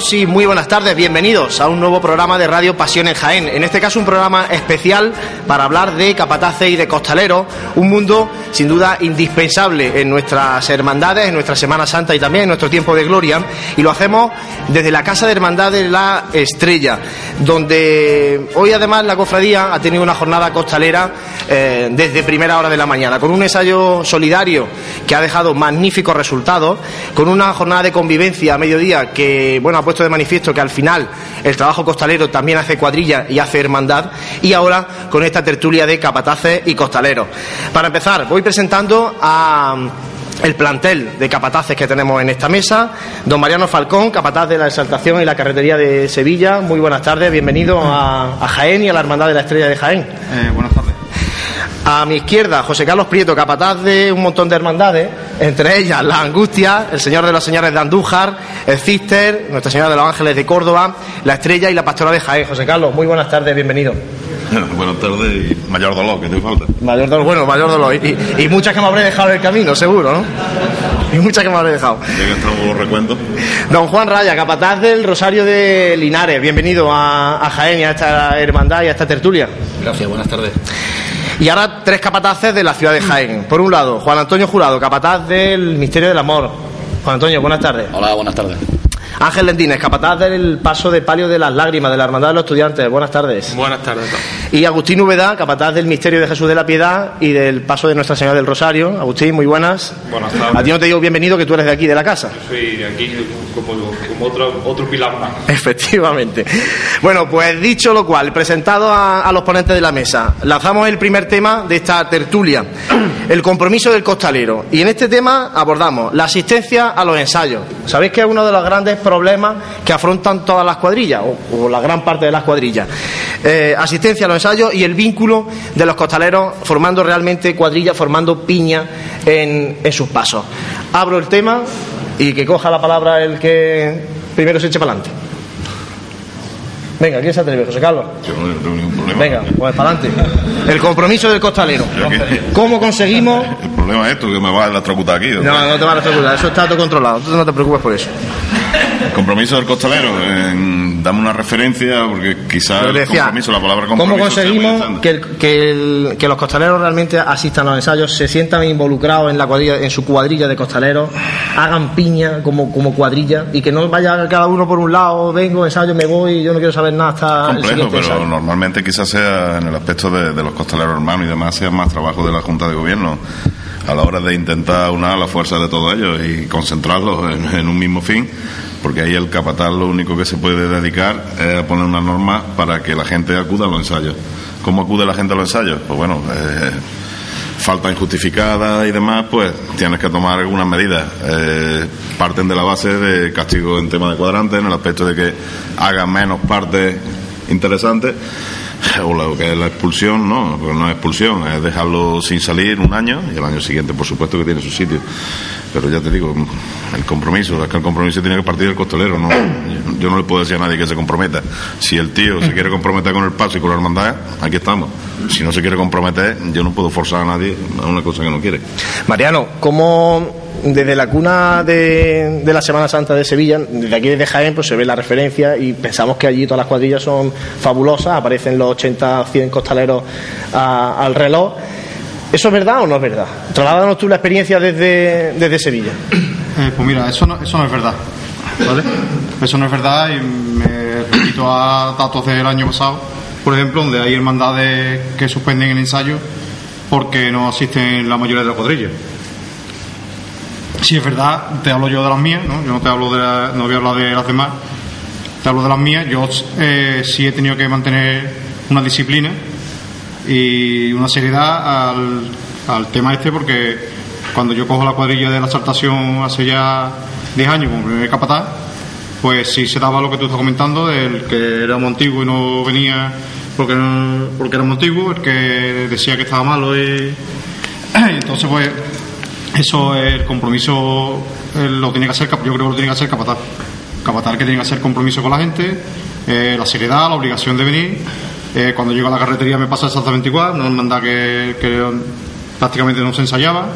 Saludos y muy buenas tardes, bienvenidos a un nuevo programa de Radio Pasión en Jaén. En este caso un programa especial para hablar de capataces y de costaleros, un mundo sin duda indispensable en nuestras hermandades, en nuestra Semana Santa y también en nuestro tiempo de gloria. Y lo hacemos desde la Casa de Hermandad de la Estrella, donde hoy además la cofradía ha tenido una jornada costalera eh, desde primera hora de la mañana, con un ensayo solidario que ha dejado magníficos resultados, con una jornada de convivencia a mediodía que bueno, ha puesto de manifiesto que al final el trabajo costalero también hace cuadrilla y hace hermandad, y ahora con esta tertulia de capataces y costaleros. Para empezar, voy presentando a el plantel de capataces que tenemos en esta mesa. Don Mariano Falcón, capataz de la Exaltación y la Carretería de Sevilla. Muy buenas tardes, bienvenido a, Jaén y a la Hermandad de la Estrella de Jaén. Eh, buenas. A mi izquierda, José Carlos Prieto, capataz de un montón de hermandades, entre ellas la Angustia, el Señor de los Señores de Andújar, el Cister, Nuestra Señora de los Ángeles de Córdoba, la Estrella y la Pastora de Jaén. José Carlos, muy buenas tardes, bienvenido. Buenas tardes y mayor dolor, que te falta. Mayor dolor, bueno, mayor dolor. Y, muchas que me habré dejado en el camino, seguro, ¿no? Y muchas que me habré dejado. Ya que estamos los recuentos. Don Juan Raya, capataz del Rosario de Linares, bienvenido a, a Jaén y a esta hermandad y a esta tertulia. Gracias, buenas tardes. Y ahora tres capataces de la ciudad de Jaén. Por un lado, Juan Antonio Jurado, capataz del Misterio del Amor. Juan Antonio, buenas tardes. Hola, buenas tardes. Ángel Lentines, capataz del paso de palio de las lágrimas de la Hermandad de los Estudiantes. Buenas tardes. Buenas tardes. Y Agustín Úbeda, capataz del Misterio de Jesús de la Piedad y del paso de Nuestra Señora del Rosario. Agustín, muy buenas. Buenas tardes. A ti no te digo bienvenido, que tú eres de aquí, de la casa. Sí, de aquí como, otro, otro pilar más. Efectivamente. Bueno, pues dicho lo cual, presentado a, a los ponentes de la mesa, lanzamos el primer tema de esta tertulia, el compromiso del costalero. Y en este tema abordamos la asistencia a los ensayos. Sabéis que es uno de los grandes problemas que afrontan todas las cuadrillas, o, la gran parte de las cuadrillas. Eh, asistencia a los ensayos y el vínculo de los costaleros formando realmente cuadrillas, formando piña en, en sus pasos. Abro el tema y que coja la palabra el que primero se eche para adelante. Venga, ¿quién se atreve, José Carlos? Yo no tengo ningún problema. Venga, pues para adelante. El compromiso del costalero. ¿Cómo conseguimos...? El problema es esto, que me va a electrocutar aquí. No, no te va a electrocutar, eso está todo controlado, tú no te preocupes por eso. El compromiso del costalero, dame una referencia, porque quizás el compromiso, la palabra compromiso... ¿Cómo conseguimos que, que, que, los costaleros realmente asistan a los ensayos, se sientan involucrados en, la cuadrilla, en su cuadrilla de costaleros, hagan piña como, como cuadrilla y que no vaya cada uno por un lado, vengo, ensayo, me voy, yo no quiero saber nada hasta Complejo, pero normalmente quizás sea en el aspecto de, los costaleros hermanos y demás, sea más trabajo de la Junta de Gobierno a la hora de intentar unar la fuerza de todos ellos y concentrarlos en, un mismo fin, porque ahí el capataz lo único que se puede dedicar es a poner una norma para que la gente acuda a los ensayos. ¿Cómo acude la gente a los ensayos? Pues bueno, eh, falta injustificada y demás, pues tienes que tomar algunas medidas. Eh, parten de la base de castigo en tema de cuadrantes, en el aspecto de que hagan menos partes interesantes o lo que es la expulsión, no, no es expulsión, es dejarlo sin salir un año y el año siguiente, por supuesto, que tiene su sitio. Pero ya te digo, el compromiso, es que el compromiso tiene que partir del costelero, no, yo no le puedo decir a nadie que se comprometa. Si el tío se quiere comprometer con el paso y con la hermandad, aquí estamos. Si no se quiere comprometer, yo no puedo forzar a nadie a una cosa que no quiere. Mariano, ¿cómo desde la cuna de, la Semana Santa de Sevilla, desde aquí desde Jaén, pues se ve la referencia y pensamos que allí todas las cuadrillas son fabulosas, aparecen los 80, 100 costaleros al reloj. ¿Eso es verdad o no es verdad? Trasládanos tú la experiencia desde, desde Sevilla. Eh, pues mira, eso no, eso no es verdad. ¿Vale? Eso no es verdad y me repito a datos del año pasado, por ejemplo, donde hay hermandades que suspenden el ensayo porque no asisten la mayoría de las cuadrillas. Si es verdad, te hablo yo de las mías, ¿no? Yo no te hablo de no voy a hablar de las demás, te hablo de las mías. Yo eh, sí he tenido que mantener una disciplina y una seriedad al, al tema este porque cuando yo cojo la cuadrilla de la exaltación hace ya 10 años como primer capataz, pues sí se daba lo que tú estás comentando, del que era antiguo y no venía porque, porque era antiguo, el que decía que estaba malo y entonces pues eso, el compromiso lo tiene que hacer, yo creo que lo tiene que hacer capataz. Capataz que tiene que hacer compromiso con la gente, eh, la seriedad, la obligación de venir. Eh, cuando llego a la carretería me pasa exactamente igual, no manda que, que prácticamente no se ensayaba.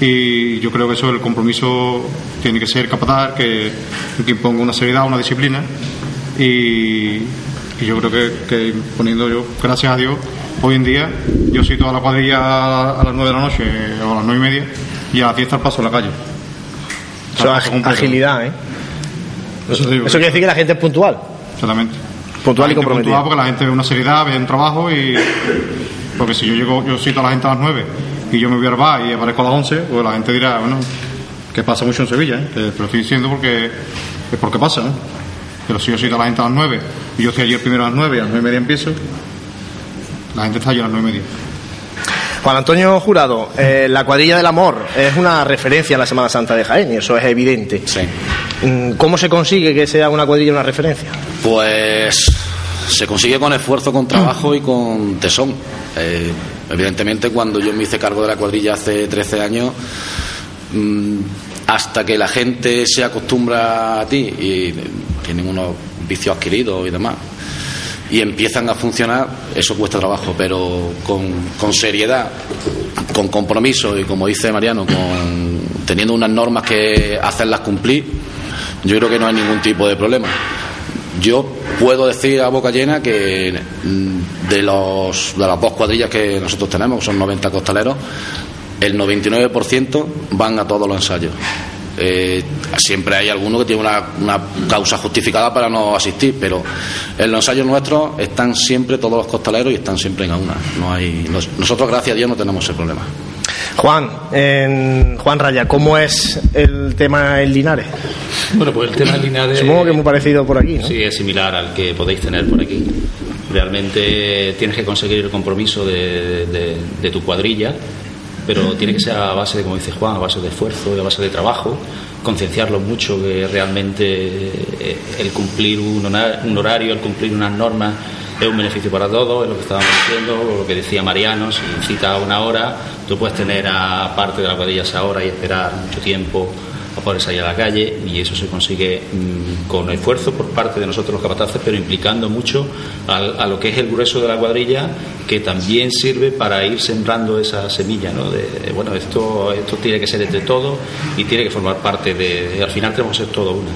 y yo creo que eso el compromiso tiene que ser capaz que, que imponga una seriedad, una disciplina y, yo creo que, que, poniendo yo, gracias a Dios, hoy en día yo soy toda la cuadrilla a las 9 de la noche o a las 9 y media y a las 10 está el paso en la calle. Eso es agilidad, ¿eh? Eso, quiere decir que la gente es puntual. Exactamente. Puntual y comprometida. Puntual porque la gente ve una seriedad, ve un trabajo y. Porque si yo llego, yo cito a la gente a las 9 y yo me voy a bar y aparezco a las 11, pues la gente dirá, bueno, que pasa mucho en Sevilla, ¿eh? pero estoy diciendo porque es porque pasa, ¿no? Pero si yo cito a la gente a las 9 y yo estoy ayer primero a las 9 y a las 9 y media empiezo, la gente está allí a las 9 y media. Juan Antonio Jurado, eh, la cuadrilla del amor es una referencia a la Semana Santa de Jaén y eso es evidente. Sí. Mm, ¿Cómo se consigue que sea una cuadrilla una referencia? Pues se consigue con esfuerzo, con trabajo y con tesón. Eh, evidentemente, cuando yo me hice cargo de la cuadrilla hace 13 años, mm, hasta que la gente se acostumbra a ti y tienen unos vicios adquiridos y demás, y empiezan a funcionar, eso cuesta trabajo, pero con, seriedad, con compromiso y como dice Mariano, con, teniendo unas normas que hacerlas cumplir, yo creo que no hay ningún tipo de problema. Yo puedo decir a boca llena que mm, de, los, de las dos cuadrillas que nosotros tenemos, que son 90 costaleros, el 99% van a todos los ensayos. Eh, siempre hay alguno que tiene una, causa justificada para no asistir, pero en los ensayos nuestros están siempre todos los costaleros y están siempre en una. No hay, nosotros, gracias a Dios, no tenemos ese problema. Juan, Juan Raya, ¿cómo es el tema en Linares? Bueno, pues el tema en Linares. Supongo que es muy parecido por aquí. Sí, es similar al que podéis tener por aquí. Realmente tienes que conseguir el compromiso de tu cuadrilla pero tiene que ser a base de, como dice Juan, a base de esfuerzo y a base de trabajo, concienciarlo mucho que realmente eh, el cumplir un horario, el cumplir unas normas es un beneficio para todos, es lo que estábamos diciendo, lo que decía Mariano, si cita una hora, tú puedes tener a parte de la cuadrilla esa hora y esperar mucho tiempo a poder salir a la calle y eso se consigue mm, con esfuerzo por parte de nosotros los capataces, pero implicando mucho a, lo que es el grueso de la cuadrilla, que también sirve para ir sembrando esa semilla, ¿no? De, bueno, esto, esto tiene que ser entre todos y tiene que formar parte de, al final tenemos que ser todo una.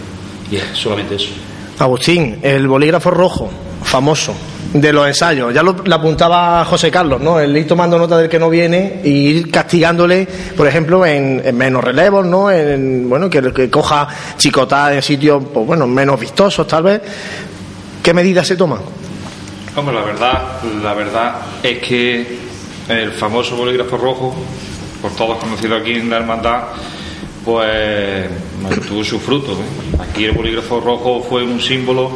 Y es solamente eso. Agustín, el bolígrafo rojo, famoso, de los ensayos. Ya lo, apuntaba José Carlos, ¿no? El ir tomando nota del que no viene y ir castigándole, por ejemplo, en, menos relevos, ¿no? En, bueno, que, que coja chicotá en sitios, pues, bueno, menos vistosos, tal vez. ¿Qué medidas se toman? Hombre, la verdad, la verdad es que el famoso bolígrafo rojo, por todos conocido aquí en la hermandad, pues tuvo su fruto. Aquí el bolígrafo rojo fue un símbolo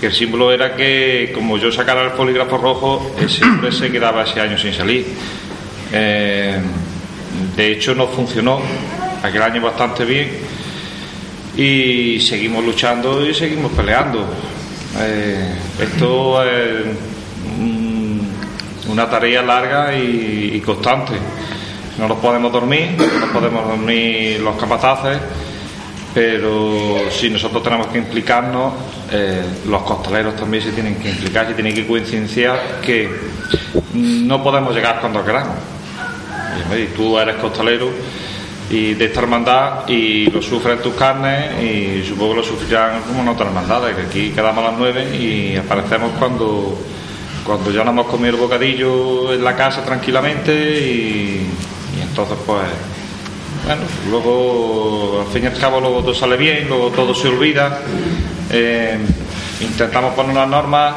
que el símbolo era que como yo sacara el polígrafo rojo, siempre se quedaba ese año sin salir. Eh, de hecho no funcionó aquel año bastante bien y seguimos luchando y seguimos peleando. Eh, esto es una tarea larga y, constante. No nos podemos dormir, no podemos dormir los capataces pero si nosotros tenemos que implicarnos, eh, los costaleros también se tienen que implicar, se tienen que concienciar que no podemos llegar cuando queramos. Tú eres costalero y de esta hermandad y lo sufres en tus carnes y supongo que lo sufrirán como en otras hermandades, que aquí quedamos a las nueve y aparecemos cuando, cuando ya no hemos comido el bocadillo en la casa tranquilamente y entonces pues bueno, luego, al fin y al cabo, luego todo sale bien, luego todo se olvida. Eh, intentamos poner unas normas,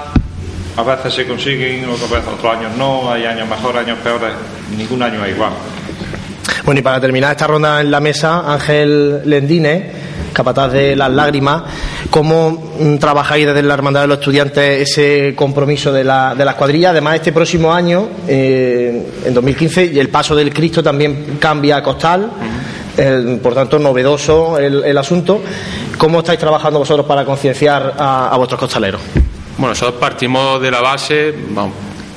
a veces se consiguen, otras veces otros años no, hay años mejores, años peores, ningún año es igual. Bueno, y para terminar esta ronda en la mesa, Ángel Lendine, capataz de las lágrimas, ¿cómo mm, trabajáis desde la Hermandad de los Estudiantes ese compromiso de, la, de las cuadrillas? Además, este próximo año, eh, en 2015, y el paso del Cristo también cambia a costal por tanto novedoso el, asunto. ¿Cómo estáis trabajando vosotros para concienciar a, vuestros costaleros? Bueno, nosotros partimos de la base, vamos,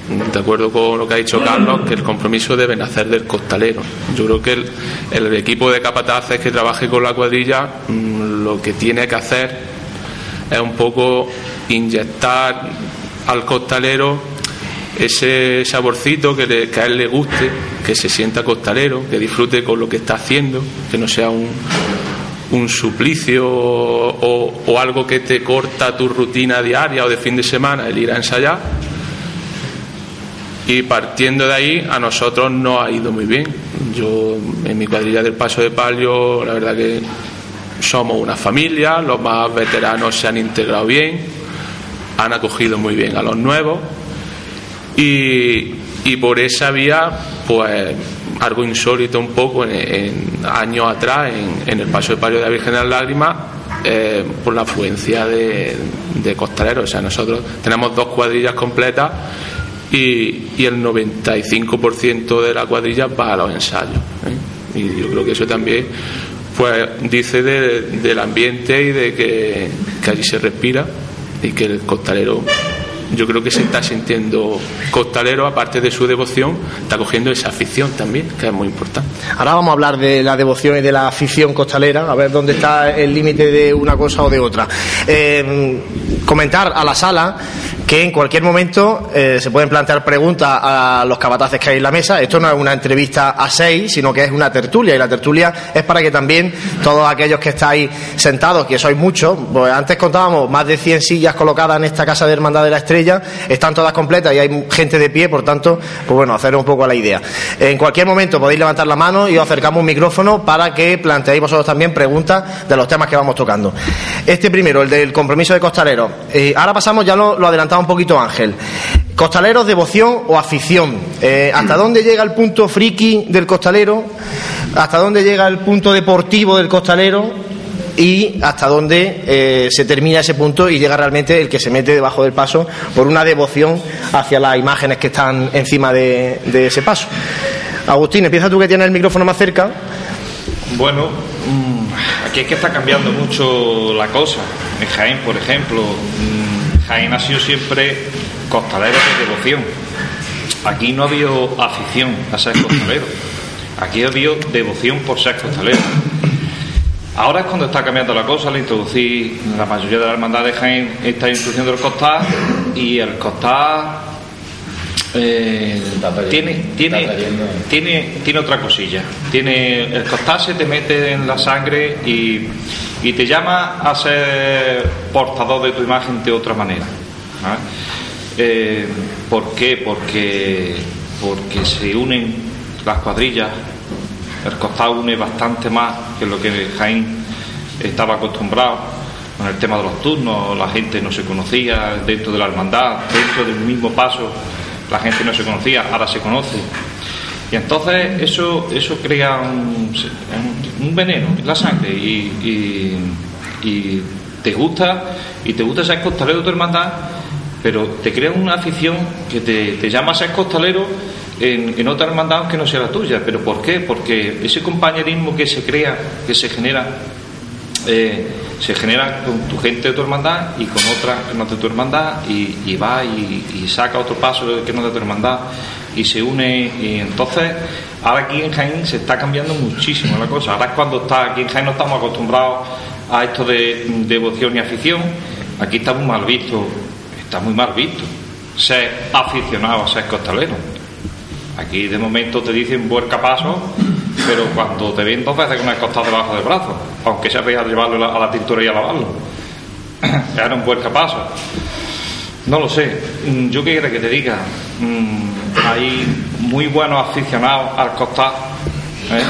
de acuerdo con lo que ha dicho Carlos, que el compromiso debe nacer del costalero. Yo creo que el, equipo de capataces que trabaje con la cuadrilla mm, lo que tiene que hacer es un poco inyectar al costalero ese saborcito que, que a él le guste, que se sienta costalero, que disfrute con lo que está haciendo, que no sea un, un suplicio o algo que te corta tu rutina diaria o de fin de semana el ir a ensayar. Y partiendo de ahí, a nosotros nos ha ido muy bien. Yo, en mi cuadrilla del Paso de Palio, la verdad que somos una familia, los más veteranos se han integrado bien, han acogido muy bien a los nuevos y, y por esa vía, pues algo insólito un poco en años atrás, en, en el Paso de Palio de la Virgen de las Lágrimas, eh, por la afluencia de, de costaleros. O sea, nosotros tenemos dos cuadrillas completas y, y el 95% de la cuadrilla va a los ensayos. ¿eh? Y yo creo que eso también pues dice de- del ambiente y de que, allí se respira y que el costalero yo creo que se está sintiendo costalero aparte de su devoción está cogiendo esa afición también que es muy importante Ahora vamos a hablar de la devoción y de la afición costalera, a ver dónde está el límite de una cosa o de otra. Eh, comentar a la sala que en cualquier momento eh, se pueden plantear preguntas a los capataces que hay en la mesa. Esto no es una entrevista a seis, sino que es una tertulia. Y la tertulia es para que también todos aquellos que estáis sentados, que sois muchos, pues antes contábamos más de 100 sillas colocadas en esta casa de Hermandad de la Estrella, están todas completas y hay gente de pie, por tanto, pues bueno, hacer un poco la idea. En cualquier momento podéis levantar la mano y os acercamos un micrófono para que planteéis vosotros también preguntas de los temas que vamos tocando. Este primero, el del compromiso de costaleros. Eh, ahora pasamos, ya lo, lo un poquito Ángel. Costaleros, devoción o afición. Eh, ¿Hasta dónde llega el punto friki del costalero? ¿Hasta dónde llega el punto deportivo del costalero? y hasta dónde eh, se termina ese punto y llega realmente el que se mete debajo del paso por una devoción hacia las imágenes que están encima de, de ese paso. Agustín, empieza tú que tienes el micrófono más cerca. Bueno, mm, aquí es que está cambiando mucho la cosa. En Jaén, por ejemplo, mm, Jaén ha sido siempre costalero de devoción. Aquí no ha habido afición a ser costalero. Aquí ha habido devoción por ser costalero. Ahora es cuando está cambiando la cosa, le introducí la mayoría de la hermandad de Jaén está introduciendo el costal y el costal eh, tiene, tiene, tiene, tiene otra cosilla. Tiene, el costal se te mete en la sangre y, y te llama a ser portador de tu imagen de otra manera. ¿vale? Eh, ¿Por qué? Porque, porque se unen las cuadrillas. El costal une bastante más que lo que Jaén estaba acostumbrado con el tema de los turnos. La gente no se conocía dentro de la hermandad, dentro del mismo paso la gente no se conocía, ahora se conoce. Y entonces eso, eso crea un, veneno en la sangre y, te gusta y te gusta ser costalero de tu hermandad, pero te crea una afición que te, te llama a ser costalero en, otra hermandad aunque no sea la tuya. ¿Pero por qué? Porque ese compañerismo que se crea, que se genera, eh, se genera con tu gente de tu hermandad y con otra que no de tu hermandad y, va y, saca otro paso que no de tu hermandad y se une y entonces ahora aquí en Jaén se está cambiando muchísimo la cosa. Ahora es cuando está aquí en Jaén no estamos acostumbrados a esto de devoción y afición. Aquí está muy mal visto está muy mal visto ser aficionado a ser costalero. Aquí de momento te dicen vuelca paso, pero cuando te ven dos veces con el costado debajo del brazo, aunque sea para llevarlo a la tintura y a lavarlo. Era un vuelca paso. No lo sé. Mm, Yo quiero que te diga. Mm, Hay muy buenos aficionados al costado, ¿eh?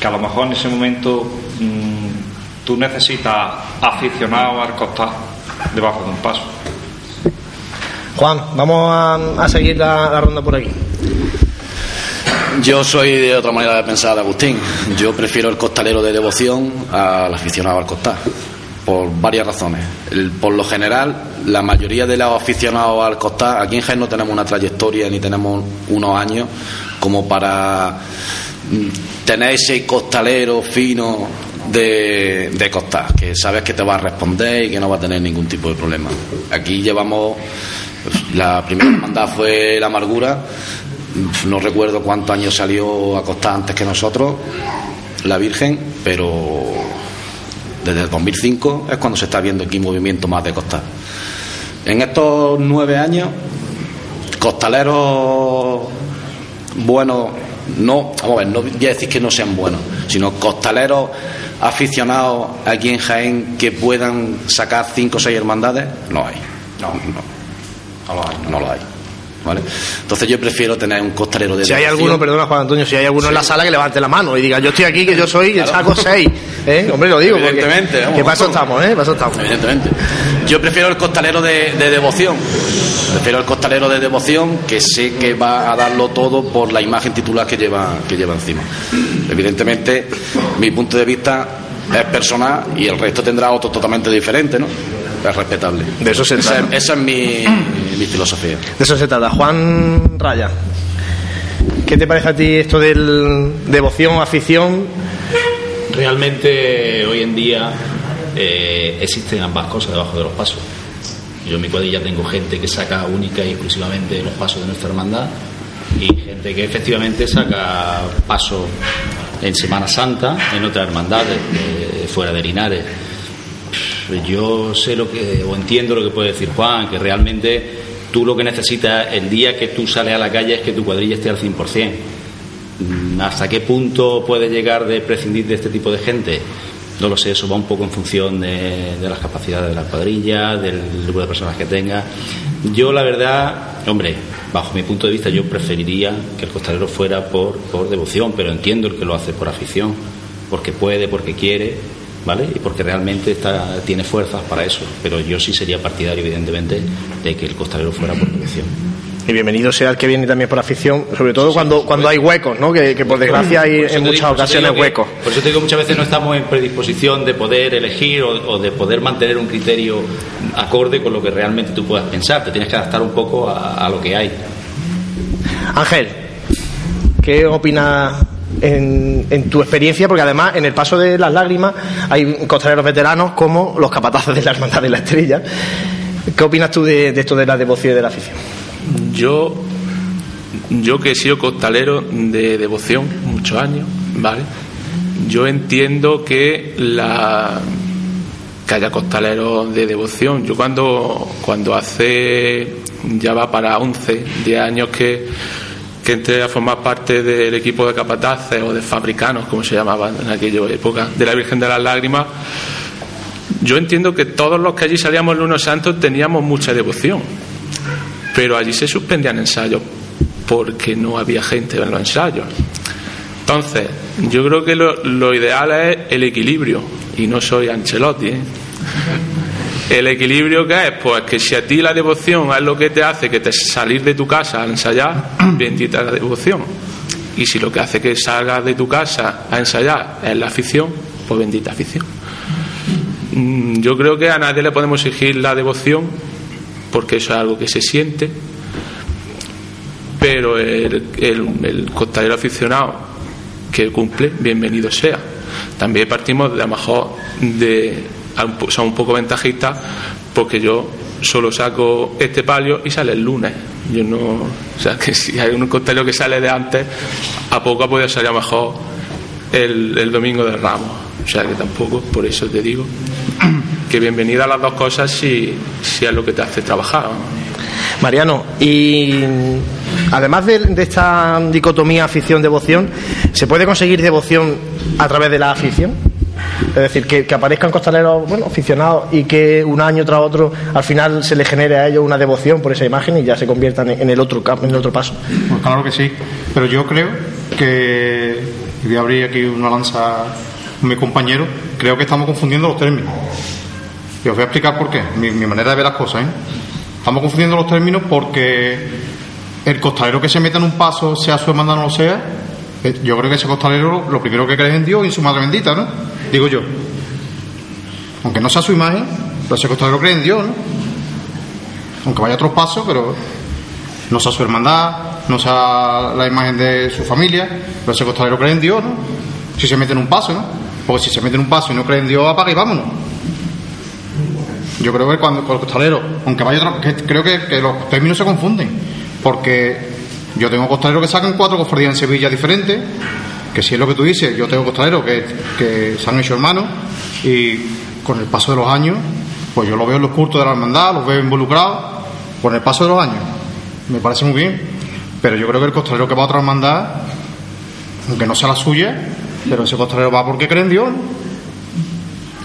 que a lo mejor en ese momento mm, tú necesitas aficionados al costado debajo de un paso. Juan, vamos a, seguir la ronda por aquí. Yo soy de otra manera de pensar Agustín. Yo prefiero el costalero de devoción al aficionado al costal. Por varias razones. El- por lo general, la mayoría de los aficionados al costal, aquí en Jaén no tenemos una trayectoria ni tenemos unos años como para mm, tener ese costalero fino de, de costal, que sabes que te va a responder y que no va a tener ningún tipo de problema. Aquí llevamos, pues, la primera hermandad fue la amargura, no recuerdo cuántos años salió a costar antes que nosotros, la Virgen, pero desde el 2005 es cuando se está viendo aquí movimiento más de costar. En estos nueve años, costaleros buenos, no, vamos a ver, no voy a decir que no sean buenos, sino costaleros aficionados aquí en Jaén que puedan sacar cinco o seis hermandades, no hay. No, no. No lo hay. No lo hay. ¿Vale? Entonces yo prefiero tener un costalero de Si hay alguno, perdona Juan Antonio, si hay alguno en la sala que levante la mano y diga, yo estoy aquí, que yo soy, que saco seis. ¿Eh? Hombre, lo digo. Evidentemente. Que paso estamos, ¿eh? Paso estamos. Evidentemente. Yo prefiero el costalero de, de devoción. Prefiero el costalero de devoción que sé que va a darlo todo por la imagen titular que lleva, que lleva encima. Evidentemente, mi punto de vista es personal y el resto tendrá otro totalmente diferente, ¿no? Es respetable. De eso se esa, trata. esa es mi, mi filosofía. De eso se trata. Juan Raya, ¿qué te parece a ti esto del devoción, afición? Realmente hoy en día eh, existen ambas cosas debajo de los pasos. Yo en mi cuadrilla tengo gente que saca única y exclusivamente los pasos de nuestra hermandad y gente que efectivamente saca pasos en Semana Santa, en otras hermandades, eh, fuera de Linares. Yo sé lo que, o entiendo lo que puede decir Juan, que realmente tú lo que necesitas el día que tú sales a la calle es que tu cuadrilla esté al 100%. Mm, ¿Hasta qué punto puedes llegar de prescindir de este tipo de gente? No lo sé, eso va un poco en función de, las capacidades de la cuadrilla, del número de personas que tenga. Yo, la verdad, hombre, bajo mi punto de vista, yo preferiría que el costalero fuera por, por devoción, pero entiendo el que lo hace por afición, porque puede, porque quiere, ¿vale? Y porque realmente está, tiene fuerzas para eso. Pero yo sí sería partidario, evidentemente, de que el costalero fuera por devoción. Y bienvenido sea el que viene también por afición, sobre todo cuando, cuando hay huecos, ¿no? Que, que por desgracia hay Por en muchas digo- ocasiones que- huecos. Por eso te digo, muchas veces no estamos en predisposición de poder elegir o, o de poder mantener un criterio acorde con lo que realmente tú puedas pensar. Te tienes que adaptar un poco a, a lo que hay. Ángel, ¿qué opinas en, tu experiencia? Porque además en el paso de las lágrimas hay costaleros veteranos como los capataces de la Hermandad de la Estrella. ¿Qué opinas tú de, de esto de la devoción y de la afición? Yo, yo que he sido costalero de devoción muchos años, ¿vale? Yo entiendo que la que haya costaleros de devoción. Yo cuando, cuando hace ya va para 11, 10 años que, que entré a formar parte del equipo de capataces o de fabricanos, como se llamaban en aquella época, de la Virgen de las Lágrimas, yo entiendo que todos los que allí salíamos el lunes santo teníamos mucha devoción pero allí se suspendían ensayos porque no había gente en los ensayos. Entonces, yo creo que lo, lo ideal es el equilibrio, y no soy Ancelotti. ¿eh? El equilibrio que es, pues que si a ti la devoción es lo que te hace que te salir de tu casa a ensayar, bendita la devoción. Y si lo que hace que salgas de tu casa a ensayar es la afición, pues bendita afición. Mm, Yo creo que a nadie le podemos exigir la devoción porque eso es algo que se siente, pero el, el, el costalero aficionado que cumple, bienvenido sea. También partimos de a lo mejor de son un poco ventajistas porque yo solo saco este palio y sale el lunes. Yo no, o sea que si hay un costalero que sale de antes, a poco ha podido salir mejor el, el domingo de Ramos. O sea que tampoco, por eso te digo que bienvenida a las dos cosas si, si es lo que te hace trabajar. Mariano, y además de, de esta dicotomía afición-devoción, ¿se puede conseguir devoción a través de la afición? Es decir, que, que aparezcan costaleros bueno, aficionados y que un año tras otro al final se le genere a ellos una devoción por esa imagen y ya se conviertan en, el otro en el otro paso. Pues claro que sí, pero yo creo que, voy a abrir aquí una lanza con mi compañero, creo que estamos confundiendo los términos. Y os voy a explicar por qué, mi, manera de ver las cosas. ¿eh? Estamos confundiendo los términos porque el costalero que se meta en un paso, sea su hermandad o no sea, eh, yo creo que ese costalero lo primero que cree es en Dios y en su madre bendita, ¿no? Digo yo. Aunque no sea su imagen, pero ese costalero cree en Dios, ¿no? Aunque vaya a otros pasos, pero no sea su hermandad, no sea la imagen de su familia, pero ese costalero cree en Dios, ¿no? Si se mete en un paso, ¿no? Porque si se mete en un paso y no cree en Dios, apaga y vámonos. Yo creo que cuando con el costalero, aunque vaya otro, que creo que, que los términos se confunden, porque yo tengo costaleros que sacan cuatro cofradías en Sevilla diferentes, que si es lo que tú dices, yo tengo costaleros que, que se han hecho hermanos y con el paso de los años, pues yo lo veo en los cultos de la hermandad, los veo involucrados con el paso de los años. me parece muy bien. Pero yo creo que el costalero que va a otra hermandad, aunque no sea la suya, pero ese costalero va porque cree en Dios.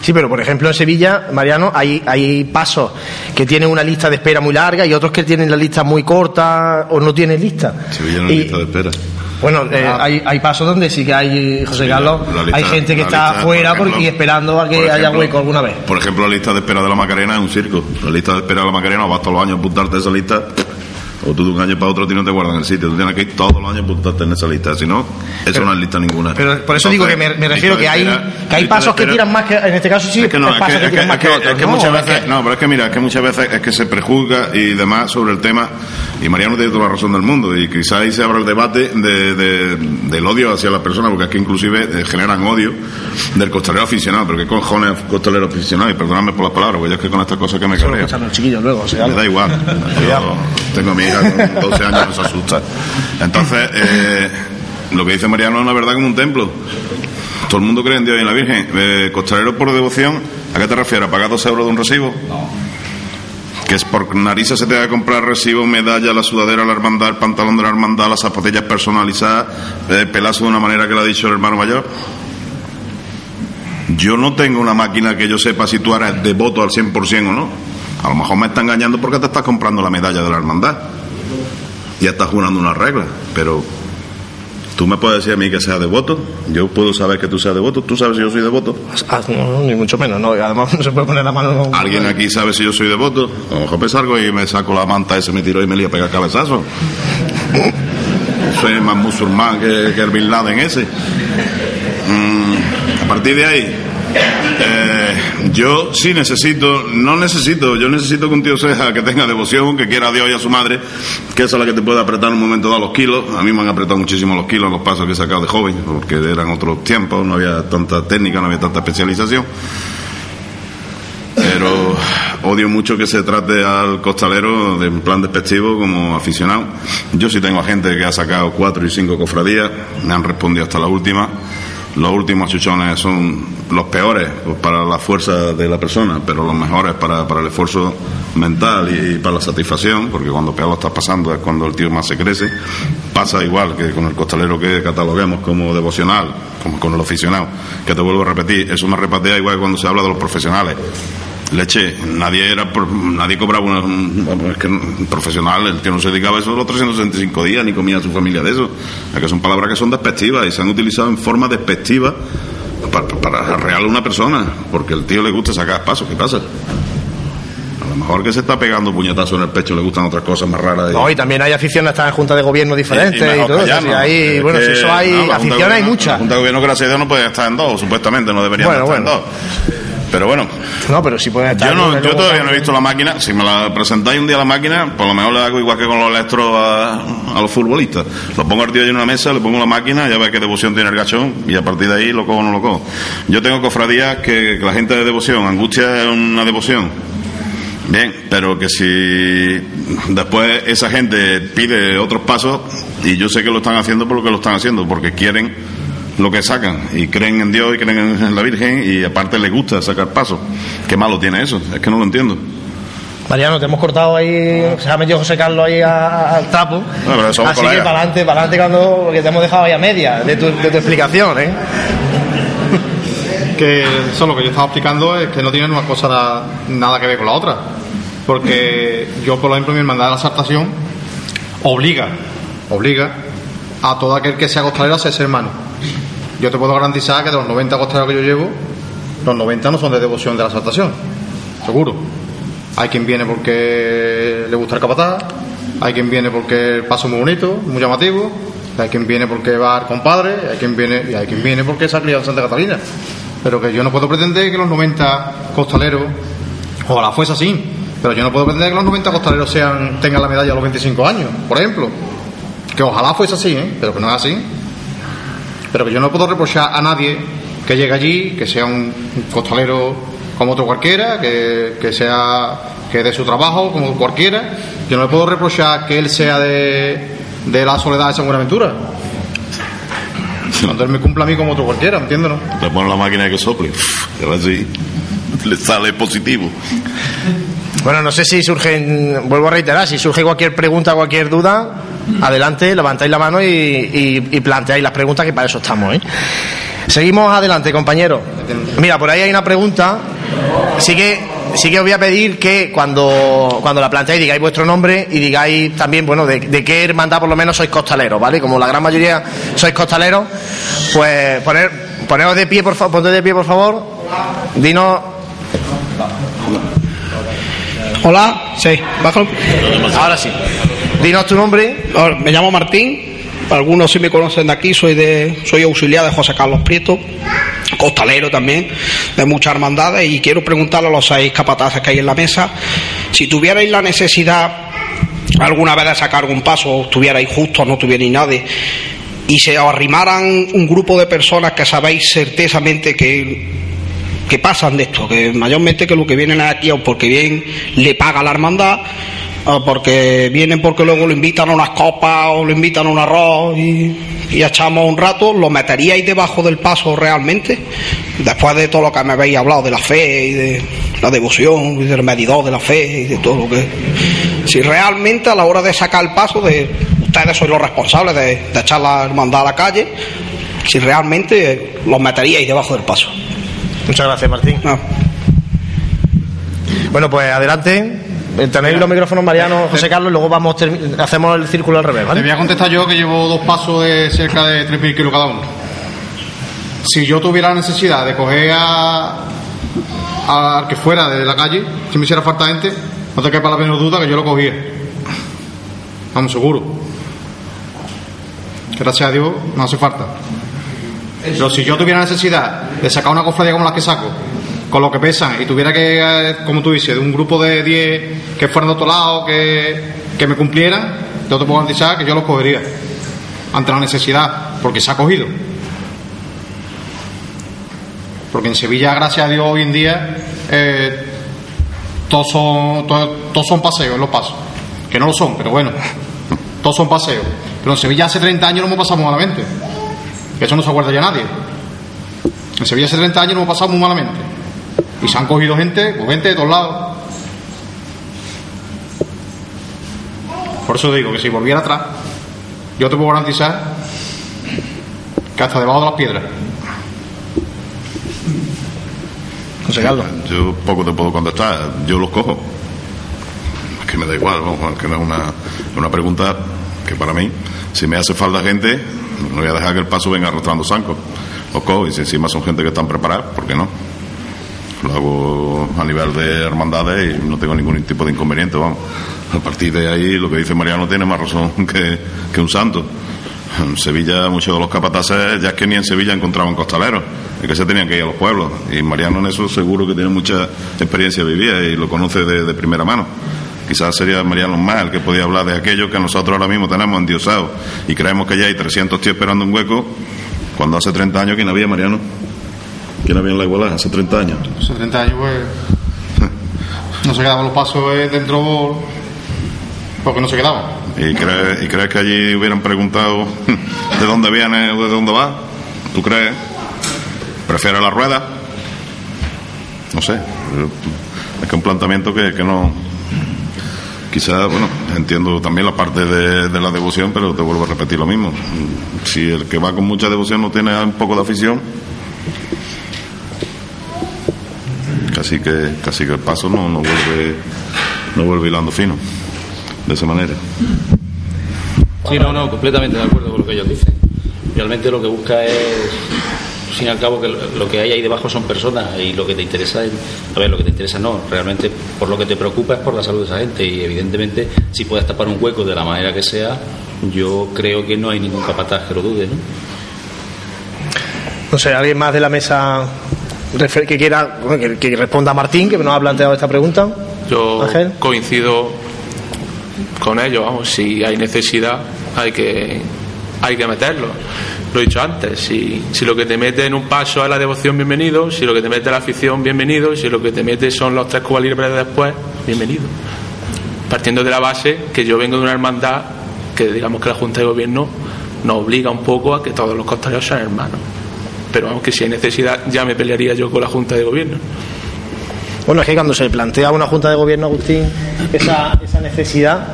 Sí, pero por ejemplo en Sevilla, Mariano, hay, hay pasos que tienen una lista de espera muy larga y otros que tienen la lista muy corta o no tienen lista. Sevilla no hay Y- lista de espera. Bueno, eh, hay, hay pasos donde sí que hay, José Sí, Carlos, lista- hay gente que está lista, fuera por por- ejemplo, y esperando a que haya hueco alguna vez. Por ejemplo, la lista de espera de la Macarena es un circo. La lista de espera de la Macarena, vas todos los años a apuntarte a esa lista, o tú de un año para otro a ti no te guardan el sitio. Tú tienes que ir todos los años apuntarte en esa lista. Si no, eso no es lista ninguna. Pero por eso digo que me, me refiero que hay, espera- que hay pasos que tiran más que, en este caso sí, es que no, es que, que es que- tiran más es que que- otros. es que ¿no? muchas ¿O es veces, no, pero es que mira, es que muchas veces es que se prejuzga y demás sobre el tema, y Mariano tiene toda la razón del mundo, y quizá ahí se abra el debate de, de- del odio hacia las personas, porque es que inclusive eh, generan odio del costalero aficionado, pero qué cojones costalero aficionado, y perdonadme por las palabras, porque yo es que con estas cosas que me cabreo. Me da igual. Tengo a mi hija con 12 años, no se asusta. Entonces, eh, lo que dice Mariano es una verdad como un templo. Todo el mundo cree en Dios y en la Virgen. Eh, costalero por devoción, ¿a qué te refieres? ¿A pagar dos euros de un recibo? Que es por narices se te va a comprar recibo, medalla, la sudadera, la hermandad, el pantalón de la hermandad, las zapatillas personalizadas, eh, pelazo de una manera que lo ha dicho el hermano mayor. Yo no tengo una máquina que yo sepa si tú eres devoto al 100% o no. A lo mejor me está engañando porque te estás comprando la medalla de la hermandad. Ya estás jurando una regla. Pero tú me puedes decir a mí que sea devoto. Yo puedo saber que tú seas devoto. Tú sabes si yo soy devoto. No, no, ni mucho menos, no. y Además no se puede poner la mano. ¿Alguien aquí sabe si yo soy devoto? A lo mejor me salgo y me saco la manta ese, me tiro y me lío a pegar cabezazo. Soy más musulmán que, que el Bin Laden ese. Mm, a partir de ahí, eh, yo sí necesito, no necesito, yo necesito que un tío sea que tenga devoción, que quiera a Dios y a su madre, que esa es la que te puede apretar un momento dado los kilos. A mí me han apretado muchísimo los kilos los pasos que he sacado de joven, porque eran otros tiempos, no había tanta técnica, no había tanta especialización pero odio mucho que se trate al costalero de en plan despectivo como aficionado. Yo sí tengo a gente que ha sacado cuatro y cinco cofradías, me han respondido hasta la última. Los últimos chuchones son los peores para la fuerza de la persona, pero los mejores para, el esfuerzo mental y, para la satisfacción, porque cuando peor lo estás pasando es cuando el tío más se crece. Pasa igual que con el costalero que cataloguemos como devocional, como con el aficionado, que te vuelvo a repetir, es una repatea igual que cuando se habla de los profesionales. Leche, nadie era nadie cobraba una, un, es que un profesional, el que no se dedicaba a eso los 365 días, ni comía a su familia de eso. Es que son palabras que son despectivas y se han utilizado en forma despectiva para, para arrear a una persona, porque el tío le gusta sacar pasos, ¿qué pasa? A lo mejor que se está pegando puñetazos en el pecho le gustan otras cosas más raras. y- No, y también hay aficiones hasta en junta de gobierno diferentes y, todo. callarnos. sí, hay, Es bueno, si eso hay aficiones, hay muchas. La Junta de Gobierno, gracias a Dios, no puede estar en dos, supuestamente, no debería Bueno, estar bueno. en dos. Pero bueno, No, pero sí pueden estar. yo, no, yo todavía no he visto la máquina. Si me la presentáis un día la máquina, por lo menos le hago igual que con los electros a, a los futbolistas. Lo pongo al tío en una mesa, le pongo la máquina, ya ve qué devoción tiene el gachón y a partir de ahí lo cojo o no lo cojo. Yo tengo cofradías que, que la gente de devoción, angustia es una devoción. Bien, pero que si después esa gente pide otros pasos, y yo sé que lo están haciendo por lo que lo están haciendo, porque quieren lo que sacan, y creen en Dios y creen en la Virgen, y aparte les gusta sacar pasos. ¿Qué malo tiene eso? Es que no lo entiendo. Mariano, te hemos cortado ahí, se ha metido José Carlos ahí a- al trapo. pero somos Así que para adelante, para adelante cuando porque te hemos dejado ahí a media de tu, de tu explicación, ¿eh? que eso lo que yo estaba explicando es que no tienen una cosa na- nada que ver con la otra. Porque yo, por ejemplo, mi hermandad de la saltación obliga, obliga a todo aquel que sea costalero a ser hermano. Yo te puedo garantizar que de los 90 costaleros que yo llevo, los 90 no son de devoción de la saltación, seguro. Hay quien viene porque le gusta el capataz, hay quien viene porque el paso es muy bonito, muy llamativo, hay quien viene porque va al compadre, hay quien viene, y hay quien viene porque se ha en Santa Catalina. Pero que yo no puedo pretender que los 90 costaleros, ojalá fuese así, pero yo no puedo pretender que los 90 costaleros sean, tengan la medalla a los 25 años, por ejemplo. Que ojalá fuese así, ¿eh? pero que no es así. Pero que yo no puedo reprochar a nadie que llegue allí, que sea un costalero como otro cualquiera, que, que sea que de su trabajo como cualquiera. Yo no le puedo reprochar que él sea de, de la soledad de San Buenaventura. Cuando él me cumpla a mí como otro cualquiera, ¿entiendes? No? Le ponen la máquina que sople, y ahora sí, le sale positivo. Bueno, no sé si surgen, vuelvo a reiterar, si surge cualquier pregunta, cualquier duda, adelante, levantáis la mano y, y- y planteáis las preguntas, que para eso estamos. ¿eh? Seguimos adelante, compañero. Mira, por ahí hay una pregunta. Sí que, sí que os voy a pedir que cuando, cuando la planteéis digáis vuestro nombre y digáis también, bueno, de, de qué hermandad por lo menos sois costaleros, ¿vale? Como la gran mayoría sois costaleros, pues poner, poneros de pie, por favor, de pie, por favor. Dinos, Hola, sí, bajo. ahora sí. Dinos tu nombre. Me llamo Martín. Algunos sí me conocen de aquí. Soy de, soy auxiliar de José Carlos Prieto, costalero también, de muchas hermandades. Y quiero preguntarle a los seis capataces que hay en la mesa si tuvierais la necesidad alguna vez de sacar algún paso, estuvierais justo, no tuvierais nadie, y se arrimaran un grupo de personas que sabéis certezamente que que pasan de esto, que mayormente que lo que vienen aquí o porque bien le paga la hermandad, porque vienen porque luego lo invitan a unas copas o lo invitan a un arroz y, y echamos un rato, ¿lo meteríais debajo del paso realmente? Después de todo lo que me habéis hablado de la fe y de la devoción y del medidor de la fe y de todo lo que... Si realmente a la hora de sacar el paso, de ustedes sois los responsables de, de echar la hermandad a la calle, si realmente los meteríais debajo del paso. Muchas gracias, Martín. No. Bueno, pues adelante. Eh, Tenéis los micrófonos Mariano, José Carlos, y luego vamos hacemos el círculo al revés, Te ¿vale? voy a contestar yo que llevo dos pasos de cerca de 3.000 kilos cada uno. Si yo tuviera la necesidad de coger a, a- al que fuera de la calle, si me hiciera falta gente, no te quepa la menor duda que yo lo cogía. Vamos, seguro. Gracias a Dios no hace falta. Pero si yo tuviera necesidad de sacar una cofradía como la que saco, con lo que pesan, y tuviera que, eh, como tú dices, de un grupo de 10 que fueran de otro lado, que, que me cumplieran, yo te puedo garantizar que yo los cogería. Ante la necesidad, porque se ha cogido. Porque en Sevilla, gracias a Dios, hoy en día, eh, todos, son, todos, son paseos los pasos. Que no lo son, pero bueno, todos son paseos. Pero en Sevilla hace 30 años no hemos pasado malamente. Eso no se acuerda ya nadie. En Sevilla hace 30 años no hemos pasado muy malamente. Y se han cogido gente, pues gente de todos lados. Por eso digo que si volviera atrás, yo te puedo garantizar que hasta debajo de las piedras. José Carlos. Yo poco te puedo contestar, yo los cojo. Es que me da igual, vamos, que no es una, una pregunta que para mí, si me hace falta gente, no voy a dejar que el paso venga arrastrando zancos. Los cojo y si encima son gente que están preparadas, ¿por qué no? Lo hago a nivel de hermandades y no tengo ningún tipo de inconveniente, vamos. A partir de ahí, lo que dice Mariano tiene más razón que, que un santo. En Sevilla, muchos de los capataces, ya es que ni en Sevilla encontraban costaleros, y que se tenían que ir a los pueblos. Y Mariano en eso seguro que tiene mucha experiencia vivida y lo conoce de, de primera mano. Quizás sería Mariano más el que podía hablar de aquello que nosotros ahora mismo tenemos endiosado y creemos que ya hay 300 tíos esperando un hueco, cuando hace 30 años, ¿quién había, Mariano? ¿Quién había en la igualdad hace 30 años? Hace 30 años, pues. No se quedaban los pasos eh, dentro porque no se quedaban. ¿Y crees, ¿Y crees que allí hubieran preguntado de dónde viene o de dónde va? ¿Tú crees? ¿Prefiere la rueda? No sé. Es que un planteamiento que, que no. Quizás, bueno, entiendo también la parte de, de la devoción, pero te vuelvo a repetir lo mismo. Si el que va con mucha devoción no tiene un poco de afición, casi que, casi que el paso no, no vuelve no vuelve hilando fino de esa manera. Sí, no, no, completamente de acuerdo con lo que ellos dicen. Realmente lo que busca es, y al cabo, que lo que hay ahí debajo son personas y lo que te interesa es, a ver, lo que te interesa no, realmente por lo que te preocupa es por la salud de esa gente y evidentemente si puedes tapar un hueco de la manera que sea, yo creo que no hay ningún capataz que lo dude, ¿no? No sé, alguien más de la mesa que quiera que, que responda Martín, que nos ha planteado esta pregunta. Yo Ángel. coincido con ellos, vamos, si hay necesidad hay que hay que meterlo. Lo he dicho antes, si, si lo que te mete en un paso es la devoción, bienvenido, si lo que te mete es la afición, bienvenido, si lo que te mete son los tres cubalibres de después, bienvenido. Partiendo de la base que yo vengo de una hermandad que digamos que la Junta de Gobierno nos obliga un poco a que todos los costaleros sean hermanos. Pero vamos que si hay necesidad ya me pelearía yo con la Junta de Gobierno. Bueno, es que cuando se plantea una Junta de Gobierno, Agustín, esa, esa necesidad,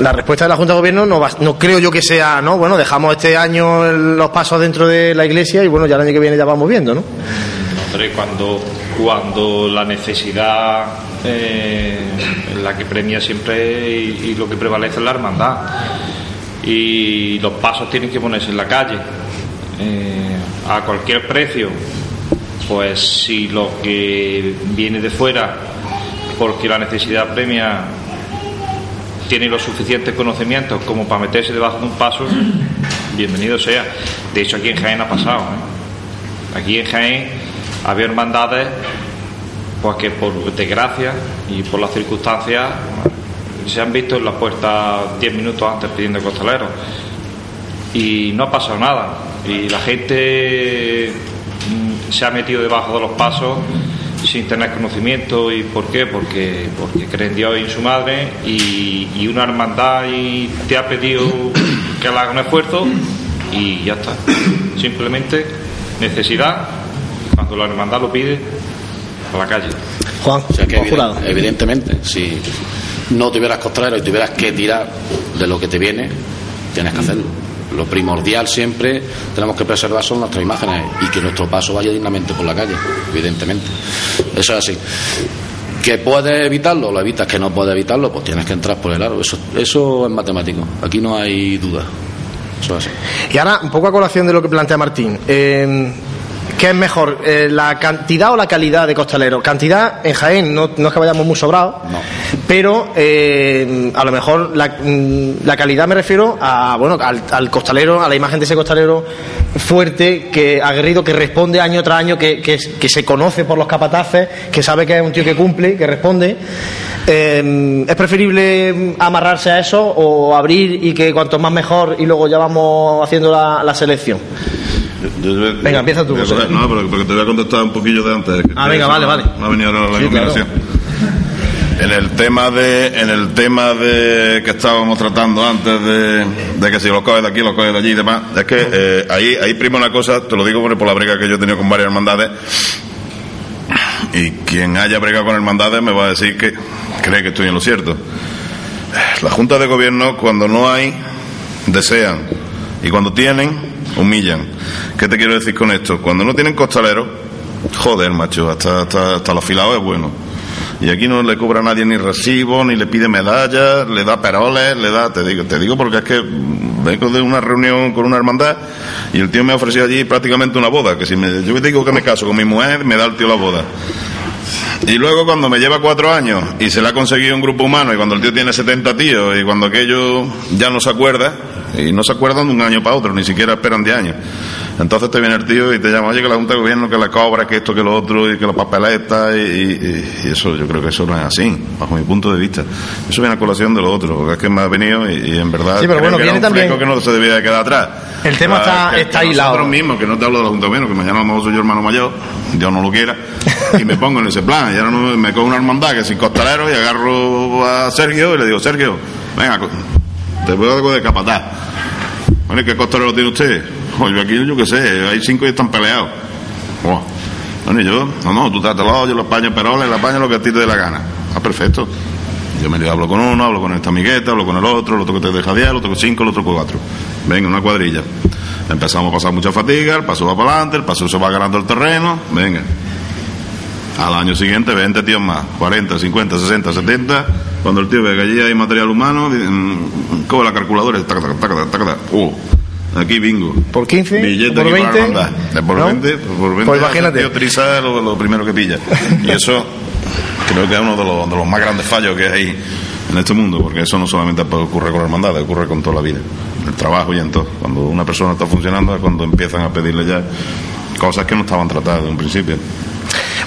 la respuesta de la Junta de Gobierno no, va- no creo yo que sea, ¿no? Bueno, dejamos este año los pasos dentro de la Iglesia y bueno, ya el año que viene ya vamos viendo, ¿no? Hombre, cuando, cuando la necesidad eh, la que premia siempre y, y lo que prevalece es la hermandad. Y los pasos tienen que ponerse en la calle. eh, a cualquier precio. Pues si lo que viene de fuera, porque la necesidad premia tiene los suficientes conocimientos como para meterse debajo de un paso, bienvenido sea. De hecho, aquí en Jaén ha pasado. ¿eh? Aquí en Jaén había hermandades pues que por desgracia y por las circunstancias se han visto en la puerta 10 minutos antes pidiendo costaleros y no ha pasado nada y la gente mm, se ha metido debajo de los pasos sin tener conocimiento. Y por qué porque porque creen en Dios y en su madre. Y, y una hermandad y te ha pedido que le haga un esfuerzo y ya está. Simplemente necesidad cuando la hermandad lo pide a la calle. Juan, O sea que Jurado. evidentemente, si no tuvieras costalero y tuvieras que tirar de lo que te viene, tienes que hacerlo. Lo primordial siempre tenemos que preservar son nuestras imágenes y que nuestro paso vaya dignamente por la calle, evidentemente. Eso es así. ¿Que puedes evitarlo? Lo evitas. ¿Que no puedes evitarlo? Pues tienes que entrar por el aro. Eso, eso es matemático. Aquí no hay duda. Eso es así. Y ahora, un poco a colación de lo que plantea Martín. eh, ¿Qué es mejor, eh, la cantidad o la calidad de costaleros? Cantidad en Jaén, no, no es que vayamos muy sobrados, No. pero eh, a lo mejor la, mm, la calidad me refiero a bueno al, al costalero, a la imagen de ese costalero fuerte, que aguerrido, que responde año tras año, que, que, que se conoce por los capataces, que sabe que es un tío que cumple, que responde. Eh, ¿Es preferible amarrarse a eso o abrir y que cuanto más mejor y luego ya vamos haciendo la, la selección? Yo- yo- Venga, empieza tú, voy a No, pero porque te voy a contestar un poquillo de antes. Ah, venga, vale, vale. No ha venido ahora la Sí, combinación. En el tema de, en el tema de que estábamos tratando antes de, de que si lo coges de aquí, lo coges de allí y demás, es que eh, ahí, ahí prima una cosa, te lo digo por por la brega que yo he tenido con varias hermandades, y quien haya bregado con hermandades me va a decir que cree que estoy en lo cierto. La Junta de Gobierno, cuando no hay, desean. Y cuando tienen, humillan. ¿Qué te quiero decir con esto? Cuando no tienen costaleros, joder, macho, hasta, hasta, hasta los filados es bueno. Y aquí no le cobra a nadie ni recibo, ni le pide medallas, le da peroles, le da, te digo, te digo porque es que vengo de una reunión con una hermandad y el tío me ha ofrecido allí prácticamente una boda, que si me, yo digo que me caso con mi mujer, me da el tío la boda. Y luego cuando me lleva cuatro años y se le ha conseguido un grupo humano y cuando el tío tiene 70 tíos y cuando aquello ya no se acuerda, y no se acuerdan de un año para otro, ni siquiera esperan de años. Entonces te viene el tío y te llama, oye, que la Junta de Gobierno, que la cobra, que esto, que lo otro, y que la papeleta, y, y- y eso, yo creo que eso no es así, bajo mi punto de vista. Eso viene a colación de lo otro, porque es que me ha venido y, y en verdad Sí, pero creo bueno, que era un también- que no se debía de quedar atrás. El tema está- que- está que hilado. Nosotros mismos, que no te hablo de la Junta de Gobierno, que mañana a lo mejor soy yo hermano mayor, Dios no lo quiera, y me pongo en ese plan. Y ahora no, me cojo una hermandad que sin costalero y agarro a Sergio y le digo, Sergio, venga, te puedo algo de capataz. Bueno, ¿y qué costalero tiene usted? Oye, aquí yo qué sé, hay cinco y están peleados. Buah. Bueno, y yo, no, no, tú trátalo, yo lo apaño peroles, le apaño lo que a ti te dé la gana. Ah, perfecto. Yo me hablo con uno, hablo con esta amigueta, hablo con el otro, el otro que te deja 10, el otro que 5, el otro que 4. Venga, una cuadrilla. Empezamos a pasar mucha fatiga, el paso va para adelante, el paso se va ganando el terreno, venga. Al año siguiente, 20 tíos más, 40, 50, 60, 70. Cuando el tío ve que allí hay material humano, mm, coge la calculadora taca, taca, taca, taca. Uh, aquí bingo. ¿Por 15? Billete ¿Por aquí para 20? mandar. De por ¿No? 20, por 20 Pues imagínate. el tío lo, lo primero que pilla. Y eso creo que es uno de los, de los más grandes fallos que hay en este mundo, porque eso no solamente ocurre con hermandades, ocurre con toda la vida. En el trabajo y en todo. Cuando una persona está funcionando es cuando empiezan a pedirle ya cosas que no estaban tratadas de un principio.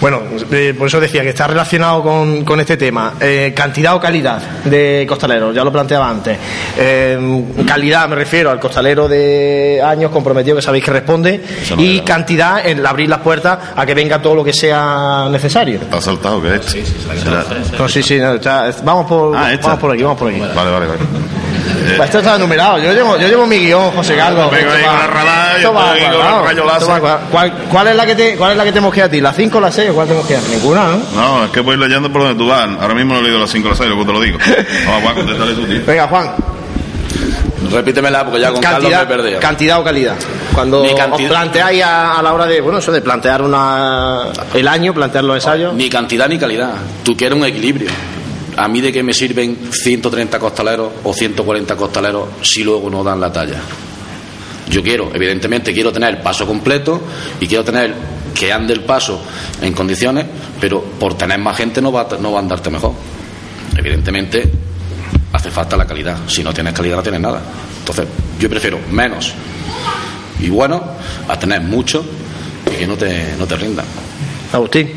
Bueno, eh, por eso decía que está relacionado con, con este tema. Eh, cantidad o calidad de costaleros, ya lo planteaba antes. Eh, calidad me refiero al costalero de años comprometido que sabéis que responde. No y era. cantidad en abrir las puertas a que venga todo lo que sea necesario. ¿Está saltado que es? No, sí, sí, no, está- vamos, por, Ah, esta. vamos por aquí, vamos por aquí. Vale, vale, vale. Pues esto está numerado. Yo llevo, yo llevo mi guion, José Carlos. Vengo ahí Esto con va- la radar, yo esto va estoy con cuadrado, el rayo esto láser. va cuadrado. ¿Cuál, cuál es la que te, ¿Cuál es la que te mosquea a ti? ¿La 5 o la 6 o cuál te mosquea? Ninguna, ¿no? No, es que voy leyendo por donde tú vas. Ahora mismo no he leído las 5 o las 6, luego te lo digo. Vamos, Juan, contéstale tú, tío. Venga, Juan. Repítemela porque ya con Carlos me he Cantidad, perdido. cantidad o calidad. Cuando cantidad- os planteáis a, a la hora de, bueno, eso de plantear una, el año, plantear los ensayos. Ni cantidad ni calidad. Tú quieres un equilibrio. A mí de qué me sirven 130 costaleros o 140 costaleros si luego no dan la talla. Yo quiero, evidentemente, quiero tener el paso completo y quiero tener que ande el paso en condiciones, pero por tener más gente no va, a- andarte mejor. Evidentemente, hace falta la calidad. Si no tienes calidad, no tienes nada. Entonces, yo prefiero menos y bueno a tener mucho que no te, no te rindan. Agustín.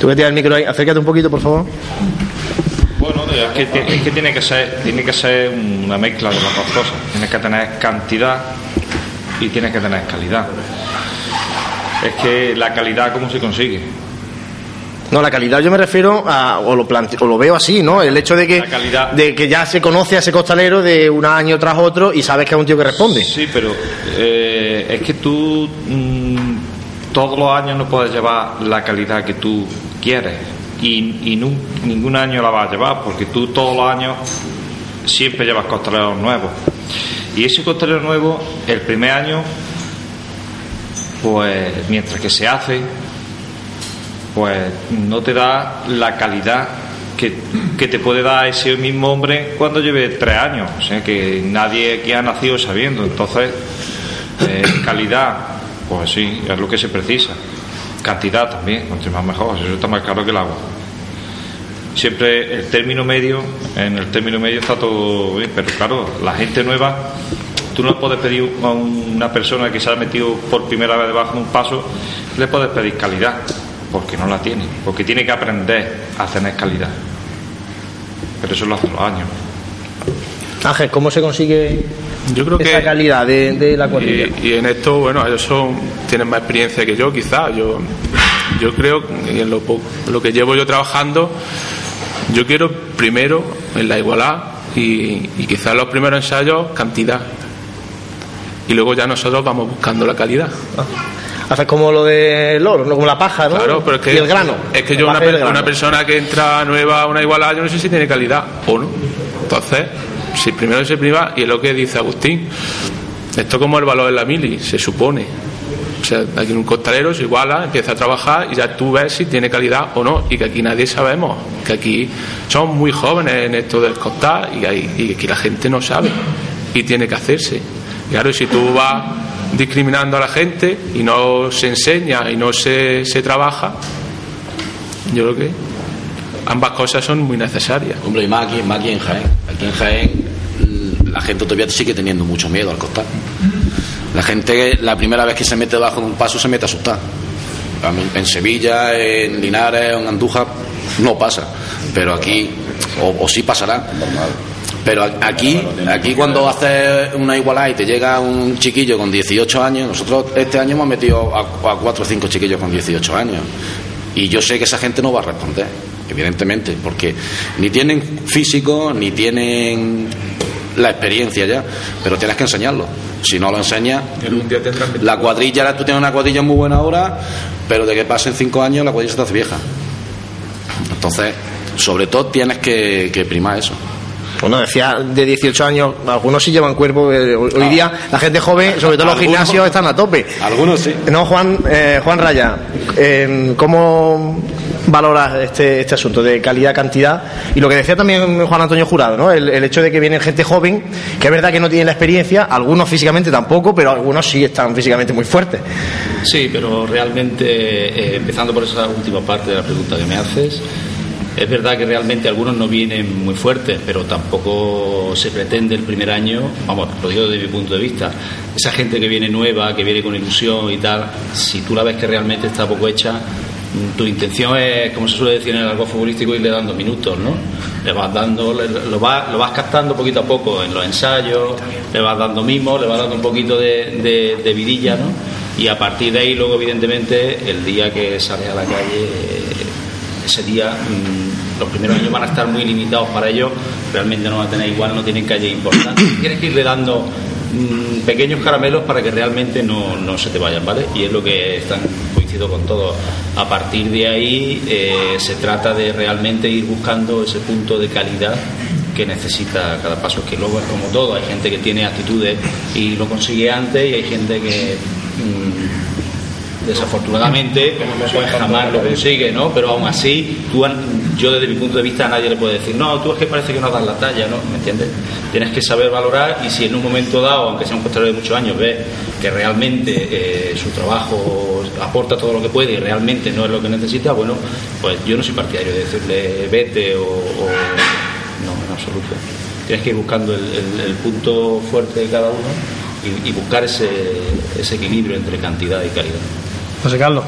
Tú que tienes el micro ahí, acércate un poquito, por favor. Bueno, es que, es que tiene que ser tiene que ser una mezcla de las dos cosas. Tienes que tener cantidad y tienes que tener calidad. Es que la calidad, ¿cómo se consigue? No, la calidad yo me refiero a, o lo, plante- o lo veo así, ¿no? El hecho de que, calidad. de que ya se conoce a ese costalero de un año tras otro y sabes que es un tío que responde. Sí, pero eh, es que tú mm, todos los años no puedes llevar la calidad que tú quieres y, ningún año la vas a llevar porque tú todos los años siempre llevas costaleros nuevos y ese costalero nuevo el primer año pues mientras que se hace pues no te da la calidad que, que te puede dar ese mismo hombre cuando lleve tres años. O sea que nadie aquí ha nacido sabiendo. Entonces, eh, calidad, pues sí, es lo que se precisa. Cantidad también, cuanto más mejor, eso está más caro que el agua. Siempre el término medio, en el término medio está todo bien, pero claro, la gente nueva, tú no puedes pedir a una persona que se ha metido por primera vez debajo de un paso, le puedes pedir calidad, porque no la tiene, porque tiene que aprender a tener calidad. Pero eso lo hace los años. Ángel, ¿cómo se consigue Yo creo esa que calidad de, de la cuadrilla? Y, y en esto, bueno, ellos son, tienen más experiencia que yo, quizás. Yo, yo creo, en lo, que llevo yo trabajando, yo quiero primero en la igualdad y, y quizás los primeros ensayos, cantidad. Y luego ya nosotros vamos buscando la calidad. Haces como lo del oro, ¿no? como la paja, ¿no? Claro, pero es que, y el grano. es que yo, una, persona que entra nueva a una igualdad, yo no sé si tiene calidad o no. Entonces, si primero se priva, y es lo que dice Agustín, esto como el valor de la mili, se supone. O sea, aquí un costalero se iguala, empieza a trabajar y ya tú ves si tiene calidad o no. Y que aquí nadie sabemos, que aquí somos muy jóvenes en esto del costal y, hay- y aquí la gente no sabe y tiene que hacerse. Claro, y si tú vas discriminando a la gente y no se enseña y no se, se trabaja, yo creo que ambas cosas son muy necesarias. Hombre, y más aquí, más aquí en Jaén. Aquí en Jaén la gente todavía sigue teniendo mucho miedo al costar. La gente, la primera vez que se mete debajo de un paso, se mete a asustar. A mí, En Sevilla, en Linares, en Andújar, no pasa. Pero aquí, o, o sí pasará. Pero aquí, aquí cuando haces una igualdad y te llega un chiquillo con 18 años, nosotros este año hemos metido a, a 4 o 5 chiquillos con 18 años. Y yo sé que esa gente no va a responder, evidentemente, porque ni tienen físico, ni tienen la experiencia ya, pero tienes que enseñarlo. Si no lo enseñas, la cuadrilla, tú tienes una cuadrilla muy buena ahora, pero de que pasen 5 años la cuadrilla se te hace vieja. Entonces, sobre todo tienes que, que primar eso. Bueno, decía de 18 años, algunos sí llevan cuerpo. eh, hoy hoy día la gente joven, sobre todo los gimnasios, están a tope. Algunos sí. No, Juan, eh, Juan Raya, eh, ¿cómo valoras este, este asunto de calidad-cantidad? Y lo que decía también Juan Antonio Jurado, ¿no? El, el hecho de que viene gente joven, que es verdad que no tiene la experiencia, algunos físicamente tampoco, pero algunos sí están físicamente muy fuertes. Sí, pero realmente, eh, empezando por esa última parte de la pregunta que me haces, es verdad que realmente algunos no vienen muy fuertes, pero tampoco se pretende el primer año, vamos, lo digo desde mi punto de vista, esa gente que viene nueva, que viene con ilusión y tal, si tú la ves que realmente está poco hecha, tu intención es, como se suele decir en el algo futbolístico, irle dando minutos, ¿no? Le vas dando, le- lo vas, lo vas captando poquito a poco en los ensayos, le vas dando mimos, le vas dando un poquito de, vidilla, ¿no? Y a partir de ahí, luego, evidentemente, el día que sale a la calle, eh, ese día mm, los primeros años van a estar muy limitados para ellos, realmente no van a tener igual, no tienen calle importante. Tienes que irle dando mm, pequeños caramelos para que realmente no, no se te vayan, ¿vale? Y es lo que están coincido con todo. A partir de ahí eh, se trata de realmente ir buscando ese punto de calidad que necesita cada paso, que luego es como todo, hay gente que tiene actitudes y lo consigue antes y hay gente que mm, desafortunadamente pues jamás lo consigue, ¿no? Pero aún así, tú, yo desde mi punto de vista a nadie le puedo decir, no, tú es que parece que no das la talla, ¿no? ¿Me entiendes? Tienes que saber valorar y si en un momento dado, aunque sea un de muchos años, ves que realmente eh, su trabajo aporta todo lo que puede y realmente no es lo que necesita, bueno, pues yo no soy partidario de decirle vete o, no, en absoluto. Tienes que ir buscando el, punto fuerte de cada uno y, buscar ese equilibrio entre cantidad y calidad. José Carlos.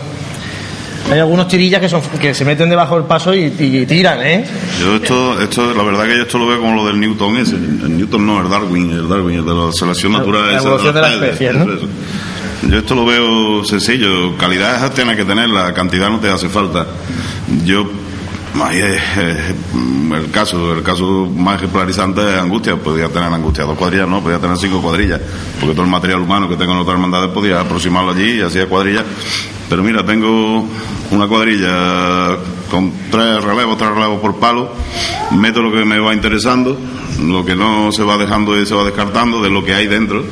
Hay algunos tirillas que, son, que se meten debajo del paso y, y tiran, ¿eh? Yo esto, esto, la verdad que yo esto lo veo como lo del Newton ese. El Newton no, el Darwin, el Darwin, el de la selección natural. la evolución de la eso. Yo esto lo veo sencillo. Calidad tienes que tener, la cantidad no te hace falta. Yo, mm, el caso, el caso más ejemplarizante es Angustia. Podía tener Angustia dos cuadrillas, no, podía tener cinco cuadrillas. Porque todo el material humano que tengo en otras hermandades podía aproximarlo allí y hacía cuadrillas. Pero mira, tengo una cuadrilla con tres relevos, tres relevos por palo, meto lo que me va interesando, lo que no se va dejando y se va descartando de lo que hay dentro.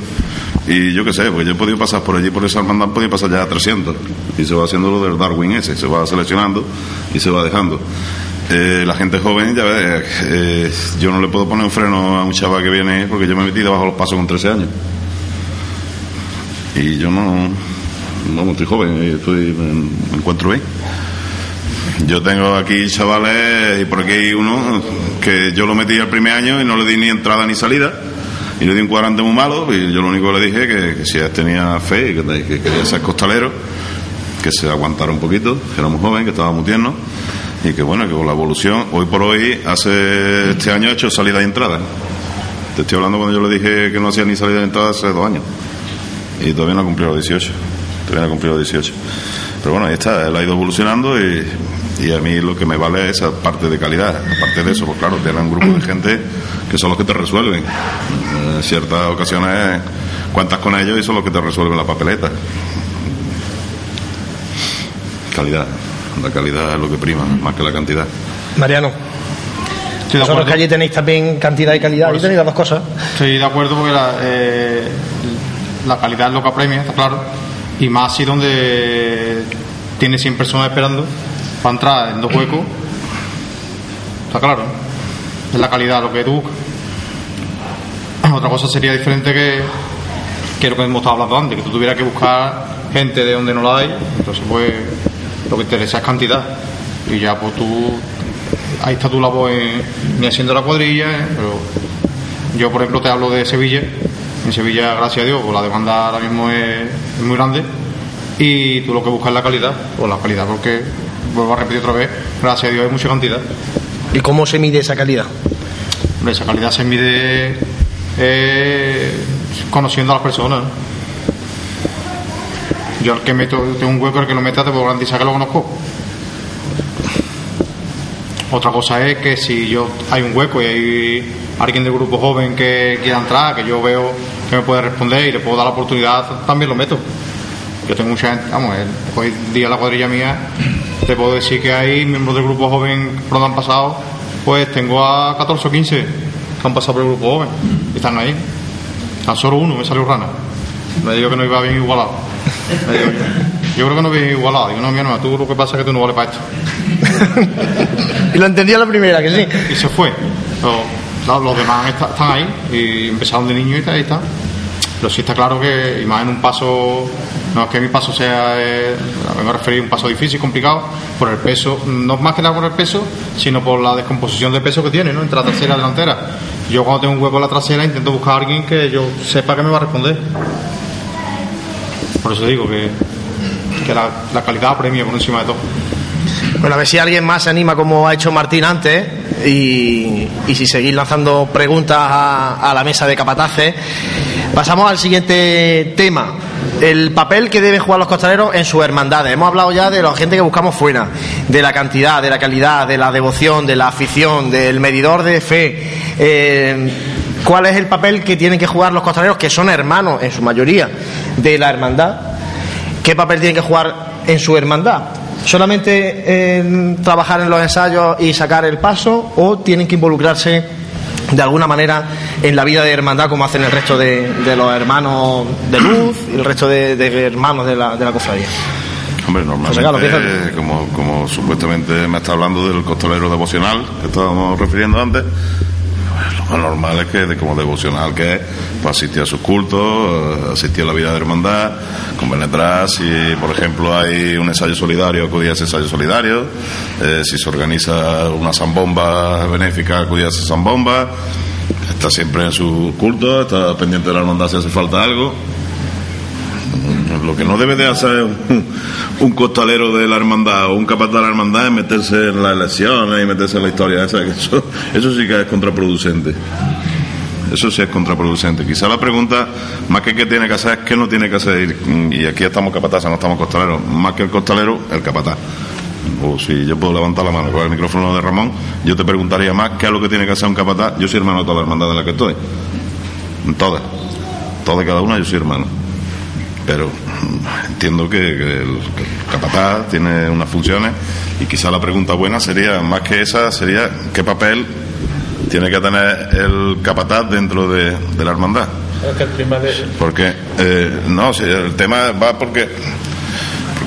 Y yo qué sé, pues yo he podido pasar por allí, por esa hermandad, he podido pasar ya a 300. Y se va haciendo lo del Darwin ese, se va seleccionando y se va dejando. Eh, la gente joven, ya ves, eh, yo no le puedo poner un freno a un chaval que viene porque yo me metí debajo de los pasos con 13 años. Y yo no, vamos, estoy joven y estoy, me, me encuentro bien. Yo tengo aquí chavales y por aquí hay uno que yo lo metí el primer año y no le di ni entrada ni salida y le di un cuadrante muy malo y yo lo único que le dije que, que si él tenía fe y que, que quería ser costalero que se aguantara un poquito, que era muy joven, que estaba muy tierno y que bueno, que con la evolución, hoy por hoy, hace este año he hecho salida y entrada. Te estoy hablando cuando yo le dije que no hacía ni salida ni entrada hace dos años y todavía no ha cumplido los 18. Todavía no ha cumplido los 18. Pero bueno, ahí está, él ha ido evolucionando y, y a mí lo que me vale es esa parte de calidad. Aparte de eso, pues claro, tiene un grupo de gente que son los que te resuelven. En ciertas ocasiones cuentas con ellos y son los que te resuelven la papeleta. Calidad. La calidad es lo que prima, más que la cantidad. Mariano. Estoy de Vosotros acuerdo. que allí tenéis también cantidad y calidad. Ahí tenéis las dos cosas. Estoy de acuerdo porque la, eh, la calidad es lo que apremia, está claro. Y más así donde tiene 100 personas esperando para entrar en dos huecos. Está claro. Es la calidad lo que tú. Otra cosa sería diferente que, que lo que hemos estado hablando antes, que tú tuvieras que buscar gente de donde no la hay. Entonces, pues, lo que interesa es cantidad. Y ya, pues tú, ahí está tu labor ni haciendo la cuadrilla, ¿eh? pero yo, por ejemplo, te hablo de Sevilla. En Sevilla, gracias a Dios, pues la demanda ahora mismo es, muy grande. Y tú lo que buscas es la calidad. O la calidad, porque, vuelvo a repetir otra vez, gracias a Dios hay mucha cantidad. ¿Y cómo se mide esa calidad? Hombre, esa calidad se mide eh, conociendo a las personas. Yo al que meto, tengo un hueco al que lo meta, te puedo garantizar que lo conozco. Otra cosa es que si yo hay un hueco y hay alguien del grupo joven que quiera entrar, que yo veo que me puede responder y le puedo dar la oportunidad, también lo meto. Yo tengo mucha gente, vamos, el- hoy día la cuadrilla mía, te puedo decir que hay miembros del grupo joven por donde han pasado, pues tengo a 14 o 15 que han pasado por el grupo joven y están ahí. Tan solo uno me salió rana. Me digo que no iba bien igualado. Digo yo. Creo que no bien igualado. Digo, no, mi hermano, tú lo que pasa es que tú no vales para esto. Y lo entendí a la primera, que sí. Y se fue. Pero, los demás está- están ahí y empezaron de niño y está- ahí está. Pero sí está claro que, y más en un paso, no es que mi paso sea, eh, a referir un paso difícil, complicado, por el peso, no más que nada por el peso, sino por la descomposición de peso que tiene, ¿no? Entre la trasera y la delantera. Yo cuando tengo un hueco en la trasera intento buscar a alguien que yo sepa que me va a responder. Por eso digo que, que la, la calidad premia por encima de todo. Bueno, a ver si alguien más se anima como ha hecho Martín antes y, y si seguís lanzando preguntas a, a la mesa de capataces. Pasamos al siguiente tema. El papel que deben jugar los costaleros en sus hermandades. Hemos hablado ya de la gente que buscamos fuera, de la cantidad, de la calidad, de la devoción, de la afición, del medidor de fe. Eh, ¿Cuál es el papel que tienen que jugar los costaleros, que son hermanos en su mayoría de la hermandad? ¿Qué papel tienen que jugar en su hermandad? ¿Solamente eh, trabajar en los ensayos y sacar el paso o tienen que involucrarse de alguna manera en la vida de hermandad como hacen el resto de, de los hermanos de luz y el resto de, de hermanos de la, de la cofradía? Hombre, Carlos, normalmente, como, como supuestamente me está hablando del costalero devocional que estábamos refiriendo antes, pues, lo más normal es que, de- como devocional que es, pues asistir a sus cultos, eh, asistir a la vida de hermandad, compenetrar. Si, por ejemplo, hay un ensayo solidario, acudir a ese ensayo solidario, eh, si se organiza una zambomba benéfica, acudir a esa zambomba, está siempre en su culto, está pendiente de la hermandad si hace falta algo. Lo que no debe de hacer un, costalero de la hermandad o un capataz de la hermandad es meterse en las elecciones y meterse en la historia eso, eso sí que es contraproducente. Eso sí es contraproducente. Quizá la pregunta, más que qué tiene que hacer, es qué no tiene que hacer. Y aquí estamos capataz, no estamos costaleros. Más que el costalero, el capataz. O si yo puedo levantar la mano con el micrófono de Ramón, yo te preguntaría más qué es lo que tiene que hacer un capataz. Yo soy hermano de toda la hermandad en la que estoy. En todas. Todas cada una yo soy hermano pero mm, entiendo que, que el, capataz tiene unas funciones y quizá la pregunta buena sería, más que esa, sería qué papel tiene que tener el capataz dentro de, de la hermandad. Porque, eh, no, el tema va porque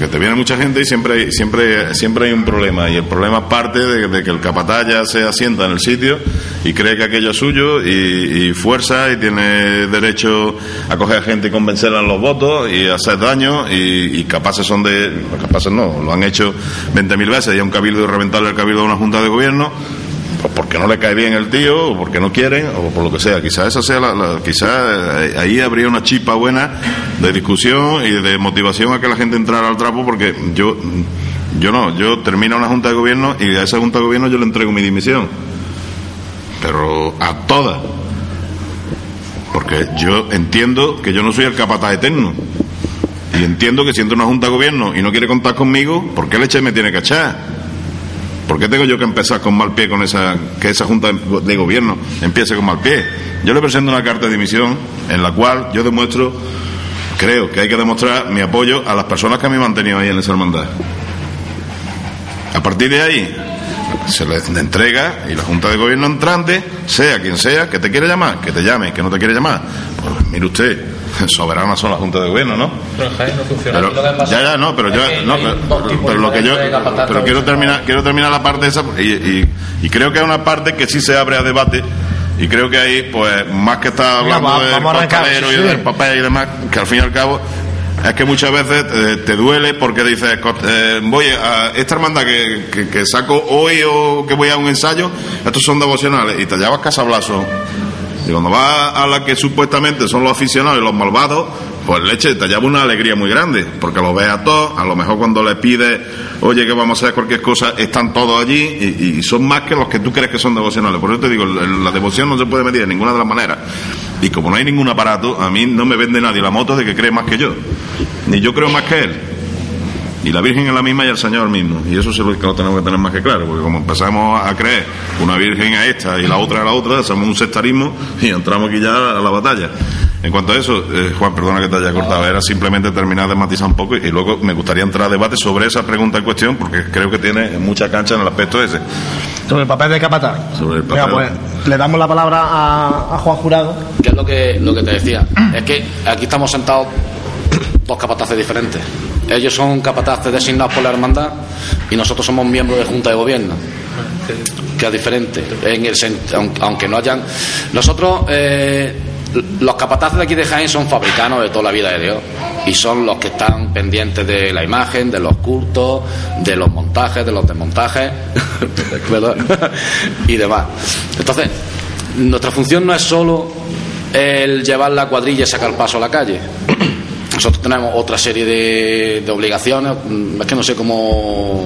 porque te viene mucha gente y siempre hay, siempre, siempre hay un problema. Y el problema parte de, de que el capataz ya se asienta en el sitio y cree que aquello es suyo y, y fuerza y tiene derecho a coger a gente y convencerla en los votos y hacer daño y, y capaces son de. capaces no, lo han hecho 20.000 veces y a un cabildo y reventarle el cabildo a una junta de gobierno pues porque no le cae bien el tío, o porque no quieren, o por lo que sea. Quizás esa sea la, la- eh, ahí habría una chispa buena de discusión y de motivación a que la gente entrara al trapo, porque yo, yo no, yo termino una junta de gobierno y a esa junta de gobierno yo le entrego mi dimisión, pero a todas, porque yo entiendo que yo no soy el capataz eterno. Y entiendo que si entra una junta de gobierno y no quiere contar conmigo, ¿por qué leche me tiene que echar? ¿Por qué tengo yo que empezar con mal pie con esa que esa junta de gobierno empiece con mal pie? Yo le presento una carta de dimisión en la cual yo demuestro, creo que hay que demostrar mi apoyo a las personas que me han mantenido ahí en esa hermandad. A partir de ahí se les entrega y la junta de gobierno entrante, sea quien sea, que te quiere llamar, que te llame, que no te quiere llamar. Pues mire usted, soberanas son las juntas de gobierno, ¿no? Pero, ya, ya, no, pero yo, no, pero, pero lo que yo, pero quiero terminar, quiero terminar la parte esa y, y, y creo que hay una parte que sí se abre a debate y creo que ahí, pues, más que estar hablando va- del sí, y del papel y demás, que al fin y al cabo es que muchas veces te duele porque dices, eh, voy a esta hermandad que, que, que saco hoy o que voy a un ensayo, estos son devocionales y te llevas casablazo. Y cuando vas a la que supuestamente son los aficionados y los malvados, pues leche, te lleva una alegría muy grande, porque los ves a todos, a lo mejor cuando les pides, oye, que vamos a hacer cualquier cosa, están todos allí y, y son más que los que tú crees que son devocionales. Por eso te digo, la devoción no se puede medir de ninguna de las maneras. Y como no hay ningún aparato, a mí no me vende nadie la moto de que cree más que yo, ni yo creo más que él. Y la Virgen es la misma y el Señor mismo. Y eso sí lo que lo tenemos que tener más que claro, porque como empezamos a creer una Virgen a esta y la otra a la otra, hacemos un sectarismo y entramos aquí ya a la batalla. En cuanto a eso, eh, Juan, perdona que te haya cortado, era simplemente terminar de matizar un poco y luego me gustaría entrar a debate sobre esa pregunta en cuestión, porque creo que tiene mucha cancha en el aspecto ese. Sobre el papel de capataz. Sobre el Venga, papel. pues, le damos la palabra a, a Juan Jurado. que es lo que, lo que te decía. Es que aquí estamos sentados dos capataces diferentes. Ellos son capataces designados por la hermandad y nosotros somos miembros de Junta de Gobierno. Que es diferente. En aunque no hayan. Nosotros, eh, los capataces de aquí de Jaén son fabricanos de toda la vida de Dios. Y son los que están pendientes de la imagen, de los cultos, de los montajes, de los desmontajes. y demás. Entonces, nuestra función no es solo el llevar la cuadrilla y sacar paso a la calle. Nosotros tenemos otra serie de, de obligaciones, mm, es que no sé cómo,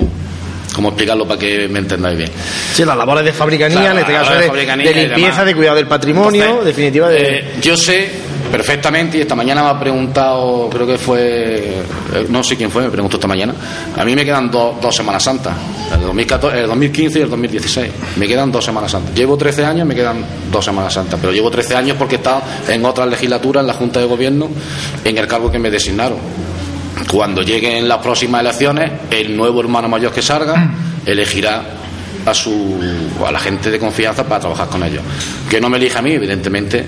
cómo explicarlo para que me entendáis bien. Sí, las labores de fabricanía, Claro, en este caso de, limpieza, de cuidado del patrimonio, Entonces, definitiva de... eh, yo sé perfectamente y esta mañana me ha preguntado, creo que fue, eh, no sé quién fue, me preguntó esta mañana. A mí me quedan dos dos Semanas Santas, el, 2014, el 2015 y el 2016. Me quedan dos Semanas Santas. Llevo 13 años, me quedan dos Semanas Santas, pero llevo 13 años porque he estado en otras legislaturas, en la Junta de Gobierno, en el cargo que me designaron. Cuando lleguen las próximas elecciones, el nuevo hermano mayor que salga elegirá a su a la gente de confianza para trabajar con ellos. Que no me elija a mí, evidentemente,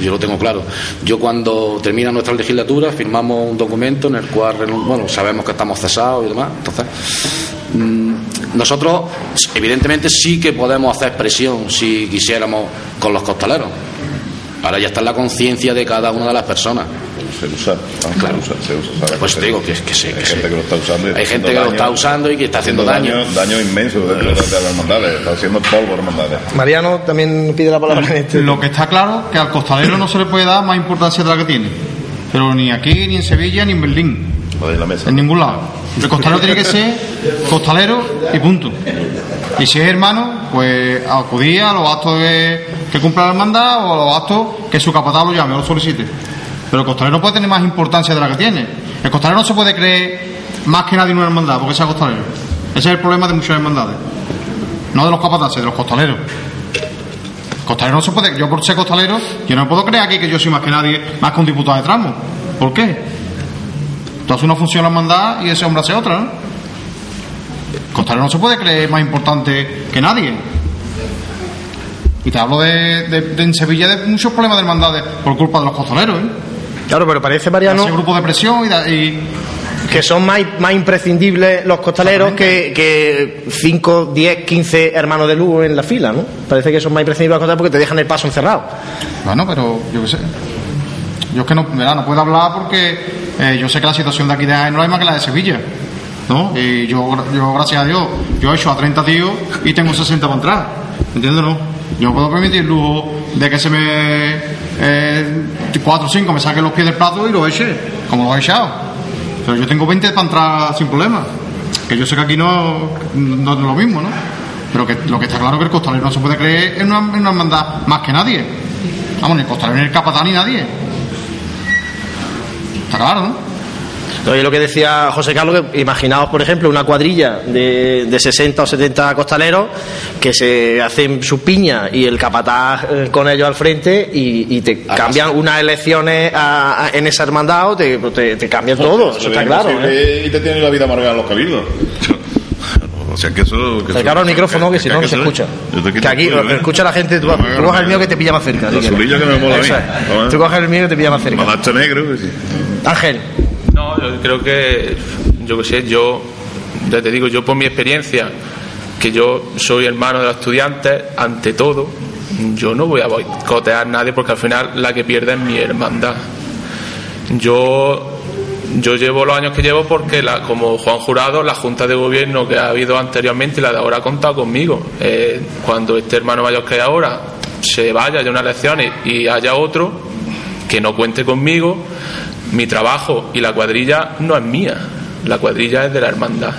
yo lo tengo claro. Yo cuando termina nuestra legislatura firmamos un documento en el cual bueno, sabemos que estamos cesados y demás. Entonces, mm, nosotros evidentemente sí que podemos hacer presión si quisiéramos con los costaleros. Ahora ya está en la conciencia de cada una de las personas. Se usa, ¿no? Claro. se usa, se usa. ¿sabes? Pues te digo que, que sí, Hay que gente sí. que lo está usando. y Hay gente que lo daño, está usando y que está haciendo daño. Daño inmenso dentro de, las hermandades. Está haciendo polvo a hermandades. Mariano también pide la palabra en este. Lo que está claro que al costalero no se le puede dar más importancia de la que tiene. Pero ni aquí, ni en Sevilla, ni en Berlín. La mesa. En ningún lado. El costalero tiene que ser costalero y punto. Y si es hermano, pues acudir a los actos de- que cumpla la hermandad o a los actos que su capataz lo llame o lo solicite. Pero el costalero puede tener más importancia de la que tiene. El costalero no se puede creer más que nadie en una hermandad porque sea costalero. Ese es el problema de muchas hermandades. No de los capataces, de los costaleros. Costalero no se puede. Yo por ser costalero, yo no puedo creer aquí que yo soy más que nadie, más que un diputado de tramo. ¿Por qué? Entonces uno funciona la hermandad y ese hombre hace otra, ¿no? Costalero no se puede creer más importante que nadie. Y te hablo de, de- de- en Sevilla de muchos problemas de hermandades por culpa de los costaleros, ¿eh? Claro, pero parece, Mariano, Ese grupo de presión y, da- y que son más, más imprescindibles los costaleros que, que 5, 10, 15 hermanos de luz en la fila, ¿no? Parece que son más imprescindibles los costaleros porque te dejan el paso encerrado. Bueno, pero yo qué sé. Yo es que no, verá, no puedo hablar porque eh, yo sé que la situación de aquí de Jaén no es más que la de Sevilla. ¿No? Y yo, yo, gracias a Dios, yo he hecho a 30 tíos y tengo 60 para entrar. ¿Entiendes? No? Yo puedo permitir el lujo de que se me. Eh, 4 o 5 me saquen los pies del plato y lo eche, como lo he echado. Pero yo tengo 20 para entrar sin problema. Que yo sé que aquí no, no es lo mismo, ¿no? Pero que lo que está claro es que el costalero no se puede creer en una, en una hermandad más que nadie. Vamos, ni el costalero ni el capatán ni nadie. Está claro, ¿no? Oye, lo que decía José Carlos, que imaginaos, por ejemplo, una cuadrilla de, de 60 o 70 costaleros que se hacen su piña y el capataz eh, con ellos al frente y, y te cambian unas elecciones a- a- en esa hermandad o te, te, te cambian todo, eso está claro. ¿eh? Y te tienen la vida amargada los cabildos. O sea que eso. Que Acercaros al micrófono que si no no se escucha. Que aquí culo, ¿eh? escucha la gente, tú, tú coges el mío que te pilla más cerca. Azulillo que me mola a mí. Eso es. Toma. Tú coges el mío que te pilla más cerca. Mazacho negro. pues sí. Ángel, creo que, yo qué sé, yo, ya te digo, yo por mi experiencia, que yo soy hermano de los estudiantes, ante todo, yo no voy a boicotear a nadie porque al final la que pierde es mi hermandad. Yo, yo llevo los años que llevo porque, como Juan Jurado, la Junta de Gobierno que ha habido anteriormente y la de ahora ha contado conmigo. Eh, cuando este hermano mayor que hay ahora se vaya de unas elecciones y haya otro que no cuente conmigo, mi trabajo y la cuadrilla no es mía, la cuadrilla es de la hermandad.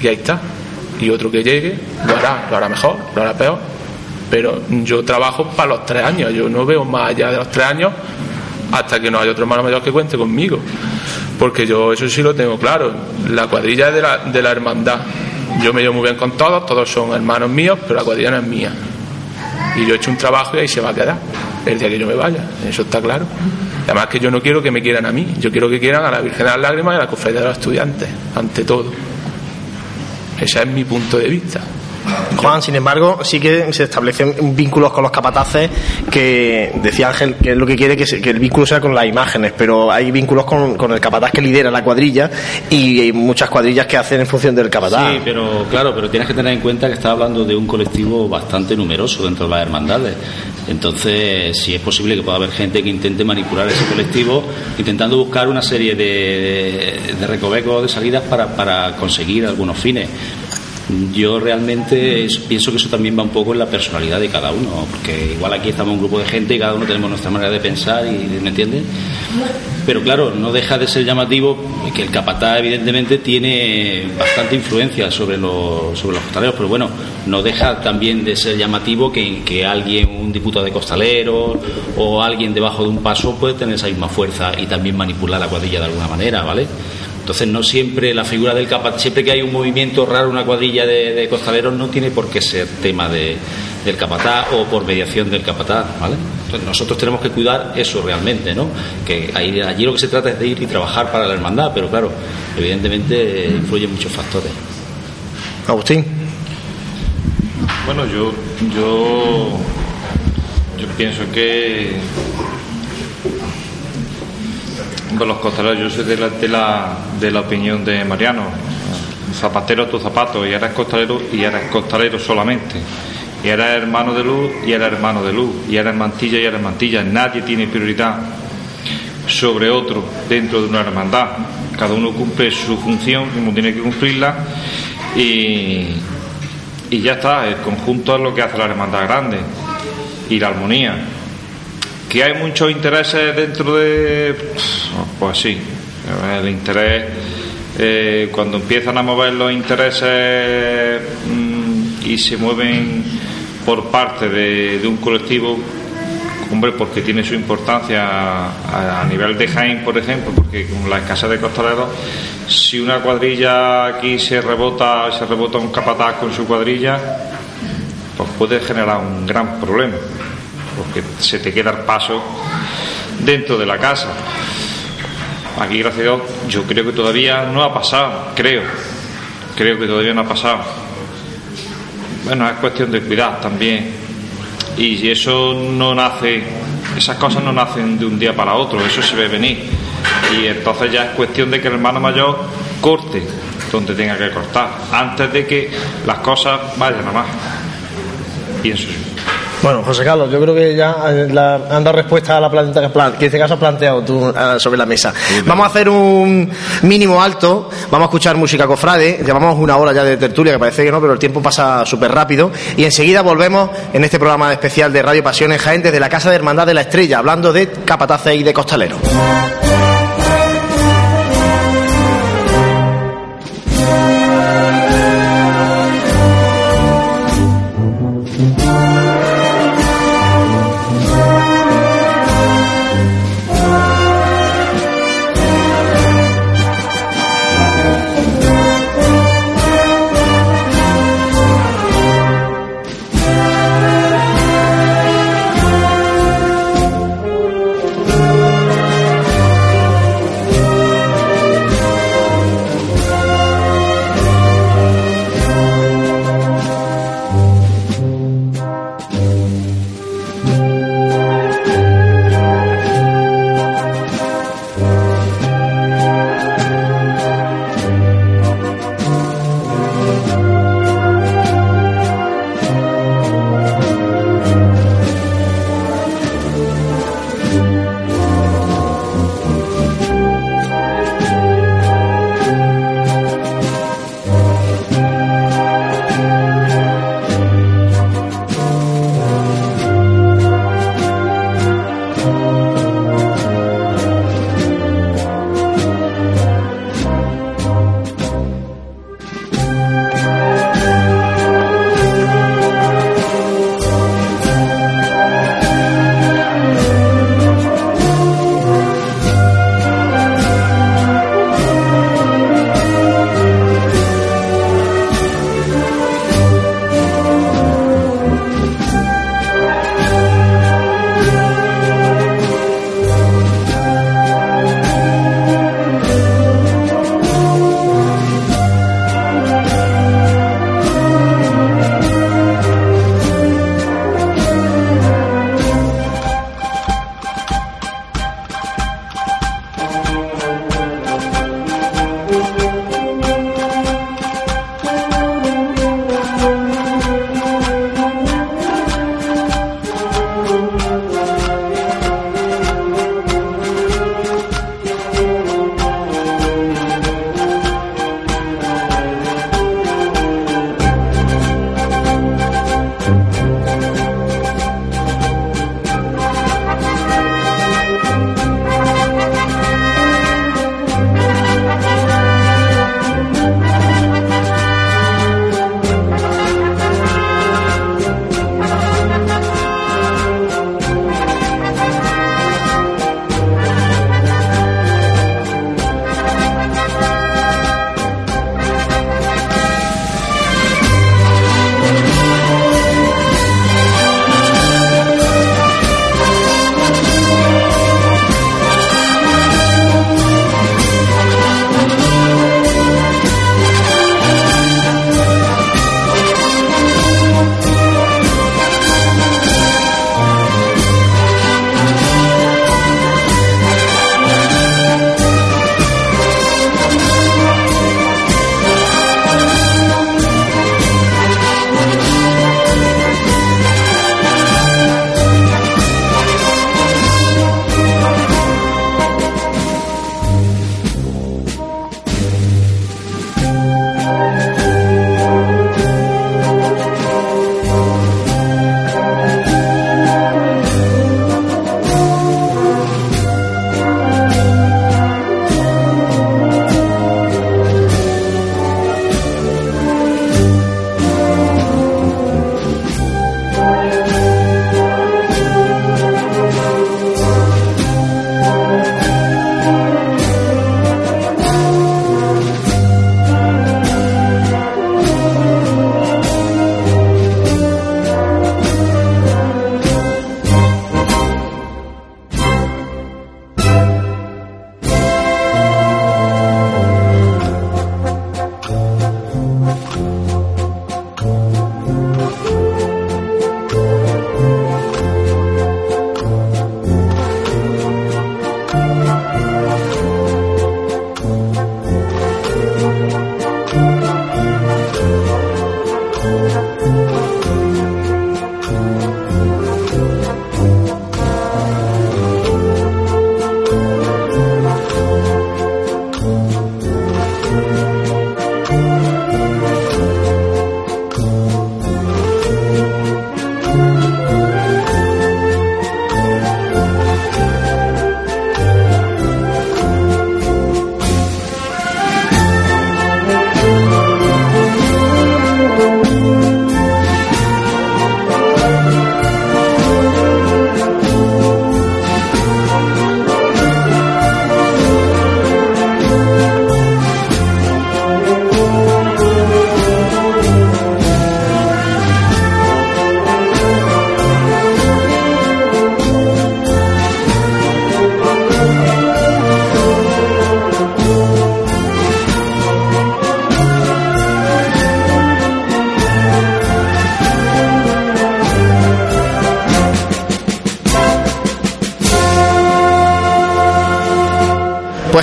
Y ahí está. Y otro que llegue lo hará, lo hará mejor, lo hará peor. Pero yo trabajo para los tres años, yo no veo más allá de los tres años hasta que no haya otro hermano mayor que cuente conmigo. Porque yo eso sí lo tengo claro, la cuadrilla es de la, de la hermandad. Yo me llevo muy bien con todos, todos son hermanos míos, pero la cuadrilla no es mía. Y yo he hecho un trabajo y ahí se va a quedar el día que yo me vaya, eso está claro. Además que yo no quiero que me quieran a mí, yo quiero que quieran a la Virgen de las Lágrimas y a la Cofradía de los Estudiantes, ante todo. Ese es mi punto de vista. Sin embargo, sí que se establecen vínculos con los capataces que decía Ángel que es lo que quiere que, que el vínculo sea con las imágenes, pero hay vínculos con, el capataz que lidera la cuadrilla y hay muchas cuadrillas que hacen en función del capataz. Sí, pero claro, pero tienes que tener en cuenta que está hablando de un colectivo bastante numeroso dentro de las hermandades. Entonces, sí es posible que pueda haber gente que intente manipular ese colectivo, intentando buscar una serie de, de recovecos, de salidas para conseguir algunos fines. Yo realmente pienso que eso también va un poco en la personalidad de cada uno, porque igual aquí estamos un grupo de gente y cada uno tenemos nuestra manera de pensar, y ¿me entiendes? Pero claro, no deja de ser llamativo que el capataz evidentemente tiene bastante influencia sobre los, sobre los costaleros, pero bueno, no deja también de ser llamativo que, que alguien, un diputado de costaleros o alguien debajo de un paso puede tener esa misma fuerza y también manipular la cuadrilla de alguna manera, ¿vale? Entonces no siempre la figura del capataz, siempre que hay un movimiento raro, una cuadrilla de, de costaleros, no tiene por qué ser tema de, del capataz o por mediación del capataz, ¿vale? Entonces nosotros tenemos que cuidar eso realmente, ¿no? Que ahí, allí lo que se trata es de ir y trabajar para la hermandad, pero claro, evidentemente eh, influyen muchos factores. Agustín. Bueno, yo, yo, yo pienso que de los costaleros, yo soy de la, de la, de la opinión de Mariano. Zapatero a tu zapato, y eres costalero y eres costalero solamente. Y eres hermano de luz y eres hermano de luz. Y eres mantilla y eres mantilla. Nadie tiene prioridad sobre otro dentro de una hermandad. Cada uno cumple su función como tiene que cumplirla y, y ya está. El conjunto es lo que hace la hermandad grande y la armonía. Que hay muchos intereses dentro de. Pues sí, el interés. eh, cuando empiezan a mover los intereses mm, y se mueven por parte de, de un colectivo, hombre, porque tiene su importancia a, a nivel de Jaén, por ejemplo, porque con la escasez de costaleros, si una cuadrilla aquí se rebota, se rebota un capataz con su cuadrilla, pues puede generar un gran problema, porque se te queda el paso dentro de la casa. Aquí, gracias a Dios, yo creo que todavía no ha pasado, creo, creo que todavía no ha pasado. Bueno, es cuestión de cuidar también. Y eso no nace, esas cosas no nacen de un día para otro, eso se ve venir. Y entonces ya es cuestión de que el hermano mayor corte donde tenga que cortar, antes de que las cosas vayan a más. Pienso yo. Bueno, José Carlos, yo creo que ya eh, la- han dado respuesta a la pregunta que, en este caso has planteado tú eh, sobre la mesa. Vamos a hacer un mínimo alto, vamos a escuchar música cofrade, llevamos una hora ya de tertulia, que parece que no, pero el tiempo pasa súper rápido, y enseguida volvemos en este programa especial de Radio Pasión en Jaén desde la Casa de Hermandad de la Estrella, hablando de capataces y de costaleros.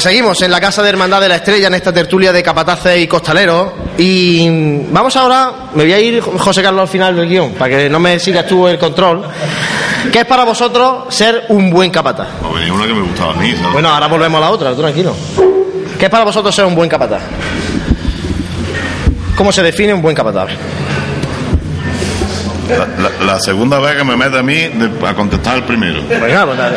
Pues seguimos en la Casa de Hermandad de la Estrella, en esta tertulia de capataces y costaleros. Y vamos ahora, me voy a ir, José Carlos, al final del guion, para que no me sigas tú el control. ¿Qué es para vosotros ser un buen capataz? Venía una que me gustaba a mí, ¿sabes? Bueno, ahora volvemos a la otra, tú tranquilo. ¿Qué es para vosotros ser un buen capataz? ¿Cómo se define un buen capataz? La, la- la segunda vez que me mete a mí de- a contestar el primero. Venga, pues dale.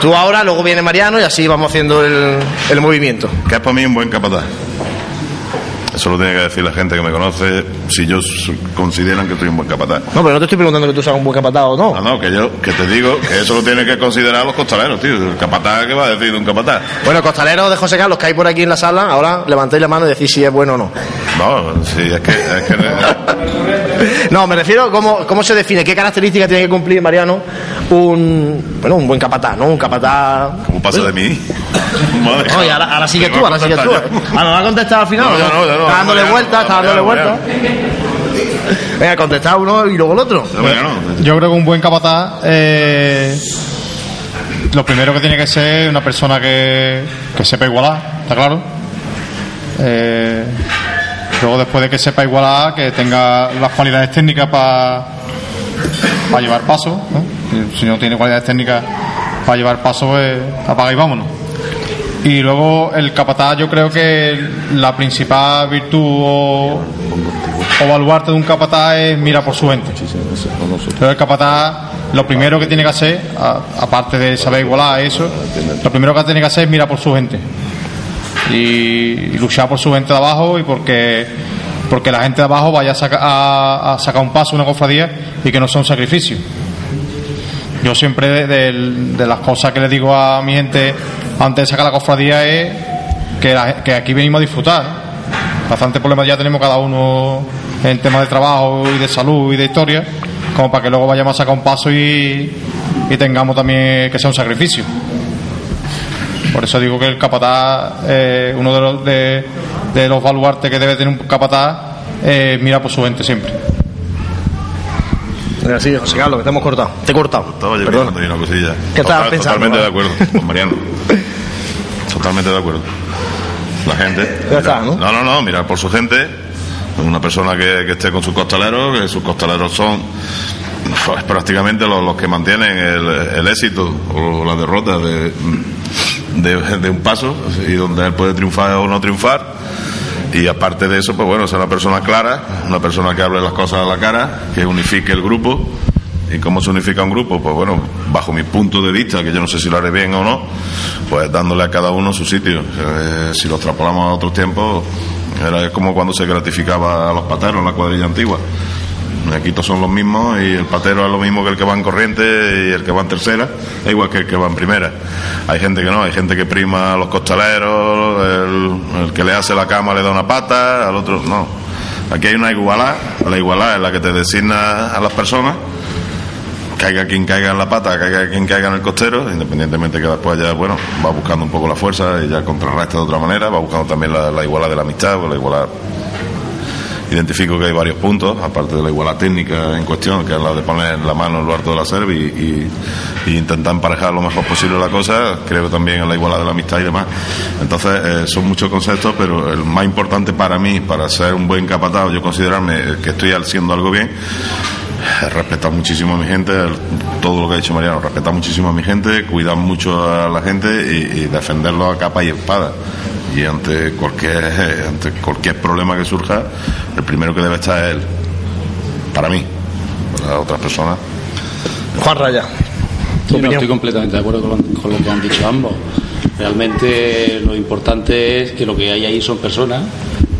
Tú ahora, luego viene Mariano y así vamos haciendo el, el movimiento. ¿Qué es para mí un buen capataz? Eso lo tiene que decir la gente que me conoce si ellos consideran que soy un buen capataz. No, pero no te estoy preguntando que tú seas un buen capataz o no. No, no, que yo que te digo que eso lo tienen que considerar los costaleros, tío. El capataz, ¿qué va a decir de un capataz? Bueno, costalero de José Carlos que hay por aquí en la sala, ahora levantéis la mano y decís si es bueno o no. No, sí, es que, es que No, me refiero a cómo, cómo se define, qué características tiene que cumplir Mariano un, bueno, un buen capataz, ¿no? Un capataz... ¿cómo pasa de mí? Madre No, y ahora, ahora sigues tú, ahora sigues tú. ya. Ahora va a contestar al final. No, ¿o ya no, no, Está dándole ya no, vuelta, ya está dándole ya vuelta. Venga, contestar uno y luego el otro. Yo creo que un buen capataz, eh, lo primero que tiene que ser una persona que, que sepa igualar, ¿está claro? Eh, luego, después de que sepa igualar, que tenga las cualidades técnicas para llevar paso. Si no tiene cualidades técnicas para llevar paso, pues apaga y vámonos. Y luego el capataz, yo creo que la principal virtud o, o baluarte de un capataz es mira por su gente. Entonces el capataz lo primero que tiene que hacer, aparte de saber igualar eso, lo primero que tiene que hacer es mirar por su gente. Y, luchar por su gente de abajo y porque porque la gente de abajo vaya a, saca- a- sacar un paso, una cofradía y que no sea un sacrificio. Yo siempre de, las cosas que le digo a mi gente antes de sacar la cofradía es que, aquí venimos a disfrutar. Bastante problemas ya tenemos cada uno en temas de trabajo y de salud y de historia, como para que luego vayamos a sacar un paso y, y tengamos también que sea un sacrificio. Por eso digo que el capataz, eh, uno de los, de, de los baluartes que debe tener un capataz, eh, mira por su gente siempre. Sí, José Carlos, que te hemos cortado. Te he cortado. Estaba yo Perdón. pensando ahí una cosilla. ¿Qué estabas pensando, Totalmente de acuerdo con Mariano. Totalmente de acuerdo. La gente. Ya está, ¿no? No, no, no, mirar por su gente. Una persona que, que esté con sus costaleros, que sus costaleros son pues, prácticamente los, los que mantienen el, el éxito o la derrota de, de, un paso y donde él puede triunfar o no triunfar. Y aparte de eso, pues bueno, ser una persona clara, una persona que hable las cosas a la cara, que unifique el grupo. ¿Y cómo se unifica un grupo? Pues bueno, bajo mi punto de vista, que yo no sé si lo haré bien o no, pues dándole a cada uno su sitio. Eh, si lo extrapolamos a otros tiempos, era como cuando se gratificaba a los pateros en la cuadrilla antigua. Aquí todos son los mismos y el patero es lo mismo que el que va en corriente y el que va en tercera, es igual que el que va en primera. Hay gente que no, hay gente que prima a los costaleros, el, que le hace la cama le da una pata, al otro no. Aquí hay una igualdad, la igualdad es la que te designa a las personas, caiga quien caiga en la pata, caiga quien caiga en el costero, independientemente que después ya, bueno, va buscando un poco la fuerza y ya contrarresta de otra manera, va buscando también la, la igualdad de la amistad, o la igualdad identifico que hay varios puntos, aparte de la igualdad técnica en cuestión, que es la de poner la mano en lo alto de la cerva y, intentar emparejar lo mejor posible la cosa, creo también en la igualdad de la amistad y demás. Entonces, eh, son muchos conceptos, pero el más importante para mí, para ser un buen capataz, yo considerarme que estoy haciendo algo bien, es respetar muchísimo a mi gente, todo lo que ha dicho Mariano, respetar muchísimo a mi gente, cuidar mucho a la gente y defenderlo a capa y espada. Y ante cualquier, ante cualquier problema que surja, el primero que debe estar es él. Para mí, para otras personas. Juan Raya. Sí, no, estoy completamente de acuerdo con, con lo que han dicho ambos. Realmente lo importante es que lo que hay ahí son personas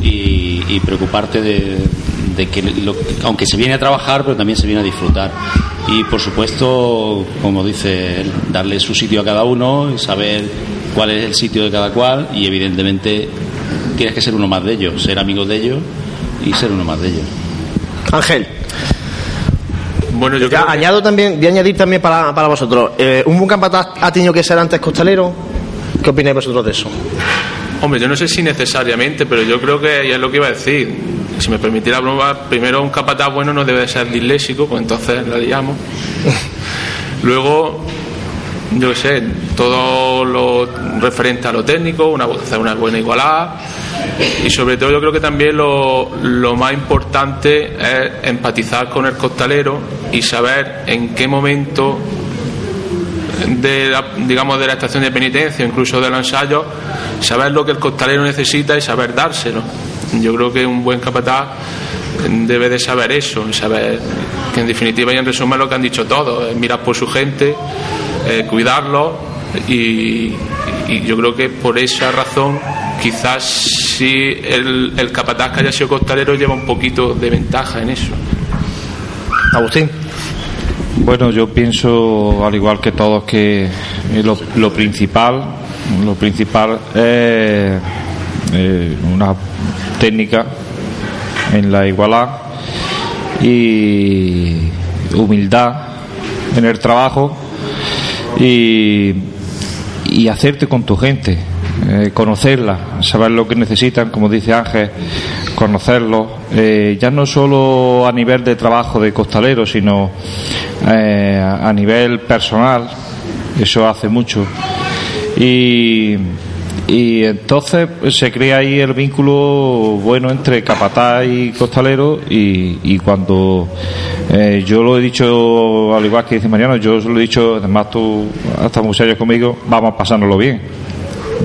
y, y preocuparte de, de que, lo- aunque se viene a trabajar, pero también se viene a disfrutar. Y por supuesto, como dice él, darle su sitio a cada uno y saber cuál es el sitio de cada cual y evidentemente tienes que ser uno más de ellos, ser amigo de ellos y ser uno más de ellos. Ángel. Bueno, yo Ya creo que- añado también, voy a añadir también para, para vosotros. eh, ¿Un buen capataz ha tenido que ser antes costalero? ¿Qué opináis vosotros de eso? Hombre, yo no sé si necesariamente, pero yo creo que ya es lo que iba a decir. Si me permitiera broma, primero un capataz bueno no debe de ser disléxico, pues entonces la liamos. Luego, yo sé, todo lo referente a lo técnico, una, hacer una buena igualada y sobre todo yo creo que también lo, lo más importante es empatizar con el costalero y saber en qué momento de la, digamos de la estación de penitencia, incluso del ensayo, saber lo que el costalero necesita y saber dárselo. Yo creo que un buen capataz debe de saber eso, saber que en definitiva y en resumen lo que han dicho todos, mirar por su gente, eh, cuidarlo y, y, yo creo que por esa razón quizás si el, el capataz que haya sido costalero lleva un poquito de ventaja en eso. Agustín. Bueno, yo pienso, al igual que todos, que lo, lo principal, lo principal es eh, una técnica en la igualdad y humildad en el trabajo y, y hacerte con tu gente, eh, conocerla, saber lo que necesitan, como dice Ángel, conocerlo, eh, ya no solo a nivel de trabajo de costalero, sino eh, a nivel personal, eso hace mucho. Y, y entonces se crea ahí el vínculo bueno entre capataz y costalero y, y cuando eh, yo lo he dicho al igual que dice Mariano yo lo he dicho además tú hasta muy serio conmigo vamos pasárnoslo bien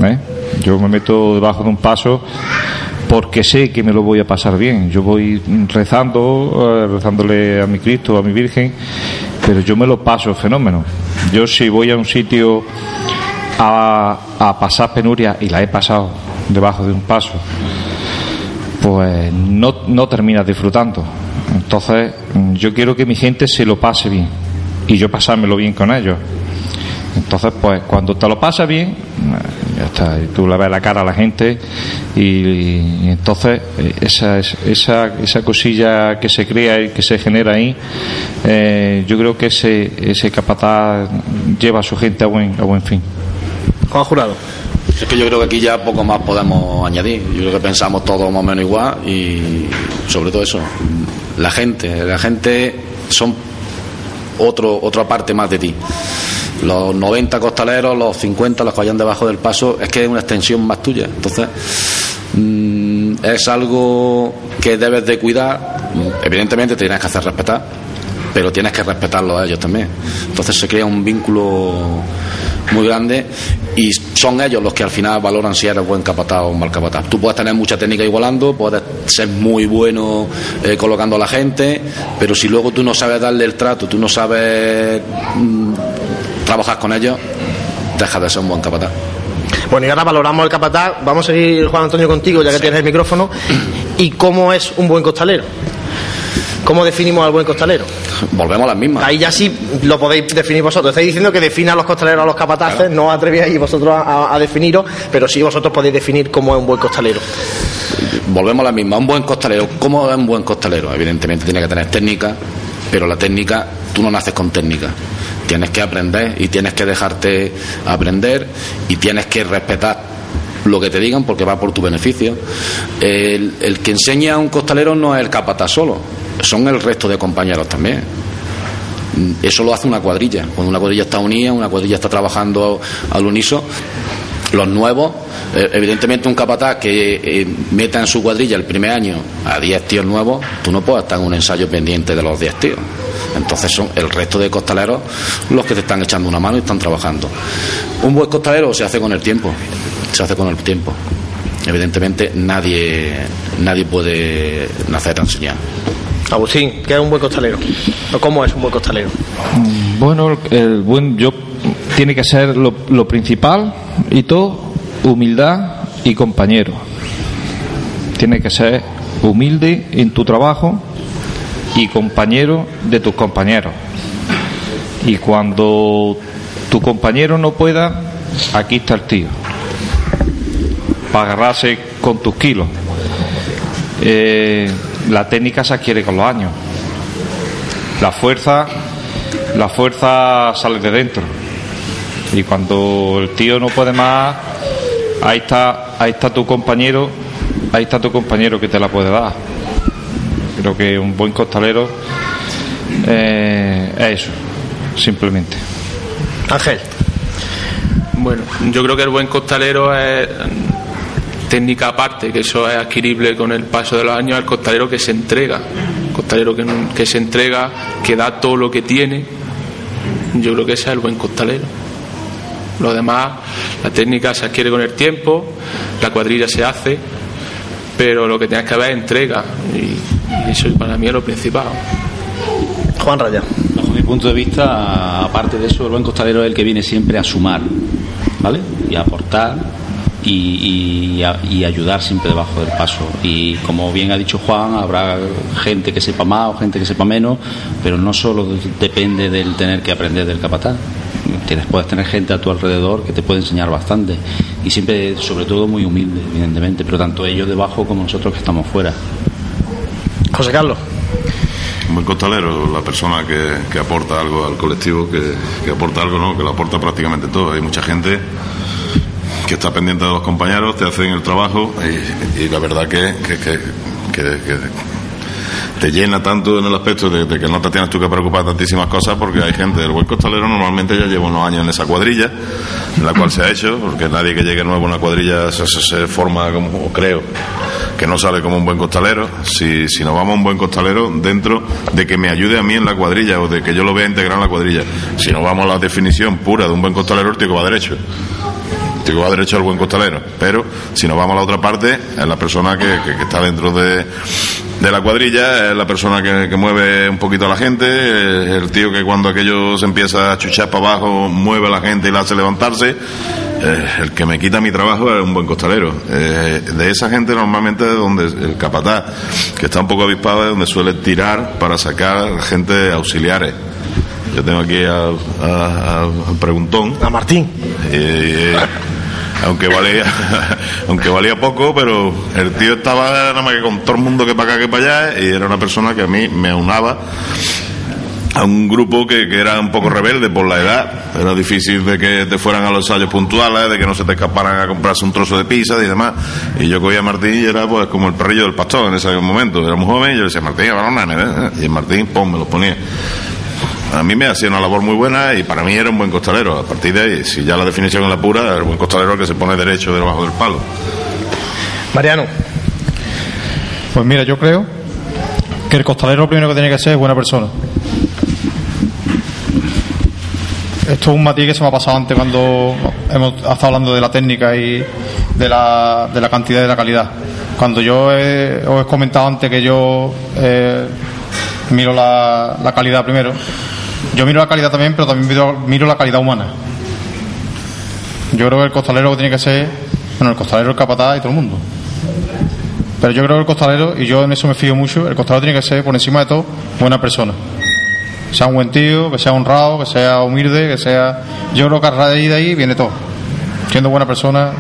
¿eh? yo me meto debajo de un paso porque sé que me lo voy a pasar bien yo voy rezando eh, rezándole a mi Cristo a mi Virgen pero yo me lo paso fenómeno yo si voy a un sitio a, pasar penuria y la he pasado debajo de un paso, pues no, no terminas disfrutando. Entonces, yo quiero que mi gente se lo pase bien y yo pasármelo bien con ellos. Entonces, pues cuando te lo pasas bien, ya está, y tú le ves la cara a la gente y, entonces esa, esa, esa cosilla que se crea y que se genera ahí, eh, yo creo que ese, ese capataz lleva a su gente a buen, a buen fin. Juan Jurado. Es que yo creo que aquí ya poco más podemos añadir. Yo creo que pensamos todos más o menos igual y sobre todo eso, la gente, la gente son otro, otra parte más de ti. Los 90 costaleros, los 50, los que vayan debajo del paso, es que es una extensión más tuya. Entonces, mmm, es algo que debes de cuidar. Evidentemente te tienes que hacer respetar, pero tienes que respetarlo a ellos también. Entonces se crea un vínculo muy grande y son ellos los que al final valoran si eres buen capataz o mal capataz. Tú puedes tener mucha técnica igualando, puedes ser muy bueno eh, colocando a la gente, pero si luego tú no sabes darle el trato, tú no sabes mmm, trabajar con ellos, dejas de ser un buen capataz. Bueno, y ahora valoramos el capataz. Vamos a seguir, Juan Antonio, contigo, ya que sí. tienes el micrófono. ¿Y cómo es un buen costalero? ¿Cómo definimos al buen costalero? Volvemos a las mismas. Ahí ya sí lo podéis definir vosotros. Estáis diciendo que defina a los costaleros a los capataces, claro. no atrevéis vosotros a, a, definiros, pero sí vosotros podéis definir cómo es un buen costalero. Volvemos a la misma. Un buen costalero. ¿Cómo es un buen costalero? Evidentemente tiene que tener técnica, pero la técnica, tú no naces con técnica. Tienes que aprender y tienes que dejarte aprender y tienes que respetar lo que te digan porque va por tu beneficio. El, el que enseña a un costalero no es el capataz solo, son el resto de compañeros también. Eso lo hace una cuadrilla. Cuando una cuadrilla está unida, una cuadrilla está trabajando al uniso, los nuevos, eh, evidentemente un capataz que eh, meta en su cuadrilla el primer año a 10 tíos nuevos, tú no puedes estar en un ensayo pendiente de los 10 tíos. Entonces son el resto de costaleros los que te están echando una mano y están trabajando. Un buen costalero se hace con el tiempo, se hace con el tiempo. Evidentemente nadie, nadie puede nacer tan enseñar. Agustín, ¿qué es un buen costalero? ¿O cómo es un buen costalero? Bueno, el buen yo tiene que ser lo, lo principal y todo humildad y compañero. Tiene que ser humilde en tu trabajo y compañero de tus compañeros. Y cuando tu compañero no pueda, aquí está el tío. Para agarrarse con tus kilos. Eh, la técnica se adquiere con los años. La fuerza, la fuerza sale de dentro. Y cuando el tío no puede más, ahí está, ahí está tu compañero, ahí está tu compañero que te la puede dar. Creo que un buen costalero eh, es eso, simplemente. Ángel. Bueno, yo creo que el buen costalero es técnica aparte, que eso es adquirible con el paso de los años, el costalero que se entrega, el costalero que, que se entrega, que da todo lo que tiene, yo creo que ese es el buen costalero. Lo demás, la técnica se adquiere con el tiempo, la cuadrilla se hace, pero lo que tienes que ver es entrega, y, eso para mí es lo principal. Juan Raya. Bajo mi punto de vista, aparte de eso, el buen costalero es el que viene siempre a sumar, ¿vale? Y a aportar y, ayudar siempre debajo del paso. Y como bien ha dicho Juan, habrá gente que sepa más o gente que sepa menos, pero no solo depende del tener que aprender del capataz. Tienes, puedes tener gente a tu alrededor que te puede enseñar bastante y siempre, sobre todo, muy humilde, evidentemente, pero tanto ellos debajo como nosotros que estamos fuera. José Carlos. Buen costalero, la persona que, aporta algo al colectivo, que, que aporta algo, ¿no? que lo aporta prácticamente todo. Hay mucha gente que está pendiente de los compañeros, te hacen el trabajo y, la verdad que, te llena tanto en el aspecto de, que no te tienes tú que preocupar tantísimas cosas porque hay gente del buen costalero normalmente ya lleva unos años en esa cuadrilla en la cual se ha hecho porque nadie que llegue nuevo a una cuadrilla se, forma como creo que no sale como un buen costalero. Si, si nos vamos a un buen costalero dentro de que me ayude a mí en la cuadrilla o de que yo lo vea integrar en la cuadrilla si nos vamos a la definición pura de un buen costalero el tío que va derecho digo va derecho al buen costalero, pero si nos vamos a la otra parte, es la persona que, está dentro de, la cuadrilla, es la persona que, mueve un poquito a la gente, el tío que cuando aquello se empieza a chuchar para abajo mueve a la gente y la hace levantarse, el que me quita mi trabajo es un buen costalero. Eh, de esa gente normalmente es donde el capataz, que está un poco avispado, es donde suele tirar para sacar gente auxiliares. Yo tengo aquí al, preguntón. A Martín. Eh, aunque valía aunque valía poco pero el tío estaba nada más que con todo el mundo que para acá que para allá y era una persona que a mí me aunaba a un grupo que, era un poco rebelde por la edad. Era difícil de que te fueran a los ensayos puntuales, de que no se te escaparan a comprarse un trozo de pizza y demás. Y yo cogía a Martín y era pues como el perrillo del pastor en ese momento. Era muy joven y yo le decía, Martín, ¿eh? Y Martín, pum, me lo ponía a mí me hacía una labor muy buena y para mí era un buen costalero. A partir de ahí, si ya la definición es la pura, el buen costalero que se pone derecho debajo del palo. Mariano. Pues mira, yo creo que el costalero lo primero que tiene que ser es buena persona. Esto es un matiz que se me ha pasado antes cuando hemos estado hablando de la técnica y de la, de la cantidad y de la calidad. Cuando yo os he comentado antes que yo eh, miro la, la calidad primero, yo miro la calidad también, pero también miro, la calidad humana. Yo creo que el costalero tiene que ser, bueno, el costalero, el capataz y todo el mundo. Pero yo creo que el costalero, y yo en eso me fío mucho, el costalero tiene que ser, por encima de todo, buena persona. Que sea un buen tío, que sea honrado, que sea humilde, que sea. Yo creo que a raíz de ahí viene todo. Siendo buena persona,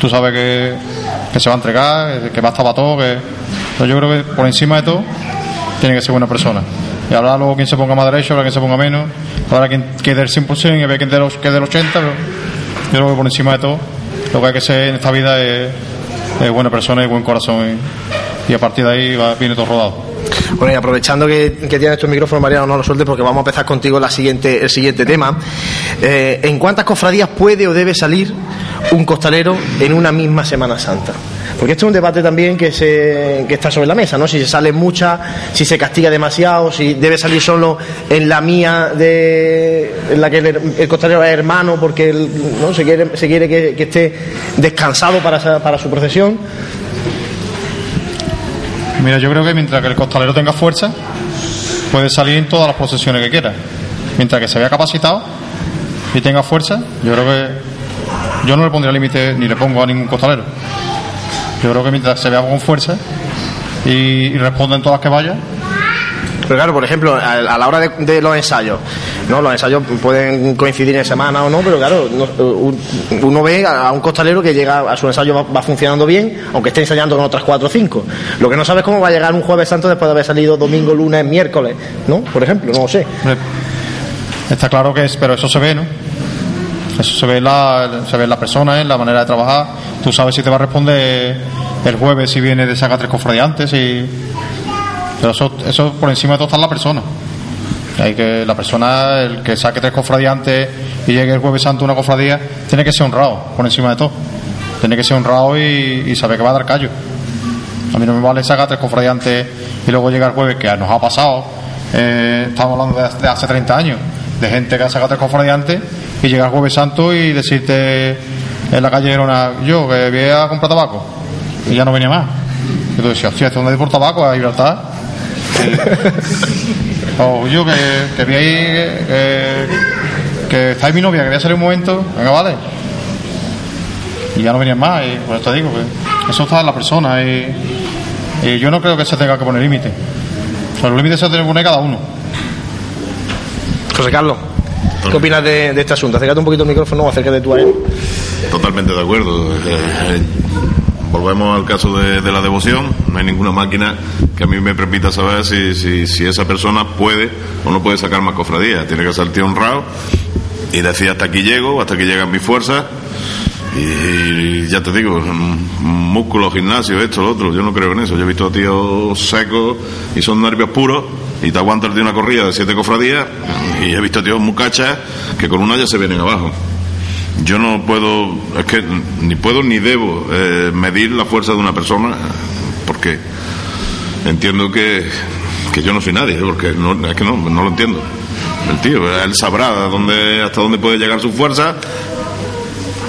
tú sabes que, que se va a entregar, que va a estar para todo, que. Pero yo creo que por encima de todo, tiene que ser buena persona y habrá luego quien se ponga más derecho, habrá quien se ponga menos, habrá quien quede el 100% y habrá quien quede el 80%, pero yo creo que por encima de todo lo que hay que ser en esta vida es, buena persona y buen corazón y, a partir de ahí viene todo rodado. Bueno, y aprovechando que, tienes tu micrófono, Mariano, no lo sueltes porque vamos a empezar contigo la siguiente, el siguiente tema. Eh, ¿En cuántas cofradías puede o debe salir un costalero en una misma Semana Santa? Porque esto es un debate también que, se, que está sobre la mesa, ¿no? Si se sale mucha, si se castiga demasiado, si debe salir solo en la mía, de, en la que el, costalero es hermano porque ¿no? se quiere, se quiere que, esté descansado para, para su procesión. Mira, yo creo que mientras que el costalero tenga fuerza, puede salir en todas las procesiones que quiera. Mientras que se vea capacitado y tenga fuerza, yo creo que yo no le pondría límite ni le pongo a ningún costalero. Yo creo que mientras se vea con fuerza y, responda en todas que vaya, pero claro, por ejemplo, a, la hora de, los ensayos, ¿no? Los ensayos pueden coincidir en semana o no, pero claro, uno ve a, un costalero que llega a su ensayo va, funcionando bien, aunque esté ensayando con otras cuatro o cinco. Lo que no sabes es cómo va a llegar un jueves santo después de haber salido domingo, lunes, miércoles, ¿no? Por ejemplo, no lo sé. Está claro que es, pero eso se ve, ¿no? Eso se ve, la, se ve en la persona, en la manera de trabajar. Tú sabes si te va a responder el jueves si viene de sacar tres cofradiantes y pero eso, eso por encima de todo está la persona. Hay que la persona, el que saque tres cofradiantes y llegue el Jueves Santo una cofradía, tiene que ser honrado por encima de todo. Tiene que ser honrado y, y saber que va a dar callo. A mí no me vale sacar tres cofradías y luego llega el jueves, que nos ha pasado. eh, estamos hablando de, hace 30 años, de gente que ha sacado tres cofradías y llega el Jueves Santo y decirte en la calle Gerona, yo que voy a comprar tabaco y ya no venía más. Decías, hostia, ¿este dónde por tabaco? A Gibraltar. o yo que, que vi ahí, eh, que está ahí mi novia, que voy a salir un momento, venga, vale. Y ya no venían más, y por eso te digo que eso está en la persona. Y, y yo no creo que se tenga que poner límite. O sea, los límites se tienen que poner cada uno. José Carlos, ¿qué opinas de, de este asunto? Acércate un poquito el micrófono o acércate tú a él. Totalmente de acuerdo. Volvemos al caso de, la devoción. No hay ninguna máquina que a mí me permita saber si, esa persona puede o no puede sacar más cofradías. Tiene que tío honrado y decir hasta aquí llego, hasta aquí llegan mis fuerzas. Y ya te digo, músculo, gimnasio, esto, lo otro, yo no creo en eso. Yo he visto tíos secos y son nervios puros y te aguantas de una corrida de siete cofradías y he visto tíos mucachas que con una ya se vienen abajo. Yo no puedo, es que ni puedo ni debo eh, medir la fuerza de una persona porque entiendo que, que yo no soy nadie, porque no, es que no, no lo entiendo. El tío, él sabrá dónde, hasta dónde puede llegar su fuerza,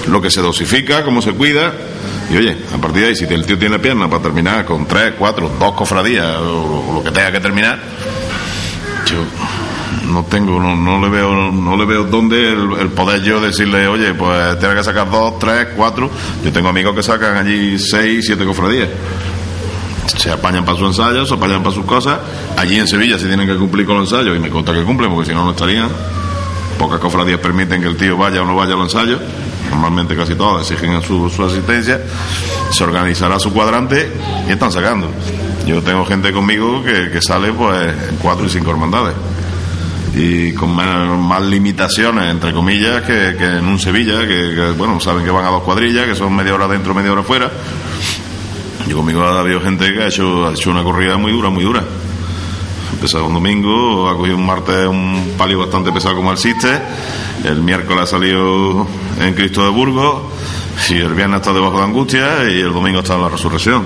lo que se dosifica, cómo se cuida. Y oye, a partir de ahí, si el tío tiene pierna para terminar con tres, cuatro, dos cofradías o, o lo que tenga que terminar, yo no tengo, no, no le veo, no le veo dónde el, poder yo decirle, oye, pues tiene que sacar dos, tres, cuatro. Yo tengo amigos que sacan allí seis, siete cofradías. Se apañan para su ensayo, se apañan para sus cosas. Allí en Sevilla se tienen que cumplir con los ensayos y me consta que cumplen porque si no, no estarían. Pocas cofradías permiten que el tío vaya o no vaya a los ensayos. Normalmente casi todas exigen su, su asistencia. Se organizará su cuadrante y están sacando. Yo tengo gente conmigo que, que sale pues en cuatro y cinco hermandades y con más, limitaciones, entre comillas, que, en un Sevilla, que, bueno, saben que van a dos cuadrillas, que son media hora dentro, media hora fuera. Yo conmigo ha habido gente que ha hecho, ha hecho una corrida muy dura, muy dura. Empezado un domingo, ha cogido un martes un palio bastante pesado como el Siste, el miércoles ha salido en Cristo de Burgos, y el viernes está debajo de Angustia, y el domingo está en la resurrección.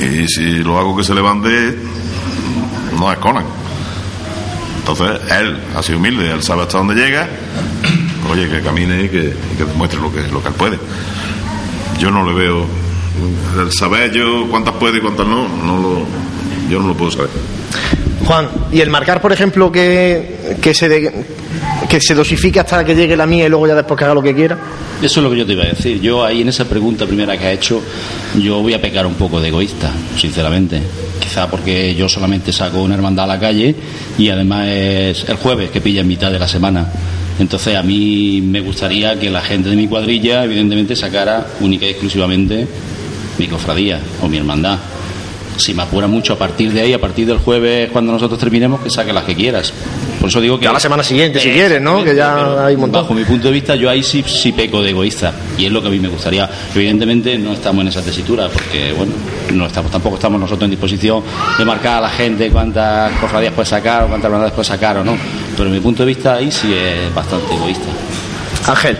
Y si lo hago que se levante, no es Conan. Entonces, él ha sido humilde, él sabe hasta dónde llega, oye, que camine y que, que demuestre lo que, lo que él puede. Yo no le veo, el saber yo cuántas puede y cuántas no, no lo, yo no lo puedo saber. Juan, y el marcar, por ejemplo, que, que, se de- que se dosifique hasta que llegue la mía y luego ya después que haga lo que quiera. Eso es lo que yo te iba a decir. Yo ahí en esa pregunta primera que ha hecho, yo voy a pecar un poco de egoísta, sinceramente. Quizá porque yo solamente saco una hermandad a la calle y además es el jueves que pilla en mitad de la semana. Entonces a mí me gustaría que la gente de mi cuadrilla, evidentemente, sacara única y exclusivamente mi cofradía o mi hermandad. Si me apura mucho a partir de ahí, a partir del jueves, cuando nosotros terminemos, que saque las que quieras. Por eso digo que. Ya la semana siguiente, si quieres, ¿no? Que ya hay un montón. Bajo mi punto de vista, yo ahí sí, sí peco de egoísta. Y es lo que a mí me gustaría. Evidentemente no estamos en esa tesitura, porque, bueno, no estamos, tampoco estamos nosotros en disposición de marcar a la gente cuántas cofradías puede sacar o cuántas hermandades puede sacar o no. Pero mi punto de vista ahí sí es bastante egoísta. Ángel,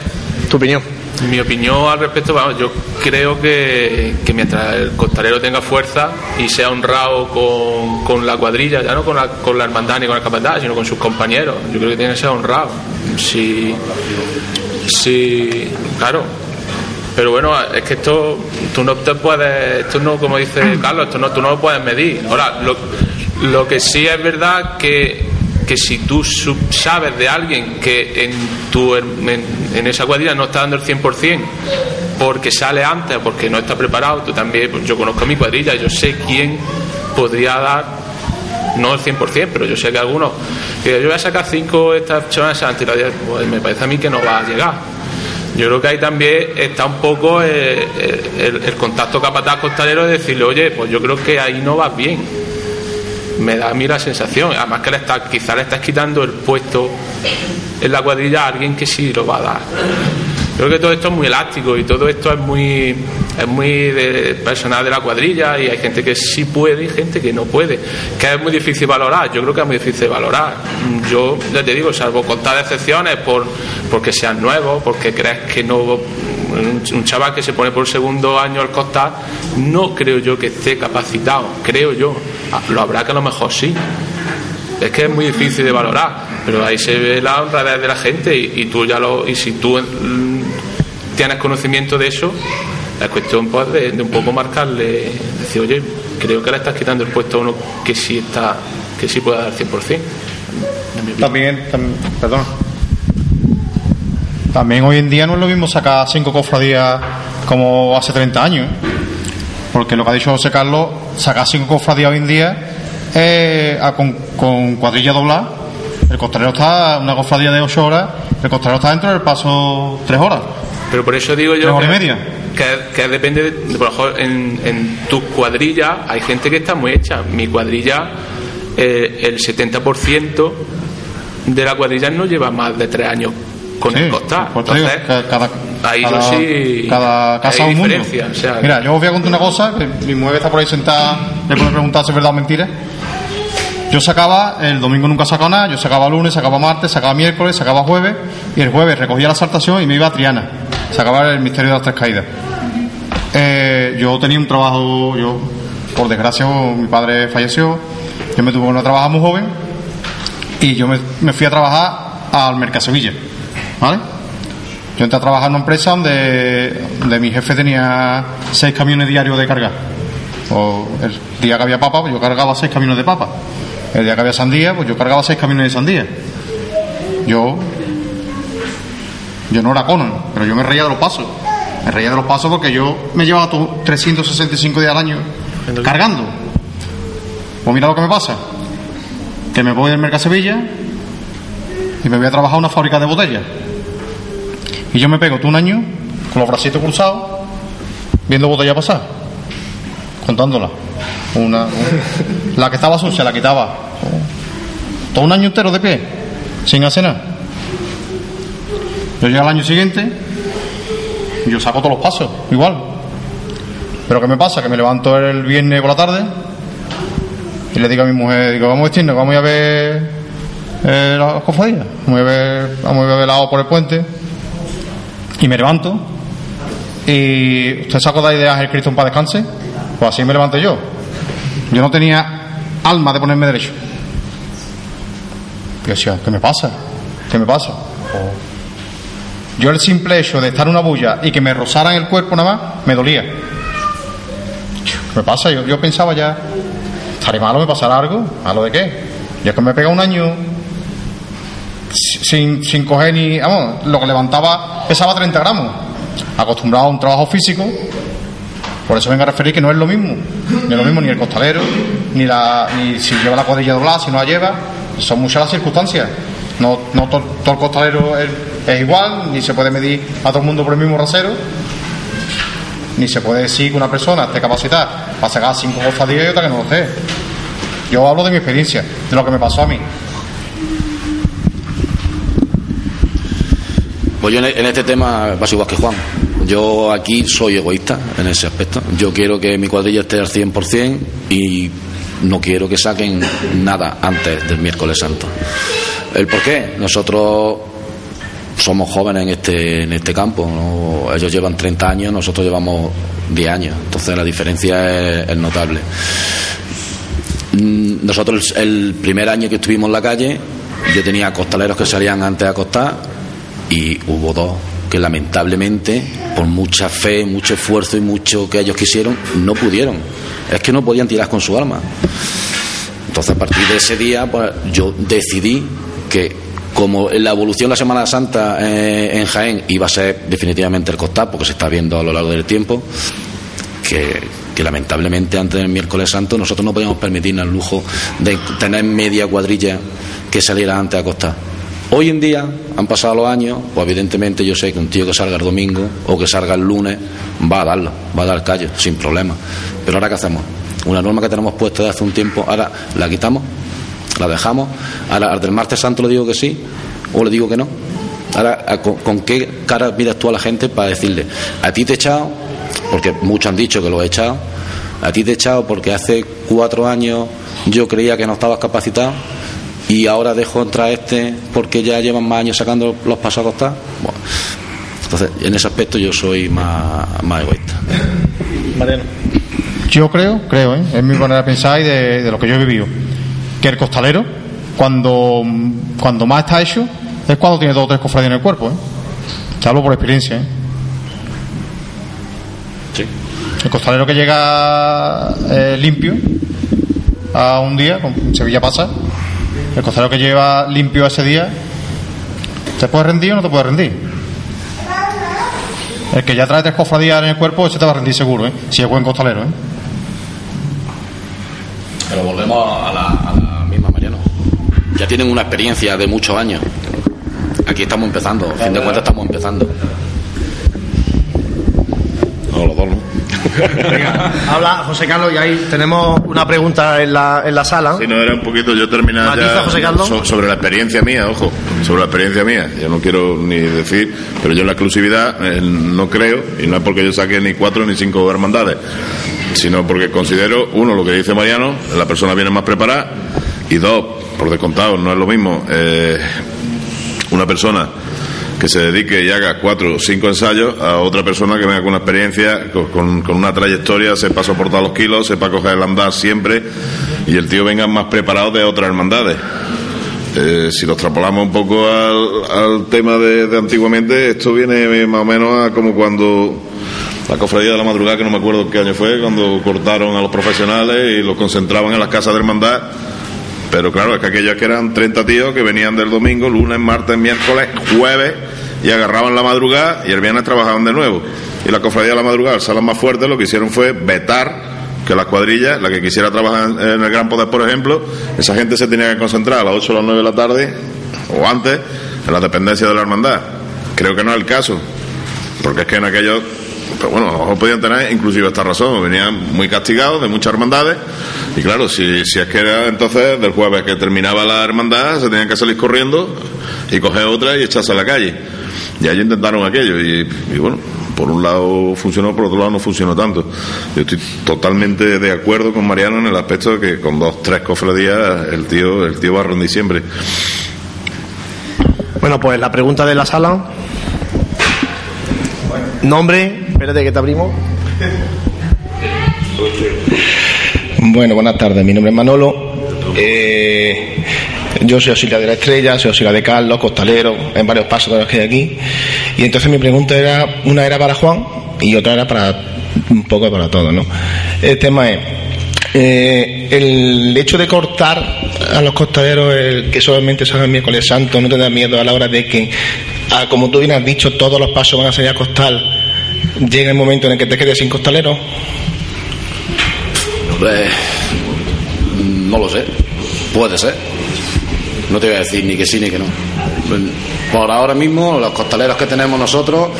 tu opinión. Mi opinión al respecto, vamos, yo creo que, que mientras el costalero tenga fuerza y sea honrado con, con la cuadrilla, ya no con la, con la hermandad ni con el capataz, sino con sus compañeros, yo creo que tiene que ser honrado. Si, si, claro, pero bueno, es que esto tú no te puedes, esto no, como dice Carlos, esto no, tú no lo puedes medir. Ahora, lo, lo que sí es verdad que, que si tú sabes de alguien que en, tu, en, esa cuadrilla no está dando el 100%, porque sale antes porque no está preparado, tú también, pues yo conozco mi cuadrilla, yo sé quién podría dar no el 100%, pero yo sé que algunos, yo voy a sacar 5 estas semanas antes, pues me parece a mí que no va a llegar. Yo creo que ahí también está un poco eh, eh, el, el contacto capataz costalero de decirle, oye, pues yo creo que ahí no vas bien. Me da a mí la sensación, además que le está, quizá le estás quitando el puesto en la cuadrilla a alguien que sí lo va a dar. Creo que todo esto es muy elástico y todo esto es muy, es muy de personal de la cuadrilla y hay gente que sí puede y gente que no puede. Que es muy difícil valorar, yo creo que es muy difícil valorar. Yo, ya te digo, salvo contar excepciones por, porque sean nuevos, porque crees que no un, chaval que se pone por segundo año al costar, no creo yo que esté capacitado, creo yo. Ah, Lo habrá que a lo mejor sí. Es que es muy difícil de valorar, pero ahí se ve la honradez de la gente y, tú ya lo y si tú mm, tienes conocimiento de eso, la cuestión pues de, un poco marcarle, decir, oye, creo que le estás quitando el puesto a uno que sí está, que sí puede dar 100%. También, tam- perdón. También hoy en día no es lo mismo sacar cinco cofradías como hace 30 años. ¿eh? Porque lo que ha dicho José Carlos, sacar cinco cofradías hoy en día eh, a- con, con cuadrilla doblada. El costalero está, una cofradía de 8 horas, el costalero está dentro del paso 3 horas. Pero por eso digo ¿Tres yo que, y media? que, que depende, de, por lo mejor en, en tu cuadrilla hay gente que está muy hecha. Mi cuadrilla, eh, el 70% de la cuadrilla no lleva más de tres años con el Entonces, ca- cada, ahí cada, yo sí cada casa hay un mundo. diferencia, o sea, Mira, yo os voy a contar una cosa, que mi mujer está por ahí sentada, le puedo preguntar si es verdad o mentira. Yo sacaba, el domingo nunca sacaba nada, yo sacaba lunes, sacaba martes, sacaba miércoles, sacaba jueves, y el jueves recogía la saltación y me iba a Triana. Sacaba el misterio de las tres caídas. Eh, yo tenía un trabajo, yo, por desgracia, mi padre falleció, yo me tuve que ir a trabajar muy joven, y yo me, me fui a trabajar al Mercasevilla, ¿vale? Yo entré a trabajar en una empresa donde, donde mi jefe tenía seis camiones diarios de carga. O el día que había papa, pues yo cargaba seis camiones de papa. El día que había sandía, pues yo cargaba seis camiones de sandía. Yo, yo no era Conan, pero yo me reía de los pasos. Me reía de los pasos porque yo me llevaba tu- 365 días al año cargando. Pues mira lo que me pasa. Que me voy del Mercado Sevilla y me voy a trabajar a una fábrica de botellas. Y yo me pego todo un año con los bracitos cruzados, viendo botellas pasar, contándola. Una, un- la que estaba sucia la quitaba. Todo un año entero de pie, sin hacer nada. Yo llego al año siguiente y yo saco todos los pasos, igual. Pero ¿qué me pasa? Que me levanto el viernes por la tarde y le digo a mi mujer, digo, vamos a vestirnos, vamos a ver eh, las cofradías, vamos a ver, vamos a ver el agua por el puente. Y me levanto y ¿usted se acuerda de Ángel Cristo en paz descanse? Pues así me levanté yo. Yo no tenía alma de ponerme derecho. Yo decía, ¿qué me pasa? ¿Qué me pasa? O- Yo el simple hecho de estar en una bulla y que me rozaran el cuerpo nada más, me dolía. ¿Qué me pasa? Yo, yo pensaba ya, ¿estaré malo? ¿Me pasará algo? ¿Malo de qué? Es que me pega un año sin, sin coger ni. Vamos, lo que levantaba pesaba 30 gramos. Acostumbrado a un trabajo físico. Por eso vengo a referir que no es lo mismo. No es lo mismo ni el costalero, ni, la, ni si lleva la cuadrilla doblada, si no la lleva. Son muchas las circunstancias. No, no to- todo el costalero es, igual, ni se puede medir a todo el mundo por el mismo rasero. Ni se puede decir que una persona esté capacitada para sacar cinco cofradías y otra que no lo esté. Yo hablo de mi experiencia, de lo que me pasó a mí. Pues yo en en este tema paso igual que Juan. Yo aquí soy egoísta en ese aspecto. Yo quiero que mi cuadrilla esté al 100% y no quiero que saquen nada antes del miércoles santo. ¿El por qué? Nosotros somos jóvenes en este, en este campo. Ellos llevan 30 años, nosotros llevamos 10 años. Entonces la diferencia es, notable. Mm, Nosotros el primer año que estuvimos en la calle, yo tenía costaleros que salían antes a acostar y hubo dos que lamentablemente, por mucha fe, mucho esfuerzo y mucho que ellos quisieron, no pudieron. Es que no podían tirar con su alma. Entonces, a partir de ese día, pues, yo decidí que, como la evolución de la Semana Santa eh, en Jaén iba a ser definitivamente el costar, porque se está viendo a lo largo del tiempo, que, que lamentablemente antes del miércoles santo nosotros no podíamos permitirnos el lujo de tener media cuadrilla que saliera antes a acostar. Hoy en día han pasado los años, pues evidentemente yo sé que un tío que salga el domingo o que salga el lunes va a darlo, va a dar callo, sin problema. Pero ahora qué hacemos? Una norma que tenemos puesta de hace un tiempo, ahora la quitamos, la dejamos, ahora al del martes santo le digo que sí o le digo que no. Ahora, ¿a- con, con qué cara miras tú a la gente para decirle, a ti te he echado, porque muchos han dicho que lo he echado, a ti te he echado porque hace cuatro años yo creía que no estabas capacitado y ahora dejo entrar este porque ya llevan más años sacando los pasos a costar? Bueno, entonces, en ese aspecto yo soy más, más egoísta. Mariano. Yo creo, creo, ¿eh? es mi manera de pensar y de, de lo que yo he vivido, que el costalero, cuando, cuando más está hecho, es cuando tiene dos o tres cofradías en el cuerpo. ¿eh? Te hablo por experiencia. ¿eh? Sí. El costalero que llega eh, limpio a un día, con Sevilla pasa, el costalero que lleva limpio ese día, ¿te puede rendir o no te puede rendir? El que ya trae tres cofradías en el cuerpo, ese te va a rendir seguro, ¿eh? si es buen costalero. ¿eh? Pero volvemos a la, a la misma, Mariano. Ya tienen una experiencia de muchos años. Aquí estamos empezando, a fin de cuentas estamos empezando. No, los dos, ¿no? Habla José Carlos y ahí tenemos una pregunta en la, en la sala. Si no era un poquito, yo terminar Matiza, ya José Carlos. so- sobre la experiencia mía, ojo, sobre la experiencia mía. Yo no quiero ni decir, pero yo en la exclusividad eh, no creo, y no es porque yo saque ni cuatro ni cinco hermandades, sino porque considero, uno, lo que dice Mariano, la persona viene más preparada, y dos, por descontado, no es lo mismo eh, una persona que se dedique y haga cuatro o cinco ensayos a otra persona que venga con una experiencia, con, con- una trayectoria, sepa soportar los kilos, sepa coger el andar siempre y el tío venga más preparado de otras hermandades. Eh, si lo extrapolamos un poco al, al tema de, de antiguamente, esto viene más o menos a como cuando la cofradía de la madrugada, que no me acuerdo qué año fue, cuando cortaron a los profesionales y los concentraban en las casas de hermandad. Pero claro, es que aquellos que eran 30 tíos que venían del domingo, lunes, martes, miércoles, jueves, y agarraban la madrugada y el viernes trabajaban de nuevo. Y la cofradía de la madrugada, las más fuertes, lo que hicieron fue vetar que las cuadrillas, la que quisiera trabajar en el Gran Poder, por ejemplo, esa gente se tenía que concentrar a las 8 o las 9 de la tarde, o antes, en la dependencia de la hermandad. Creo que no es el caso, porque es que en aquellos, pero bueno, a lo mejor podían tener inclusive esta razón, venían muy castigados de muchas hermandades, y claro, si, si es que era entonces del jueves que terminaba la hermandad, se tenían que salir corriendo y coger otra y echarse a la calle. Y ellos intentaron aquello, y, y bueno, por un lado funcionó, por otro lado no funcionó tanto. Yo estoy totalmente de acuerdo con Mariano en el aspecto de que con dos, tres cofradías el tío, el tío va a rendir siempre. Bueno, pues la pregunta de la sala. Nombre, espérate que te abrimos. Bueno, buenas tardes. Mi nombre es Manolo. Eh, yo soy auxiliar de la estrella, soy auxiliar de Carlos, costalero, en varios pasos de los que hay aquí. Y entonces mi pregunta era, una era para Juan y otra era para un poco para todos, ¿no? El tema es, eh, el hecho de cortar a los costaleros el que solamente el miércoles santo, ¿no te da miedo a la hora de que, ah, como tú bien has dicho, todos los pasos van a salir a costal? Llega el momento en el que te quedes sin costalero. Eh, no lo sé. Puede ser. No te voy a decir ni que sí ni que no. Por ahora mismo, los costaleros que tenemos nosotros,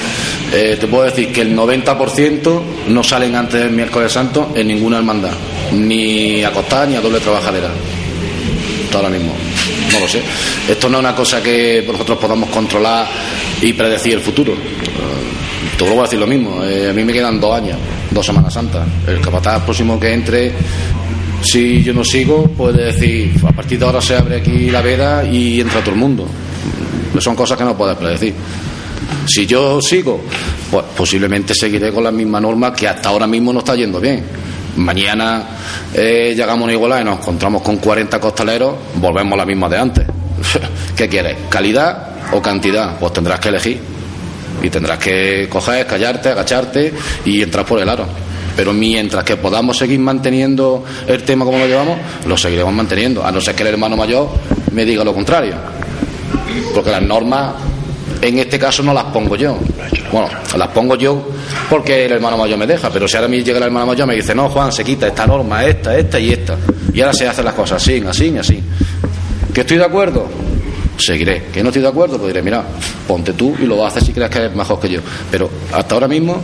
eh, te puedo decir que el 90% no salen antes del miércoles santo en ninguna hermandad. Ni a costar ni a doble trabajadera. Ahora mismo. No lo sé. Esto no es una cosa que nosotros podamos controlar y predecir el futuro. Eh, Te vuelvo a decir lo mismo. eh, a mí me quedan dos años, dos Semanas Santas. El capataz próximo que entre, si yo no sigo, puede decir, a partir de ahora se abre aquí la veda y entra todo el mundo. Son cosas que no puedes predecir. Si yo sigo, pues posiblemente seguiré con la misma norma que hasta ahora mismo no está yendo bien. Mañana eh, llegamos a Igualá y nos encontramos con 40 costaleros, volvemos a la misma de antes. ¿Qué quieres? ¿Calidad o cantidad? Pues tendrás que elegir. Y tendrás que coger, callarte, agacharte y entrar por el aro. Pero mientras que podamos seguir manteniendo el tema como lo llevamos, lo seguiremos manteniendo. A no ser que el hermano mayor me diga lo contrario. Porque las normas, en este caso, no las pongo yo. Bueno, las pongo yo porque el hermano mayor me deja. Pero si ahora me llega el hermano mayor me dice, no, Juan, se quita esta norma, esta, esta y esta. Y ahora se hacen las cosas así, así, así. ¿Que estoy de acuerdo? Seguiré. ¿Que no estoy de acuerdo? Pues diré, mira, ponte tú y lo haces si crees que eres mejor que yo. Pero hasta ahora mismo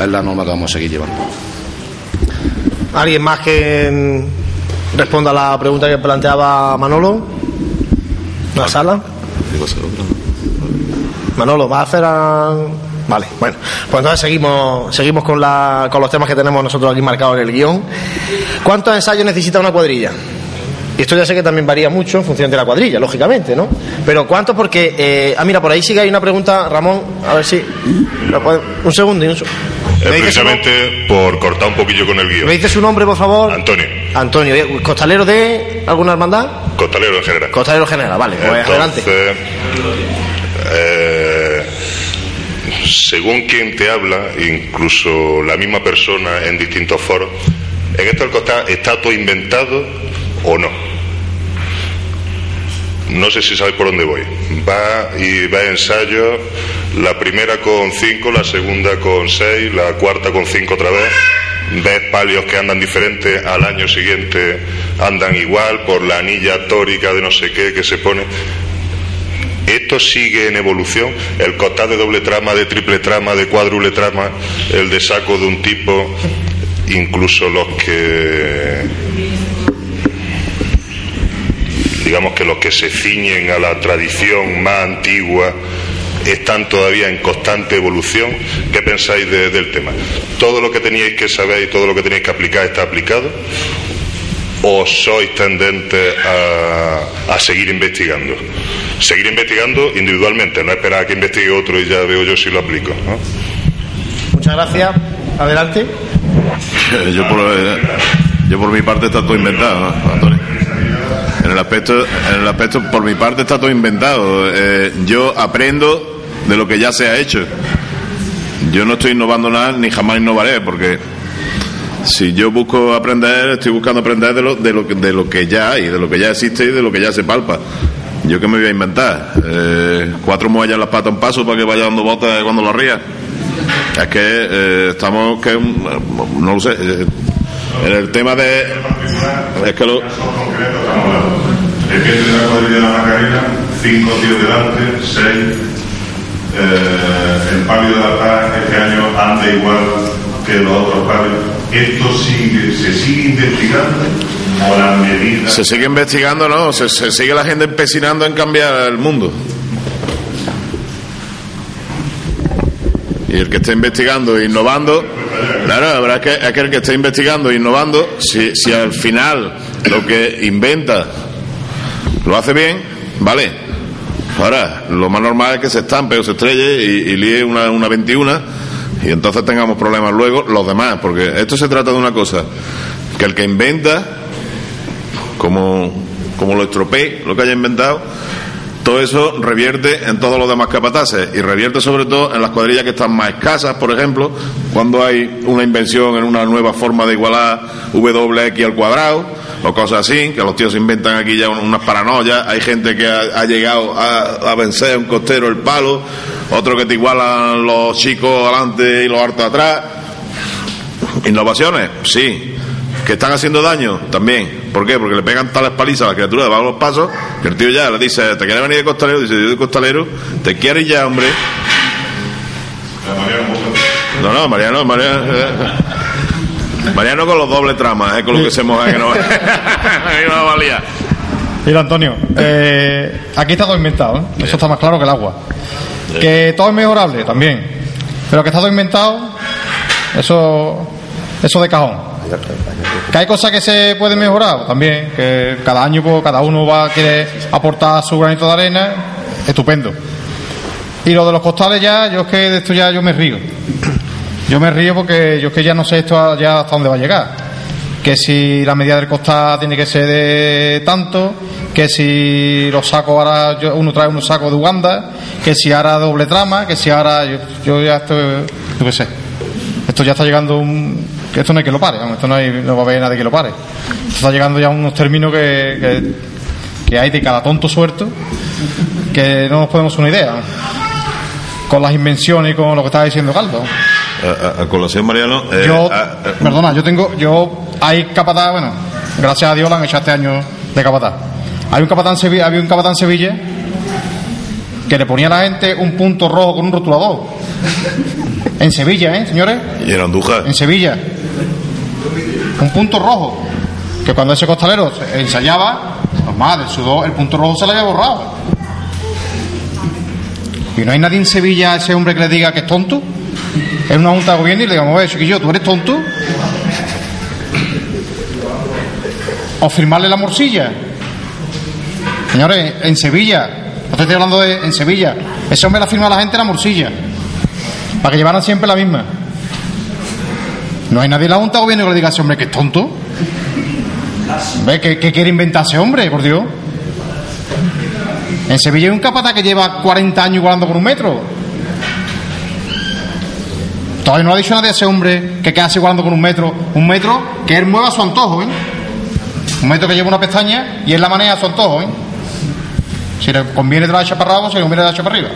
es la norma que vamos a seguir llevando. ¿Alguien más que responda a la pregunta que planteaba Manolo? ¿La sala? Manolo, ¿va a hacer a... Vale, bueno, pues entonces seguimos, seguimos con, la, con los temas que tenemos nosotros aquí marcados en el guion. ¿Cuántos ensayos necesita una cuadrilla? Y esto ya sé que también varía mucho en función de la cuadrilla, lógicamente, ¿no? Pero ¿cuántos? Porque, eh, ah, mira, por ahí sí que hay una pregunta, Ramón, a ver si... lo puede- Un segundo, y un, se- Eh, ¿Me dice su nom- precisamente por cortar un poquillo con el guion. ¿Me dice su nombre, por favor? Antonio, Antonio, ¿eh? ¿costalero de alguna hermandad? costalero en general. Costalero general, vale, pues adelante. Eh, según quien te habla, incluso la misma persona en distintos foros, en esto costal está todo inventado o no. No sé si sabéis por dónde voy. Va y va a ensayo, la primera con 5, la segunda con 6, la cuarta con 5 otra vez. Ves palios que andan diferentes, al año siguiente andan igual por la anilla tórica de no sé qué que se pone. Esto sigue en evolución. El costal de doble trama, de triple trama, de cuádruple trama, el de saco de un tipo, incluso los que digamos que los que se ciñen a la tradición más antigua están todavía en constante evolución. ¿Qué pensáis de- del tema? ¿Todo lo que teníais que saber y todo lo que teníais que aplicar está aplicado? ¿O sois tendentes a, a seguir investigando? Seguir investigando individualmente, no esperar a que investigue otro y ya veo yo si lo aplico. ¿no? Muchas gracias. Adelante. yo, por, eh, yo por mi parte está todo inventado, ¿no, Antonio? En el aspecto, en el aspecto por mi parte está todo inventado. Eh, yo aprendo de lo que ya se ha hecho. Yo no estoy innovando nada ni jamás innovaré porque si yo busco aprender, estoy buscando aprender de lo, de lo, que- de lo que ya hay, de lo que ya existe y de lo que ya se palpa. ¿Yo qué me voy a inventar? Eh, ¿Cuatro muelles en las patas un paso para que vaya dando botas cuando lo ría? Es que eh, estamos, que no lo sé, eh, en el tema de... Es que lo... El que de la cuadrilla de la Macarena, cinco tíos delante, seis. Eh, el palio de la paz este año anda igual que los otros palios. ¿Esto sigue, se sigue investigando Se sigue investigando, ¿no? Se, sigue la gente empecinando en cambiar el mundo. Y el que esté investigando e innovando, claro, la verdad es que, es que el que esté investigando e innovando, si, si al final lo que inventa lo hace bien, vale. Ahora, lo más normal es que se estampe o se estrelle y, y líe una, una 21 y entonces tengamos problemas luego los demás, porque esto se trata de una cosa, que el que inventa como, como lo estropee, lo que haya inventado, todo eso revierte en todos los demás capataces y revierte sobre todo en las cuadrillas que están más escasas, por ejemplo, cuando hay una invención en una nueva forma de igualar WX al cuadrado o cosas así, que los tíos inventan aquí ya un- unas paranoias, hay gente que ha, ha llegado a, a vencer a un costero el palo, otro que te igualan los chicos adelante y los hartos atrás. ¿Innovaciones? Sí. ¿Que están haciendo daño? También. ¿Por qué? Porque le pegan tales palizas a la criatura debajo de los pasos que el tío ya le dice, ¿te quieres venir de costalero? Dice, yo de costalero, ¿te quieres ya, hombre? No, no, Mariano, Mariano. eh, Mariano con los dobles tramas, ¿eh? con lo que se moja que no, que no valía. Mira, Antonio, eh, aquí está todo inventado, ¿eh? Eso está más claro que el agua. Que todo es mejorable también. Pero que está todo inventado, eso, eso de cajón. Que hay cosas que se pueden mejorar también. Que cada año pues, cada uno va a querer aportar su granito de arena. Estupendo. Y lo de los costales ya, yo es que de esto ya yo me río. Yo me río porque yo es que ya no sé esto ya hasta dónde va a llegar. Que si la medida del costal tiene que ser de tanto, que si los sacos ahora yo- uno trae unos sacos de Uganda, que si ahora doble trama, que si ahora yo, ya esto, yo qué sé. Esto ya está llegando un que esto no hay que lo pare, vamos, esto no, hay, no va a haber nadie que lo pare. Esto está llegando ya a unos términos que, que, que hay de cada tonto suelto que no nos podemos una idea con las invenciones y con lo que estaba diciendo Caldo. A, a- a colación, Mariano. eh, Yo, a- a- perdona, yo tengo, yo, hay capataz, bueno, gracias a Dios lo han hecho este año de capataz. Hay un capataz en Sevilla, había un capataz en Sevilla que le ponía a la gente un punto rojo con un rotulador. En Sevilla, ¿eh, señores? y en Andújar. En Sevilla. Un punto rojo. Que cuando ese costalero ensayaba, normal, del sudor, el punto rojo se le había borrado. Y no hay nadie en Sevilla a ese hombre que le diga que es tonto. Es una junta de gobierno y le digamos, oye, chiquillo, ¿tú eres tonto? O firmarle la morcilla. Señores, en Sevilla, no te estoy hablando de en Sevilla, ese hombre la firma a la gente la morcilla. Para que llevaran siempre la misma. No hay nadie en la Junta de Gobierno que le diga a ese hombre que es tonto. ¿Ve? ¿Qué, qué quiere inventar ese hombre, por Dios? En Sevilla hay un capataz que lleva 40 años igualando con un metro. Todavía no ha dicho nadie a ese hombre que queda igualando con un metro. Un metro que él mueva a su antojo, ¿eh? Un metro que lleva una pestaña y él la maneja a su antojo, ¿eh? Si le conviene echa para abajo, si le conviene te la para arriba.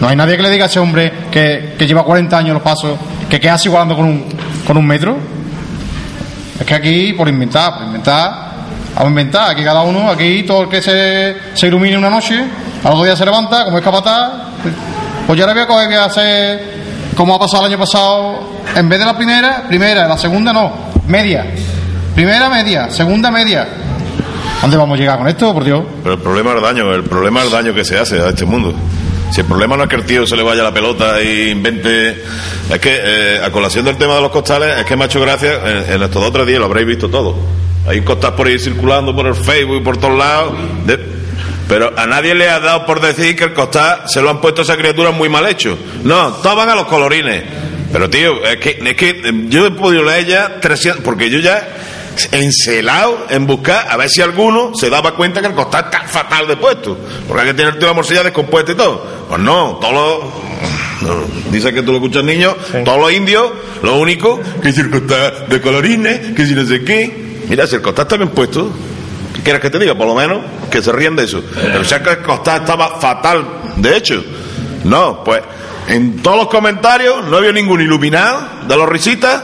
No hay nadie que le diga a ese hombre que, que lleva 40 años los pasos que queda igualando con un, con un metro. Es que aquí, por inventar, por inventar, vamos a inventar. Aquí cada uno, aquí todo el que se, se ilumine una noche, al otro día se levanta, como es capataz, pues yo ahora voy a coger, voy a hacer como ha pasado el año pasado, en vez de la primera, primera, la segunda no, media. Primera media, segunda media. ¿Dónde vamos a llegar con esto, por Dios? Pero el problema es el daño, el problema es el daño que se hace a este mundo. Si el problema no es que el tío se le vaya la pelota e invente. Es que, eh, a colación del tema de los costales, es que me ha hecho gracia, en, en estos dos días lo habréis visto todo. Hay costas por ahí circulando por el Facebook y por todos lados. Pero a nadie le ha dado por decir que el costal se lo han puesto esa criatura muy mal hecho. No, todos van a los colorines. Pero tío, es que, es que eh, yo he podido leer ya 300, porque yo ya encelado en buscar a ver si alguno se daba cuenta que el costal está fatal de puesto. Porque hay que tener toda la morcilla descompuesta y todo. Pues no, todos los. no, Dice que tú lo escuchas niños, todos los indios, lo único, que si el costal de colorines, que si no sé qué. Mira, si el costal está bien puesto, ¿qué quieres que te diga? Por lo menos que se ríen de eso. Pero si es que el costal estaba fatal, de hecho. No, pues en todos los comentarios no había ningún iluminado de los risitas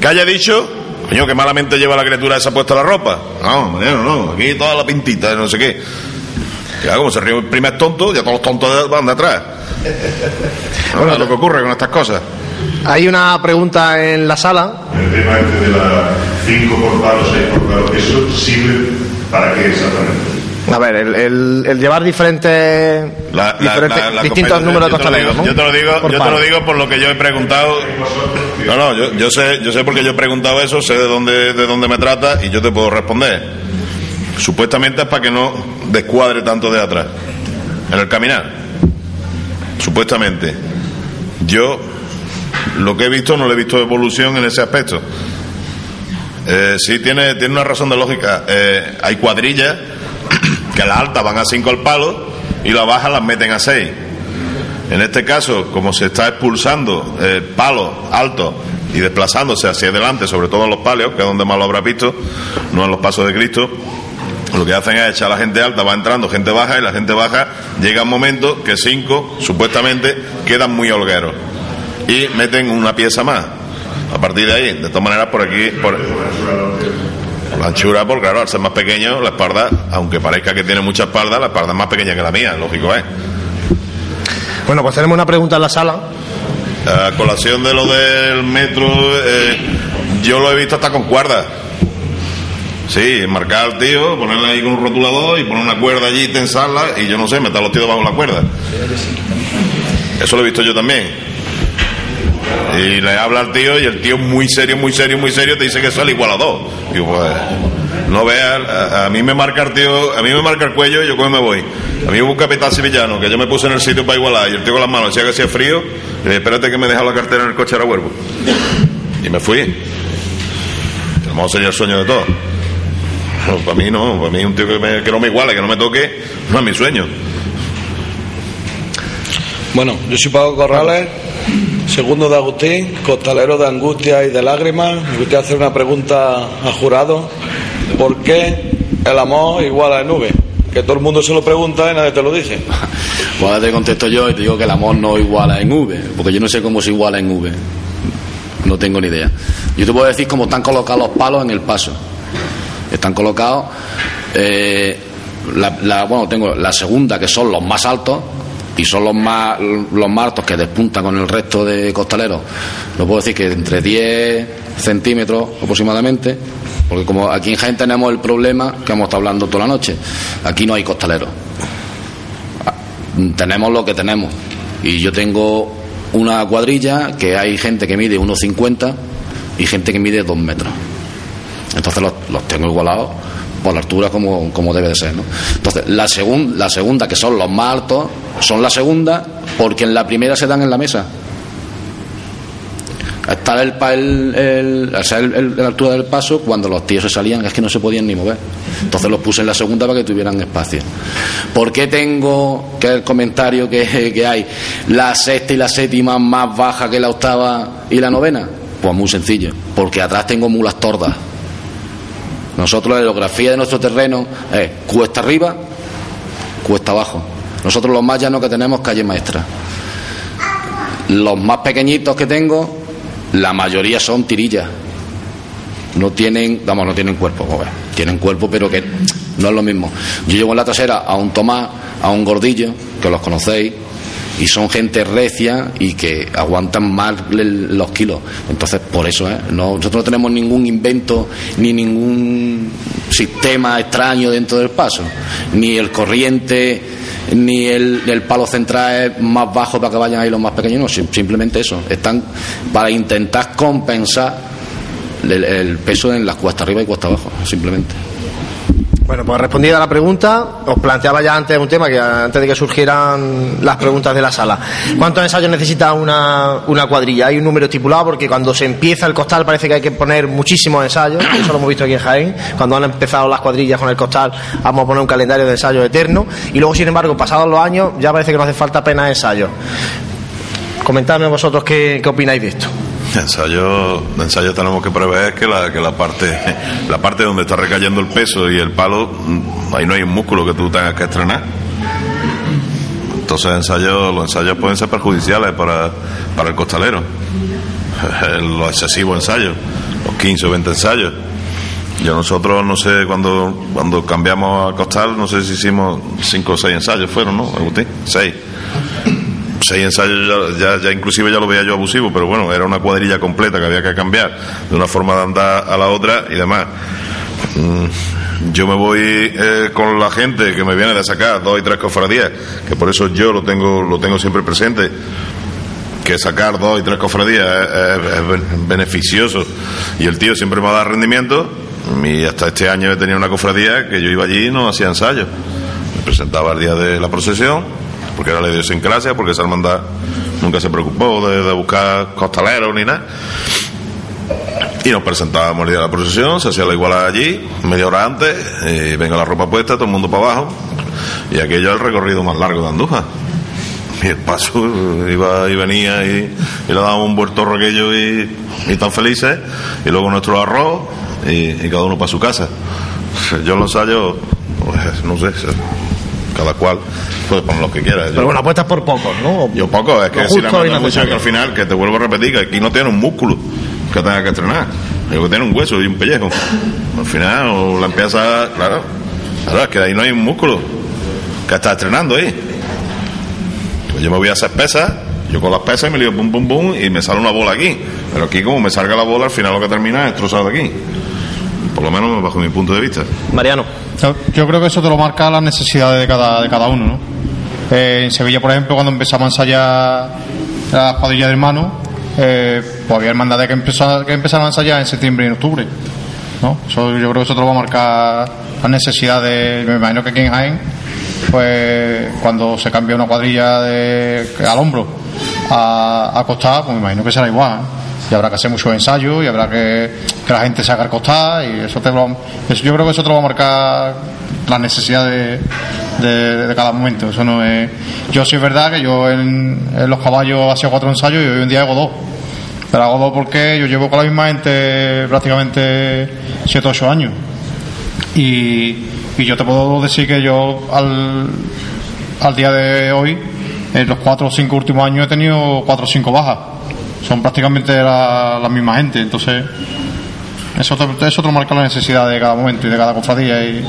que haya dicho, coño, que malamente lleva la criatura esa puesta la ropa. No, no, no, aquí toda la pintita, no sé qué. Que como se ríe el primer tonto, ya todos los tontos van de atrás. Bueno, es lo que ocurre con estas cosas. Hay una pregunta en la sala. El tema este de la 5 por palo, 6 por palo, ¿eso sirve para qué exactamente? A ver, el, el- el llevar diferentes, La- la- diferentes la- la distintos números de yo te lo costaleros. Yo te lo digo, Por yo te lo digo por lo que yo he preguntado. No, no, yo, yo sé, yo sé porque yo he preguntado eso, sé de dónde, de dónde me trata y yo te puedo responder. Supuestamente es para que no descuadre tanto de atrás en el caminar. Supuestamente. Yo lo que he visto no le he visto evolución en ese aspecto. Eh, sí tiene, tiene una razón de lógica. Eh, hay cuadrillas que las altas van a 5 al palo y las bajas las meten a 6. En este caso, como se está expulsando el palo alto y desplazándose hacia adelante, sobre todo en los palios, que es donde más lo habrá visto, no en los pasos de Cristo, lo que hacen es echar a la gente alta, va entrando gente baja y la gente baja llega un momento que cinco, supuestamente, quedan muy holgueros y meten una pieza más. A partir de ahí, de todas maneras, por aquí, por la anchura, porque claro, al ser más pequeño, la espalda, aunque parezca que tiene mucha espalda, la espalda es más pequeña que la mía, lógico es. Bueno, pues tenemos una pregunta en la sala. A colación de lo del metro, eh, yo lo he visto hasta con cuerdas. Sí, marcar al tío, ponerle ahí con un rotulador y poner una cuerda allí, tensarla y yo no sé, meter los tíos bajo la cuerda. Eso lo he visto yo también. Y le habla al tío y el tío muy serio, muy serio, muy serio te dice que sale igual a dos. Digo, pues, no veas, a, mí me marca el tío, a mí me marca el cuello y yo como me voy. A mí hubo un capitán sevillano que yo me puse en el sitio para igualar y el tío con las manos decía que hacía frío. Y le espérate que me deja la cartera en el coche, ahora vuelvo. Y me fui. Mejor sería el sueño de todos. No, para mí no, para mí un tío que, me- que no me iguale, que no me toque, no es mi sueño. Bueno, yo soy Pablo Corrales, segundo de Agustín, costalero de angustia y de lágrimas. Me gustaría hacer una pregunta al jurado. ¿Por qué el amor iguala en nube? Que todo el mundo se lo pregunta y nadie te lo dice. Ahora te contesto yo y te digo que el amor no iguala en V, porque yo no sé cómo se iguala en V. No tengo ni idea. Yo te puedo decir cómo están colocados los palos en el paso. Están colocados, eh, la, la- bueno, tengo la segunda, que son los más altos, y son los más, los más que despuntan con el resto de costaleros. Lo puedo decir que entre 10 centímetros aproximadamente, porque como aquí en Jaén tenemos el problema que hemos estado hablando toda la noche, aquí no hay costaleros tenemos lo que tenemos. Y yo tengo una cuadrilla que hay gente que mide 1,50 y gente que mide 2 metros. Entonces los, los tengo igualados por la altura como, como debe de ser. ¿no? Entonces, la, segun, la segunda, que son los más altos, son la segunda porque en la primera se dan en la mesa. Está el, el, el- el- la altura del paso, cuando los tíos se salían es que no se podían ni mover. Entonces los puse en la segunda para que tuvieran espacio. ¿Por qué tengo, que el comentario que, que hay, la sexta y la séptima más baja que la octava y la novena? Pues muy sencillo, porque atrás tengo mulas tordas. Nosotros la geografía de nuestro terreno es cuesta arriba, cuesta abajo. Nosotros los más llanos que tenemos calle maestra. Los más pequeñitos que tengo, la mayoría son tirillas. No tienen, vamos, no tienen cuerpo, joder. tienen cuerpo, pero que no es lo mismo. Yo llevo en la trasera a un Tomás, a un Gordillo, que los conocéis, y son gente recia y que aguantan más los kilos. Entonces, por eso, ¿eh? no, nosotros no tenemos ningún invento ni ningún sistema extraño dentro del paso, ni el corriente, ni el, el palo central es más bajo para que vayan ahí los más pequeños, no, sim- simplemente eso. Están para intentar compensar el, el peso en las cuestas arriba y cuesta abajo, simplemente. Bueno, pues respondida a la pregunta, os planteaba ya antes un tema que antes de que surgieran las preguntas de la sala. ¿Cuántos ensayos necesita una, una cuadrilla? Hay un número estipulado porque cuando se empieza el costal parece que hay que poner muchísimos ensayos, eso lo hemos visto aquí en Jaén, cuando han empezado las cuadrillas con el costal vamos a poner un calendario de ensayos eterno y luego sin embargo pasados los años ya parece que no hace falta apenas ensayos. Comentadme vosotros qué, qué opináis de esto. Ensayo, ensayo tenemos que prever que la, que la parte la parte donde está recayendo el peso y el palo, mm, ahí no hay un músculo que tú tengas que estrenar. Entonces ensayos, los ensayos pueden ser perjudiciales para, para el costalero. Los excesivos ensayos, los 15 o 20 ensayos. Yo nosotros, no sé, cuando, cuando cambiamos al costal, no sé si hicimos 5 o 6 ensayos, fueron, ¿no, Agustín? 6 seis ensayos ya, ya, inclusive ya lo veía yo abusivo, pero bueno, era una cuadrilla completa que había que cambiar de una forma de andar a la otra y demás. Mm, Yo me voy eh, con la gente que me viene de sacar dos y tres cofradías, que por eso yo lo tengo, lo tengo siempre presente, que sacar dos y tres cofradías es, es- es ben- beneficioso y el tío siempre me va a dar rendimiento y hasta este año he tenido una cofradía que yo iba allí y no hacía ensayos. Me presentaba el día de la procesión, porque era la idiosincrasia, porque esa hermandad nunca se preocupó de, buscar costaleros ni nada. Y nos presentábamos el día de la procesión, se hacía la igualada allí, media hora antes, y venga la ropa puesta, todo el mundo para abajo, y aquello el recorrido más largo de Andújar. Y el paso iba y venía y, le dábamos un buen torro aquello y, y tan felices, y luego nuestro arroz, y, cada uno para su casa. Yo en los pues, no sé, cada cual puede poner lo que quiera. Yo- Pero bueno, apuestas por pocos, ¿no? yo poco, es que Lo si la manda necesario. que al final, que te vuelvo a repetir, que aquí no tiene un músculo que tenga que entrenar, que tiene un hueso y un pellejo. Al final, o la empieza, claro, claro, es que ahí no hay un músculo que está entrenando ahí. Pues yo me voy a hacer pesas, yo con las pesas me lío pum pum pum y me sale una bola aquí. Pero aquí como me salga la bola, al final lo que termina es destrozado de aquí. Por lo menos bajo mi punto de vista. Mariano. Yo, yo creo que eso te lo marca las necesidades de cada, de cada uno, ¿no? Eh, en Sevilla, por ejemplo, cuando empezamos a ensayar la cuadrilla de hermanos, eh, pues había hermandades que, empezó, que empezaron a ensayar en septiembre y en octubre, ¿no? Eso, yo creo que eso te lo va a marcar las necesidades, me imagino que aquí en Jaén, pues cuando se cambia una cuadrilla de, al hombro a, a costar, pues me imagino que será igual. ¿eh? Y habrá que hacer muchos ensayos y habrá que, que la gente se haga costar y eso te lo, yo creo que eso te lo va a marcar las necesidades de, de- cada momento. Eso no es. Yo sí es verdad que yo en, en los caballos hacía cuatro ensayos y hoy en día hago dos. Pero hago dos porque yo llevo con la misma gente prácticamente siete o ocho años. Y, y yo te puedo decir que yo al, al día de hoy, en los cuatro o cinco últimos años he tenido cuatro o cinco bajas. Son prácticamente la, la misma gente. Entonces, eso te, eso te marca la necesidad de cada momento y de cada cofradía. Y,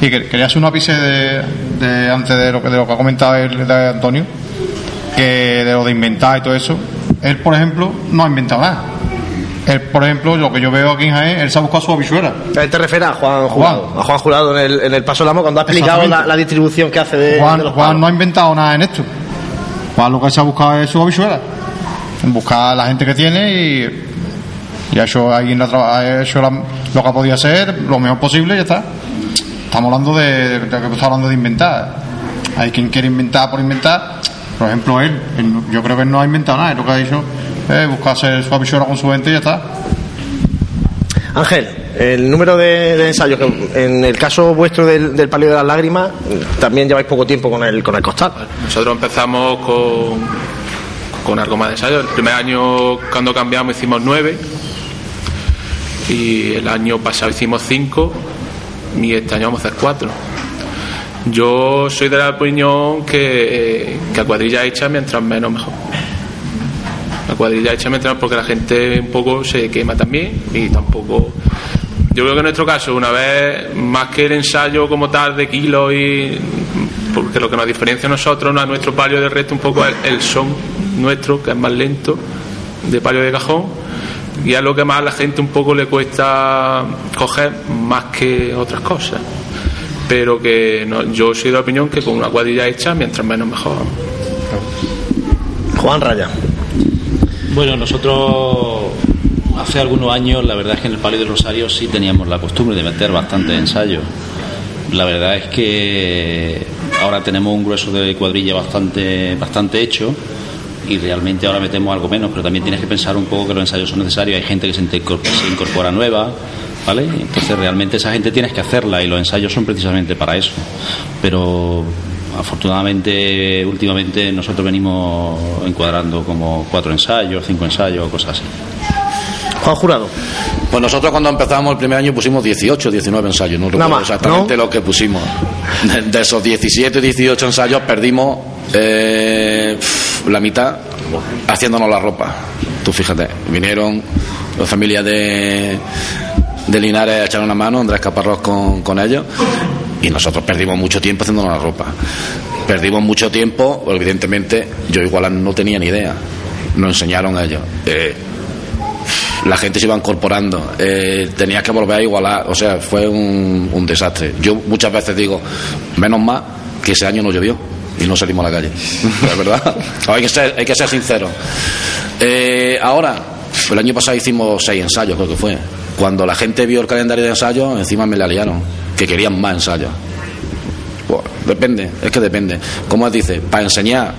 y que- quería hacer un ápice de, de antes de lo que, de lo que ha comentado el, de Antonio, que de lo de inventar y todo eso. Él, por ejemplo, no ha inventado nada. Él, por ejemplo, lo que yo veo aquí en Jaén, él se ha buscado su habichuela. Él te refiere a Juan Jurado, a Juan Jurado en el, en el Paso Lamo cuando ha explicado la, la distribución que hace de, Juan, de los Juan no ha inventado nada en esto. Juan lo que se ha buscado es su habichuela. Buscar a la gente que tiene y, y ha hecho, ahí en la traba- ha hecho la- lo que ha podido hacer, lo mejor posible y ya está. Estamos hablando de, de hablando de inventar. Hay quien quiere inventar por inventar. Por ejemplo, él, yo creo que él no ha inventado nada. Él lo que ha dicho es buscar hacer su habichuela con su gente y ya está. Ángel, el número de, de ensayos, que en el caso vuestro del, del palio de las lágrimas, también lleváis poco tiempo con el, con el costal. Nosotros empezamos con, con algo más de ensayo. El primer año cuando cambiamos hicimos nueve y el año pasado hicimos cinco y este año vamos a hacer cuatro. Yo soy de la opinión que, que a cuadrilla hecha mientras menos mejor. La cuadrilla hecha mientras porque la gente un poco se quema también y tampoco yo creo que en nuestro caso, una vez más que el ensayo como tal de kilos y. porque lo que nos diferencia a nosotros, a nuestro palio del resto, un poco es el son nuestro, que es más lento, de palio de cajón, y es lo que más a la gente un poco le cuesta coger más que otras cosas. Pero que no- yo soy de la opinión que con una cuadrilla hecha, mientras menos mejor. Juan Raya. Bueno, nosotros hace algunos años, la verdad es que en el Palio del Rosario sí teníamos la costumbre de meter bastantes ensayos. La verdad es que ahora tenemos un grueso de cuadrilla bastante, bastante hecho y realmente ahora metemos algo menos, pero también tienes que pensar un poco que los ensayos son necesarios. Hay gente que se incorpora, se incorpora nueva, ¿vale? Entonces realmente esa gente tienes que hacerla y los ensayos son precisamente para eso. Pero afortunadamente últimamente nosotros venimos encuadrando como cuatro ensayos, cinco ensayos, cosas así. Juan Jurado. Pues nosotros cuando empezamos el primer año pusimos 18, 19 ensayos, no recuerdo más, exactamente lo que pusimos. De, de esos 17, 18 ensayos perdimos eh, la mitad haciéndonos la ropa. Tú fíjate, vinieron las familias de, de Linares a echar una mano, Andrés Caparrós con, con ellos, y nosotros perdimos mucho tiempo haciéndonos la ropa. Perdimos mucho tiempo, evidentemente yo igual no tenía ni idea, nos enseñaron ellos. Eh, la gente se iba incorporando, eh, tenías que volver a igualar, o sea, fue un, un desastre. Yo muchas veces digo, menos mal que ese año no llovió y no salimos a la calle, es verdad. hay, que ser, hay que ser sinceros. Eh, ahora, el año pasado hicimos seis ensayos, creo que fue. Cuando la gente vio el calendario de ensayos, encima me la liaron, que querían más ensayos. Bueno, depende, es que depende. Como dice, para enseñar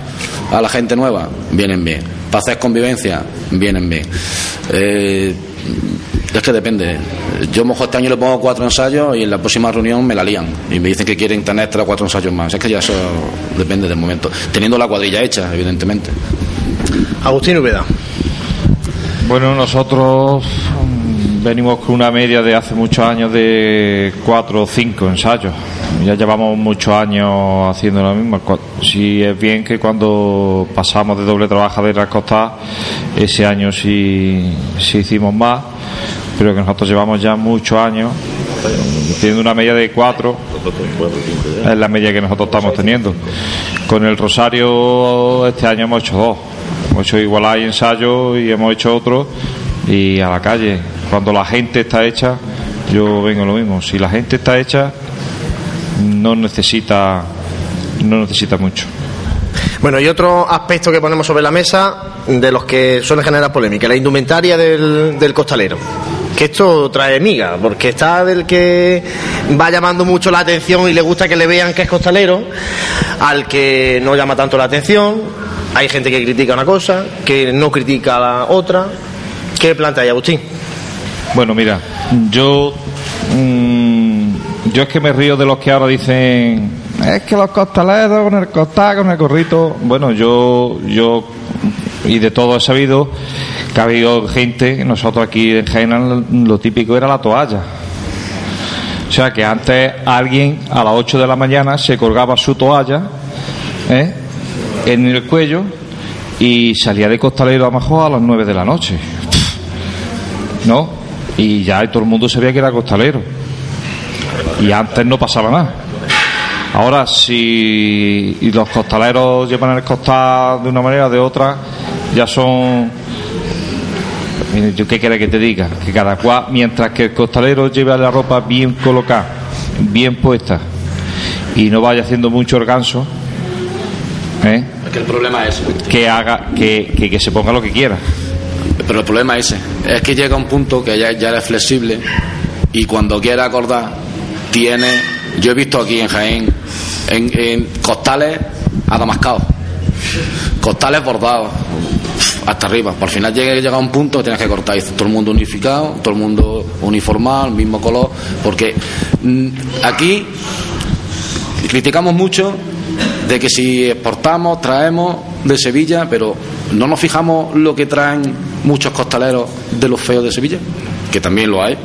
a la gente nueva, vienen bien. Para hacer convivencia, vienen bien. Eh, es que depende. Yo mejor este año le pongo cuatro ensayos y en la próxima reunión me la lían. Y me dicen que quieren tener tres o cuatro ensayos más. Es que ya eso depende del momento. Teniendo la cuadrilla hecha, evidentemente. Agustín Ubeda. Bueno, nosotros venimos con una media de hace muchos años de cuatro o cinco ensayos. Ya llevamos muchos años haciendo lo mismo. Sí es bien que cuando pasamos de doble trabajadera a costa, ese año sí, sí hicimos más, pero que nosotros llevamos ya muchos años teniendo una media de cuatro es la media que nosotros estamos teniendo. Con el Rosario este año hemos hecho dos. Hemos hecho igual hay ensayo y hemos hecho otro y a la calle. Cuando la gente está hecha, yo vengo lo mismo. Si la gente está hecha, no necesita, no necesita mucho. Bueno, y otro aspecto que ponemos sobre la mesa de los que suele generar polémica, la indumentaria del, costalero. Que esto trae miga, porque está del que va llamando mucho la atención y le gusta que le vean que es costalero, al que no llama tanto la atención. Hay gente que critica una cosa, que no critica la otra. ¿Qué plantea Agustín? Bueno, mira, yo mm, yo es que me río de los que ahora dicen es que los costaleros con el costal, con el gorrito. Bueno, yo yo y de todo he sabido que ha habido gente, nosotros aquí en Jaén lo típico era la toalla. O sea que antes alguien a las 8 de la mañana se colgaba su toalla ¿eh? en el cuello y salía de costalero a lo mejor a las 9 de la noche. ¿no? Y ya todo el mundo sabía que era costalero. Y antes no pasaba nada. Ahora, si y los costaleros llevan el costal de una manera o de otra, ya son ¿Yo qué quiere que te diga? Que cada cual, mientras que el costalero lleve la ropa bien colocada, bien puesta y no vaya haciendo mucho organzo, ¿eh? Que el problema es que haga, que, que, que se ponga lo que quiera. Pero el problema es ese. Es que llega un punto que ya, ya eres flexible y cuando quiera acordar, tiene. Yo he visto aquí en Jaén, en, en costales adamascados, costales bordados, hasta arriba. Por final llega, llega un punto que tienes que cortar. Y todo el mundo unificado, todo el mundo uniformado, mismo color. Porque mm, aquí criticamos mucho de que si exportamos, traemos de Sevilla, pero no nos fijamos lo que traen muchos costaleros de los feos de Sevilla, que también lo hay.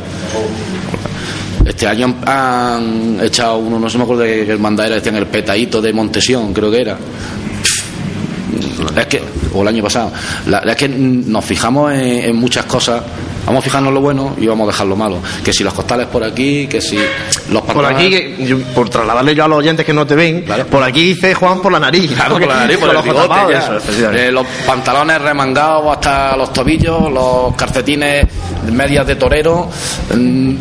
Este año han, echado uno, no se me acuerdo de que el mandadero este en el petadito de Montesión, creo que era. Es que, o el año pasado, la, es que nos fijamos en muchas cosas. Vamos a fijarnos lo bueno y vamos a dejar lo malo. Que si los costales por aquí, que si los Por pantalones- aquí, que- yo- por trasladarle yo a los oyentes que no te ven, por aquí dice Juan por la nariz. Claro, por la nariz, por el los bigote, eso. Eh, los pantalones remangados hasta los tobillos, los calcetines medias de torero. Mm,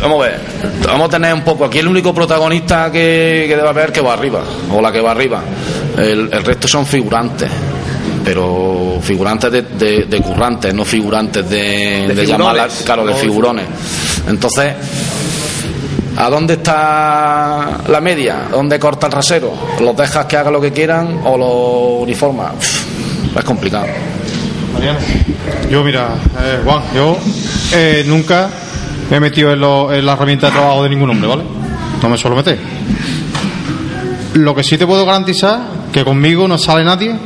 Vamos a ver, vamos a tener un poco. Aquí el único protagonista que, que debe haber que va arriba, o la que va arriba. El, el resto son figurantes, pero figurantes de, de- de currantes, no figurantes de, De de llamarlas, claro, de figurones. Entonces, ¿A dónde está la media? ¿Dónde corta el rasero? ¿Los dejas que hagan lo que quieran o los uniformas? Es complicado. Mariano. Yo, mira, eh, Juan, yo eh, nunca me he metido en, lo- en la herramienta de trabajo de ningún hombre, ¿vale? No me suelo meter. Lo que sí te puedo garantizar que conmigo no sale nadie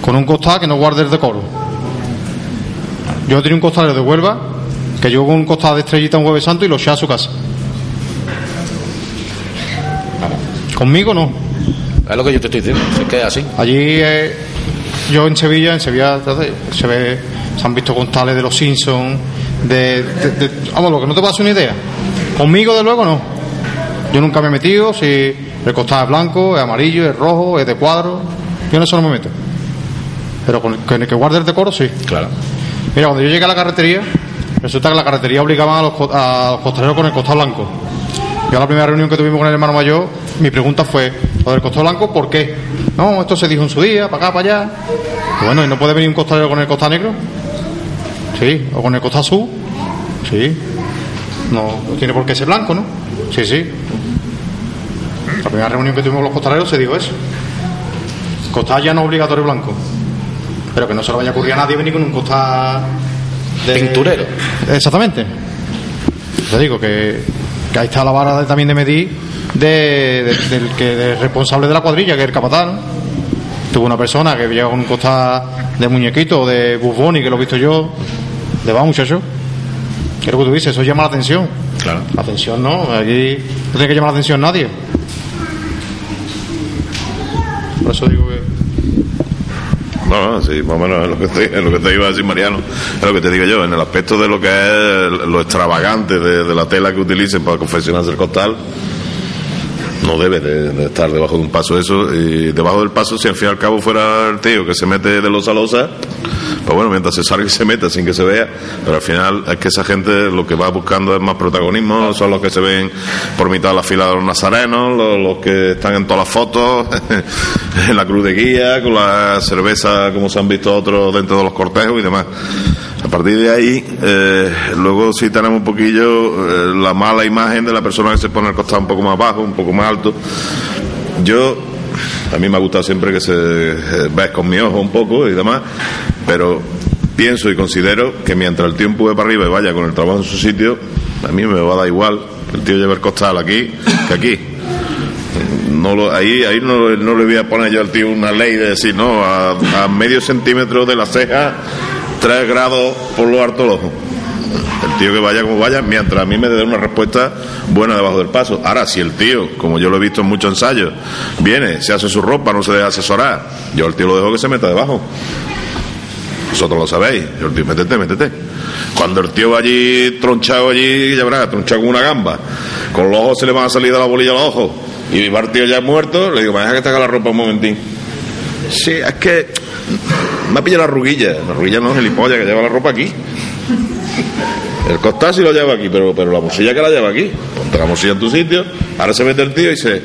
con un costal que no guarde el decoro. Yo tenía un costalero de Huelva que llegó con un costal de estrellita un jueves santo y lo eché a su casa. Conmigo no. Es lo que yo te estoy diciendo, es que es así. Allí, eh, yo en Sevilla, en Sevilla se ve, se han visto costales de los Simpsons, de, de- de- vamos, lo que no te pasa una idea. Conmigo, de luego, no. Yo nunca me he metido, si el costal es blanco, es amarillo, es rojo, es de cuadro, yo en eso no me meto. Pero con el, con el que guarde el decoro, sí. Claro. Mira, cuando yo llegué a la carretería, resulta que la carretería obligaba a los, a los costaleros con el costal blanco. Yo a la primera reunión que tuvimos con el hermano mayor, mi pregunta fue, lo del costal blanco, ¿por qué? No, esto se dijo en su día, para acá, para allá. Y bueno, ¿y no puede venir un costalero con el costal negro? Sí, o con el costal azul. Sí. No, no tiene por qué ser blanco, ¿no? Sí, sí. La primera reunión que tuvimos con los costaleros se dijo eso. Costal ya no obligatorio blanco. Pero que no se lo vaya a ocurrir a nadie venir con un costal de... Pinturero. Exactamente. Te digo que, que ahí está la vara de- también de medir de, de- del que del responsable de la cuadrilla, que es el capataz. ¿no? Tuvo una persona que llega con un costal de muñequito, de bufón y que lo he visto yo. De va, muchacho. ¿Qué es lo que tú dices? Eso llama la atención. Claro. La atención no, aquí no tiene que llamar la atención nadie. Por eso digo. No, no, sí, más o menos es lo que te, lo que te iba a decir Mariano, es lo que te digo yo, en el aspecto de lo que es lo extravagante de, de la tela que utilicen para confeccionarse el costal, no debe de, estar debajo de un paso eso, y debajo del paso, si al fin y al cabo fuera el tío que se mete de los a losa, pues bueno, mientras se salga y se meta sin que se vea, pero al final es que esa gente lo que va buscando es más protagonismo, son los que se ven por mitad de la fila de los nazarenos, los, los que están en todas las fotos, en la cruz de guía, con la cerveza como se han visto otros dentro de los cortejos y demás. Partir de ahí, eh, luego sí tenemos un poquillo eh, la mala imagen de la persona que se pone el costado un poco más bajo, un poco más alto. Yo, a mí me ha gustado siempre que se eh, ves con mi ojo un poco y demás, pero pienso y considero que mientras el tío empuje para arriba y vaya con el trabajo en su sitio, a mí me va a dar igual el tío lleve el costal aquí que aquí. No lo, ahí ahí no, no le voy a poner yo al tío una ley de decir, no, a, a medio centímetro de la ceja, tres grados por lo harto del ojo. El tío que vaya como vaya, mientras a mí me dé una respuesta buena debajo del paso. Ahora, si el tío, como yo lo he visto en muchos ensayos, viene, se hace su ropa, no se deja asesorar, yo al tío lo dejo que se meta debajo. Vosotros lo sabéis. Yo el tío, métete, métete. Cuando el tío va allí tronchado allí, ya verás, tronchado con una gamba, con los ojos se le van a salir de la bolilla a los ojos, y el tío ya muerto, le digo, me deja que te haga la ropa un momentín. Sí, es que me ha pillado la ruguilla. La ruguilla no es el gilipollas que lleva la ropa aquí. El costal sí lo lleva aquí, pero, pero la musilla que la lleva aquí. Ponte la musilla en tu sitio. Ahora se mete el tío y se.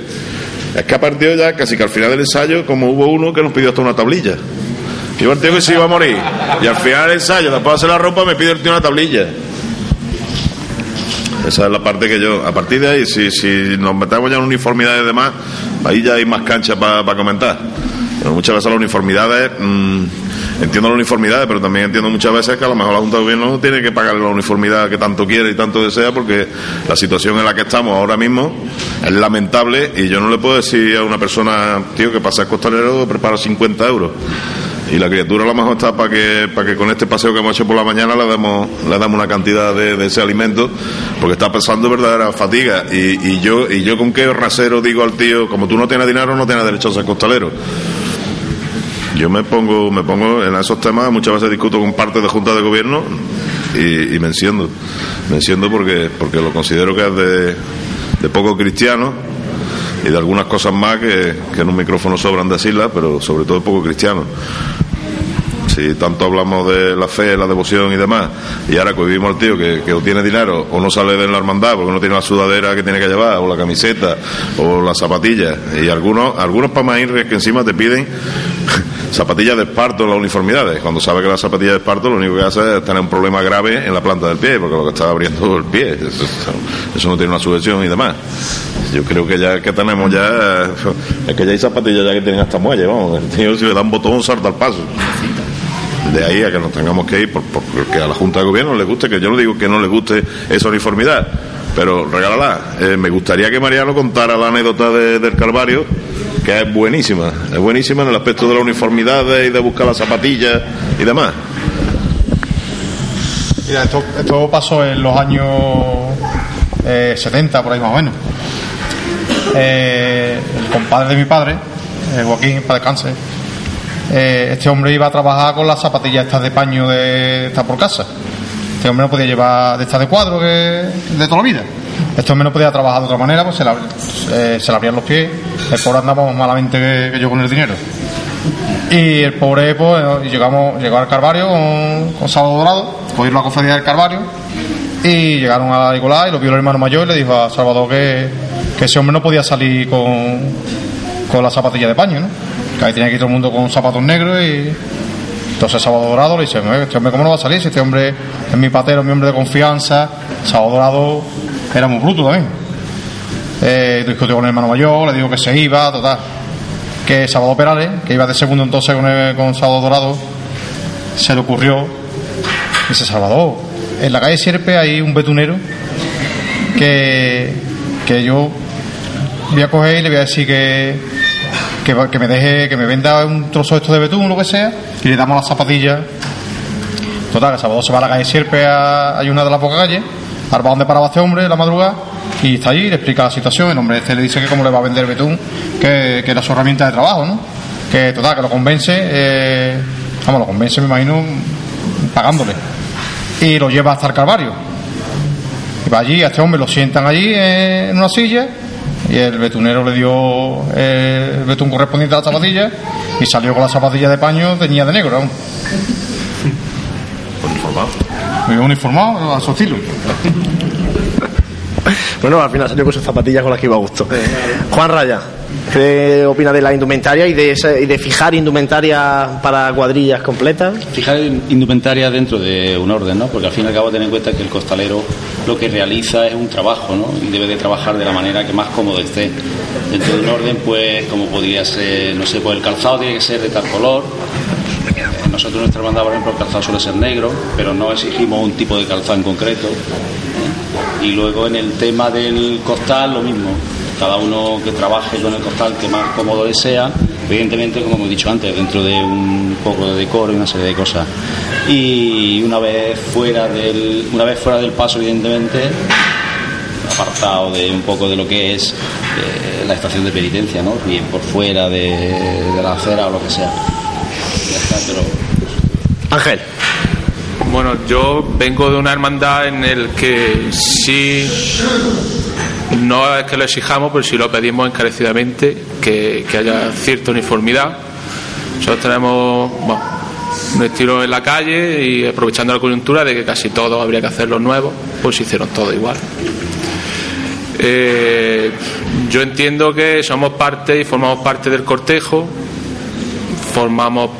Es que a partir ya, casi que al final del ensayo, como hubo uno que nos pidió hasta una tablilla. Iba el tío que se iba a morir. Y al final del ensayo, después de hacer la ropa, me pide el tío una tablilla. Esa es la parte que yo. A partir de ahí, si, si nos metemos ya en uniformidades y demás, ahí ya hay más cancha para comentar. Muchas veces las uniformidades. mm, entiendo las uniformidades, pero también entiendo muchas veces que a lo mejor la Junta de Gobierno no tiene que pagarle la uniformidad que tanto quiere y tanto desea, porque la situación en la que estamos ahora mismo es lamentable y yo no le puedo decir a una persona, tío, que pasa el costalero, prepara 50 euros. Y la criatura a lo mejor está para que, para que con este paseo que hemos hecho por la mañana le damos, le damos una cantidad de, ese alimento, porque está pasando verdadera fatiga. Y, y yo, y yo con qué rasero digo al tío, como tú no tienes dinero, no tienes derecho a ser costalero. Yo me pongo, me pongo en esos temas, muchas veces discuto con parte de Junta de Gobierno y, y me enciendo. Me enciendo porque, porque lo considero que es de, de poco cristiano y de algunas cosas más que, que en un micrófono sobran decirlas, pero sobre todo poco cristiano. Si tanto hablamos de la fe, la devoción y demás, y ahora cohibimos al tío que, que o tiene dinero o no sale de la hermandad porque no tiene la sudadera que tiene que llevar, o la camiseta, o las zapatillas, y algunos, algunos para más que encima te piden zapatillas de esparto en las uniformidades, cuando sabe que las zapatillas de esparto lo único que hace es tener un problema grave en la planta del pie, porque lo que está abriendo el pie, eso, no tiene una sujeción y demás. Yo creo que ya que tenemos ya, es que ya hay zapatillas ya que tienen hasta muelle, vamos, el tío si le da un botón salta al paso. De ahí a que nos tengamos que ir por- por- porque a la Junta de Gobierno le guste, que yo no digo que no le guste esa uniformidad, pero regálala. Eh, me gustaría que Mariano contara la anécdota de- del Calvario, que es buenísima, es buenísima en el aspecto de la uniformidad y de buscar las zapatillas y demás. Mira, esto, esto pasó en los años eh, 70, por ahí más o menos. Eh, el compadre de mi padre, eh, Joaquín, para descanse, eh, este hombre iba a trabajar con las zapatillas estas de paño de estas por casa. Este hombre no podía llevar de estas de cuadro que, de toda la vida. Este hombre no podía trabajar de otra manera, pues se le, eh, se le abrían los pies. El pobre andaba más malamente que, yo con el dinero. Y el pobre, pues, y llegamos, llegó al Calvario con, con Sábado Dorado, fue ir a la cofradía del Calvario, y llegaron a Nicolás y lo vio el hermano mayor y le dijo a Salvador que, que ese hombre no podía salir con, con la zapatilla de paño, ¿no? Que ahí tenía que ir todo el mundo con zapatos negros y. Entonces Sábado Dorado le dice, "Oye, este hombre cómo no va a salir si este hombre es mi patero, mi hombre de confianza, Sábado Dorado era muy bruto también. Eh, discutió con el hermano mayor, le dijo que se iba, total que Sábado Perales, que iba de segundo entonces con, el- con Sábado Dorado, se le ocurrió, dice Salvador, en la calle Sierpe hay un betunero que, que yo voy a coger y le voy a decir que, que, me deje, que me venda un trozo de esto de betún, lo que sea, y le damos las zapatillas. Total, que Salvador se va a la calle Sierpe, a- hay una de las pocas calles, al bar donde paraba este hombre la madrugada, y está allí, le explica la situación, el hombre este le dice que cómo le va a vender betún, que, que era su herramienta de trabajo, ¿no? Que total, que lo convence, eh, vamos, lo convence, me imagino, pagándole. Y lo lleva hasta el Calvario. Y va allí, a este hombre lo sientan allí en una silla, y el betunero le dio eh, el betún correspondiente a la zapatilla, y salió con la zapatilla de paño teñida de negro, vamos. Uniformado, a su estilo. Bueno, al final salió con sus zapatillas con las que iba a gusto. Juan Raya, ¿qué opina de la indumentaria y de, ese- y de fijar indumentaria para cuadrillas completas? Fijar indumentaria dentro de un orden, ¿no? Porque al fin y al cabo tener en cuenta que el costalero lo que realiza es un trabajo, ¿no? Y debe de trabajar de la manera que más cómodo esté. Dentro de un orden, pues, como podría ser, no sé, pues el calzado tiene que ser de tal color. Nosotros nuestra banda, por ejemplo, el calzado suele ser negro, pero no exigimos un tipo de calzado en concreto. ¿eh? Y luego en el tema del costal, lo mismo. Cada uno que trabaje con el costal que más cómodo le sea, evidentemente, como hemos dicho antes, dentro de un poco de decoro y una serie de cosas. Y una vez fuera del, una vez fuera del paso, evidentemente, apartado de un poco de lo que es eh, la estación de penitencia, ¿no? Bien por fuera de, la acera o lo que sea. Ángel. Bueno, yo vengo de una hermandad en el que sí, no es que lo exijamos, pero sí lo pedimos encarecidamente, que, que haya cierta uniformidad, Nosotros tenemos bueno, un estilo en la calle y aprovechando la coyuntura de que casi todo habría que hacerlo nuevo, pues hicieron todo igual. Eh, yo entiendo que somos parte y formamos parte del cortejo, formamos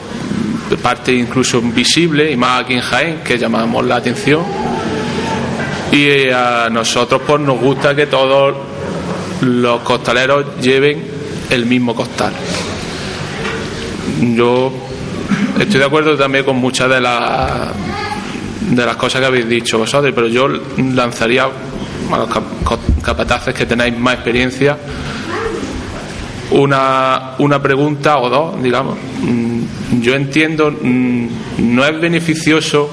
parte incluso visible y más aquí en Jaén que llamamos la atención y a nosotros pues nos gusta que todos los costaleros lleven el mismo costal. Yo estoy de acuerdo también con muchas de las de las cosas que habéis dicho vosotros, pero yo lanzaría a los capataces que tenéis más experiencia una, una pregunta o dos, digamos. Yo entiendo, mm, no es beneficioso,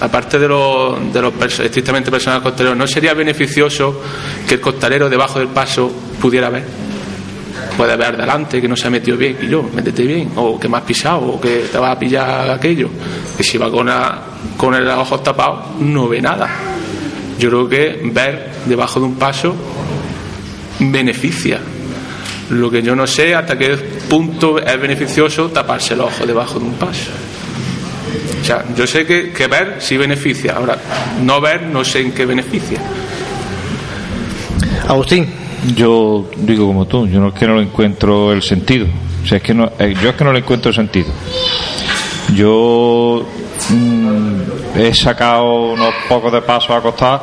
aparte de los, de estrictamente personales costaleros, no sería beneficioso que el costalero debajo del paso pudiera ver. Puede ver delante que no se ha metido bien, y yo, métete bien, o que me has pisado, o que te vas a pillar aquello. Que si va con, con el ojos tapados, no ve nada. Yo creo que ver debajo de un paso beneficia. Lo que yo no sé hasta qué punto es beneficioso taparse el ojo debajo de un paso. O sea, yo sé que, que ver sí beneficia. Ahora, no ver no sé en qué beneficia. Agustín. Yo digo como tú, yo no es que no lo encuentro el sentido. O sea, es que no, eh, yo es que no le encuentro el sentido. Yo mm, he sacado unos pocos de pasos a acostar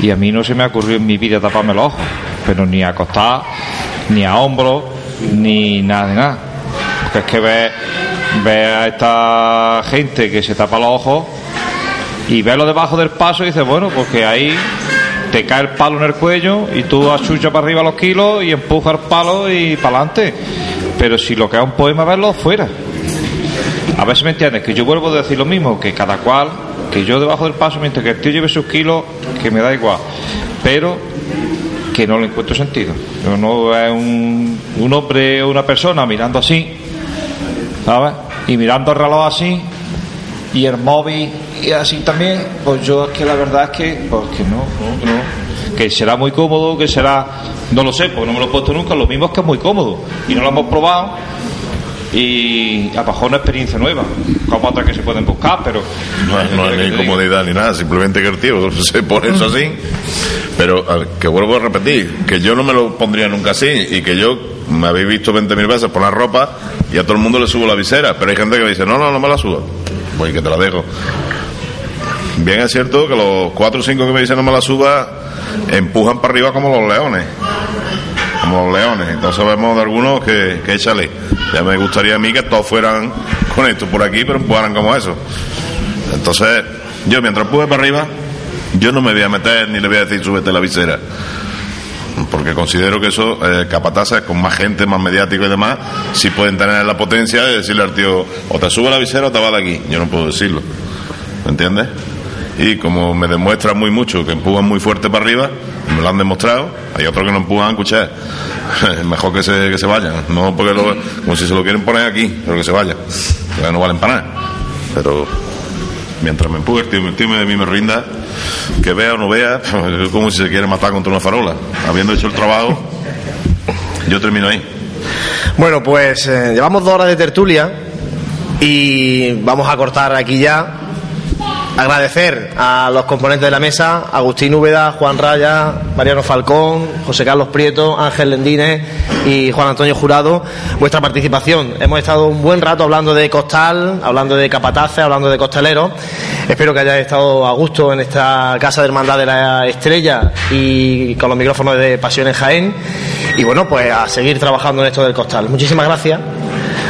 y a mí no se me ha ocurrido en mi vida taparme los ojos, pero ni a acostar, ni a hombros, ni nada de nada. Porque es que ve, ve a esta gente que se tapa los ojos y ve lo debajo del paso y dice, bueno, porque ahí te cae el palo en el cuello y tú achuchas para arriba los kilos y empujas el palo y para adelante. Pero si lo que es un poema, verlo fuera. A ver si me entiendes, que yo vuelvo a decir lo mismo, que cada cual, que yo debajo del paso, mientras que el tío lleve sus kilos, que me da igual. Pero que no le encuentro sentido. Yo no es un, un hombre o una persona mirando así, ¿sabes? Y mirando el reloj así, y el móvil y así también, pues yo es que la verdad es que, pues que no, no, no. Que será muy cómodo, que será, no lo sé, porque no me lo he puesto nunca, lo mismo es que es muy cómodo. Y no lo hemos probado y a lo mejor una experiencia nueva, como otras que se pueden buscar, pero... No, no hay ni comodidad ni nada, simplemente que el tío se pone eso así. Pero que vuelvo a repetir, que yo no me lo pondría nunca así y que yo me habéis visto 20.000 veces poner ropa y a todo el mundo le subo la visera, pero hay gente que me dice, no, no, no me la subo, voy que te la dejo. Bien es cierto que los 4 o 5 que me dicen no me la suba empujan para arriba como los leones como los leones. Entonces vemos de algunos que, que échale. Ya me gustaría a mí que todos fueran con esto por aquí, pero empujaran como eso. Entonces, yo mientras empuje para arriba, yo no me voy a meter ni le voy a decir súbete la visera. Porque considero que eso, eh, capataces con más gente, más mediático y demás, sí pueden tener la potencia de decirle al tío, o te sube la visera o te va de aquí. Yo no puedo decirlo. ¿Me entiendes? Y como me demuestra muy mucho que empujan muy fuerte para arriba, me lo han demostrado, hay otros que no empujan, escuchar. Mejor que se, que se vayan, no porque lo, como si se lo quieren poner aquí, pero que se vayan. No valen para nada. Pero mientras me empuje, el tío, tío me, me rinda, que vea o no vea, es como si se quiere matar contra una farola. Habiendo hecho el trabajo, yo termino ahí. Bueno, pues eh, llevamos dos horas de tertulia y vamos a cortar aquí ya. Agradecer a los componentes de la mesa, Agustín Úbeda, Juan Raya, Mariano Falcón, José Carlos Prieto, Ángel Lendines y Juan Antonio Jurado, vuestra participación. Hemos estado un buen rato hablando de costal, hablando de capataces, hablando de costaleros. Espero que hayáis estado a gusto en esta Casa de Hermandad de la Estrella y con los micrófonos de Pasión en Jaén. Y bueno, pues a seguir trabajando en esto del costal. Muchísimas gracias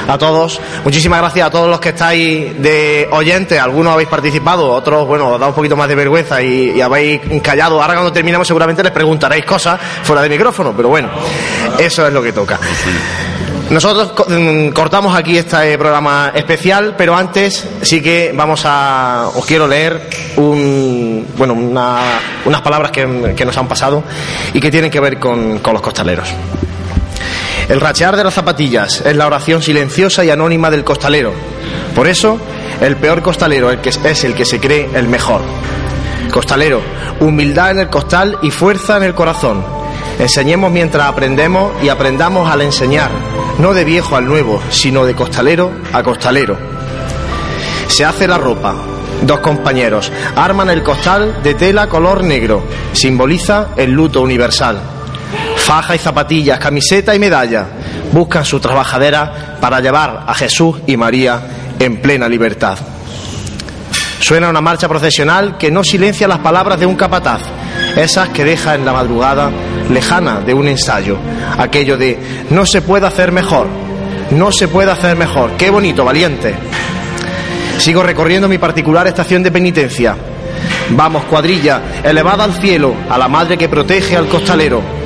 a todos. Muchísimas gracias a todos los que estáis de oyentes. Algunos habéis participado, otros, bueno, os da un poquito más de vergüenza y, habéis callado. Ahora cuando terminemos seguramente les preguntaréis cosas fuera de micrófono, pero bueno, eso es lo que toca. Nosotros mm, cortamos aquí este programa especial, pero antes sí que vamos a. Os quiero leer un, bueno, una- unas palabras que, que nos han pasado y que tienen que ver con los costaleros. El rachear de las zapatillas es la oración silenciosa y anónima del costalero. Por eso, el peor costalero es el que se cree el mejor. Costalero, humildad en el costal y fuerza en el corazón. Enseñemos mientras aprendemos y aprendamos al enseñar, no de viejo al nuevo, sino de costalero a costalero. Se hace la ropa. Dos compañeros arman el costal de tela color negro. Simboliza el luto universal. Faja y zapatillas, camiseta y medalla. Buscan su trabajadera para llevar a Jesús y María en plena libertad. Suena una marcha procesional que no silencia las palabras de un capataz, esas que deja en la madrugada lejana de un ensayo, aquello de no se puede hacer mejor, no se puede hacer mejor, qué bonito, valiente. Sigo recorriendo mi particular estación de penitencia. Vamos, cuadrilla, elevada al cielo, a la madre que protege al costalero.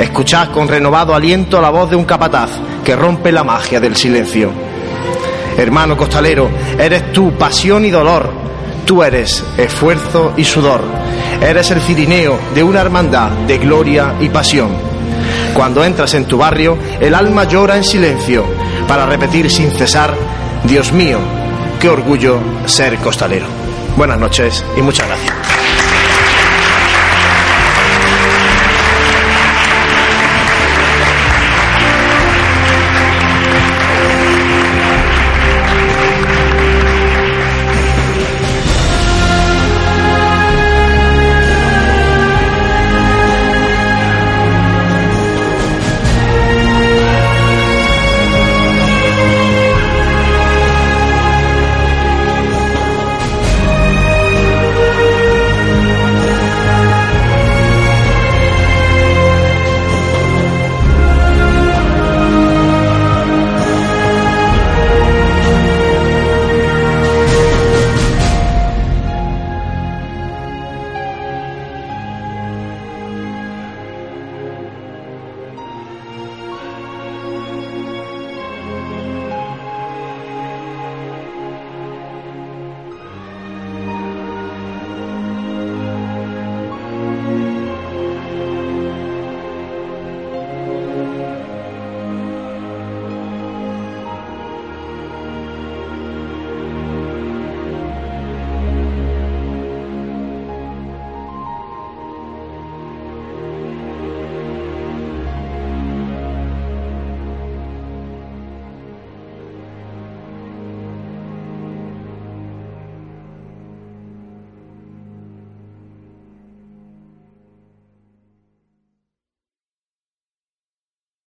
Escuchad con renovado aliento la voz de un capataz que rompe la magia del silencio. Hermano costalero, eres tú pasión y dolor, tú eres esfuerzo y sudor, eres el cirineo de una hermandad de gloria y pasión. Cuando entras en tu barrio, el alma llora en silencio para repetir sin cesar, Dios mío, qué orgullo ser costalero. Buenas noches y muchas gracias.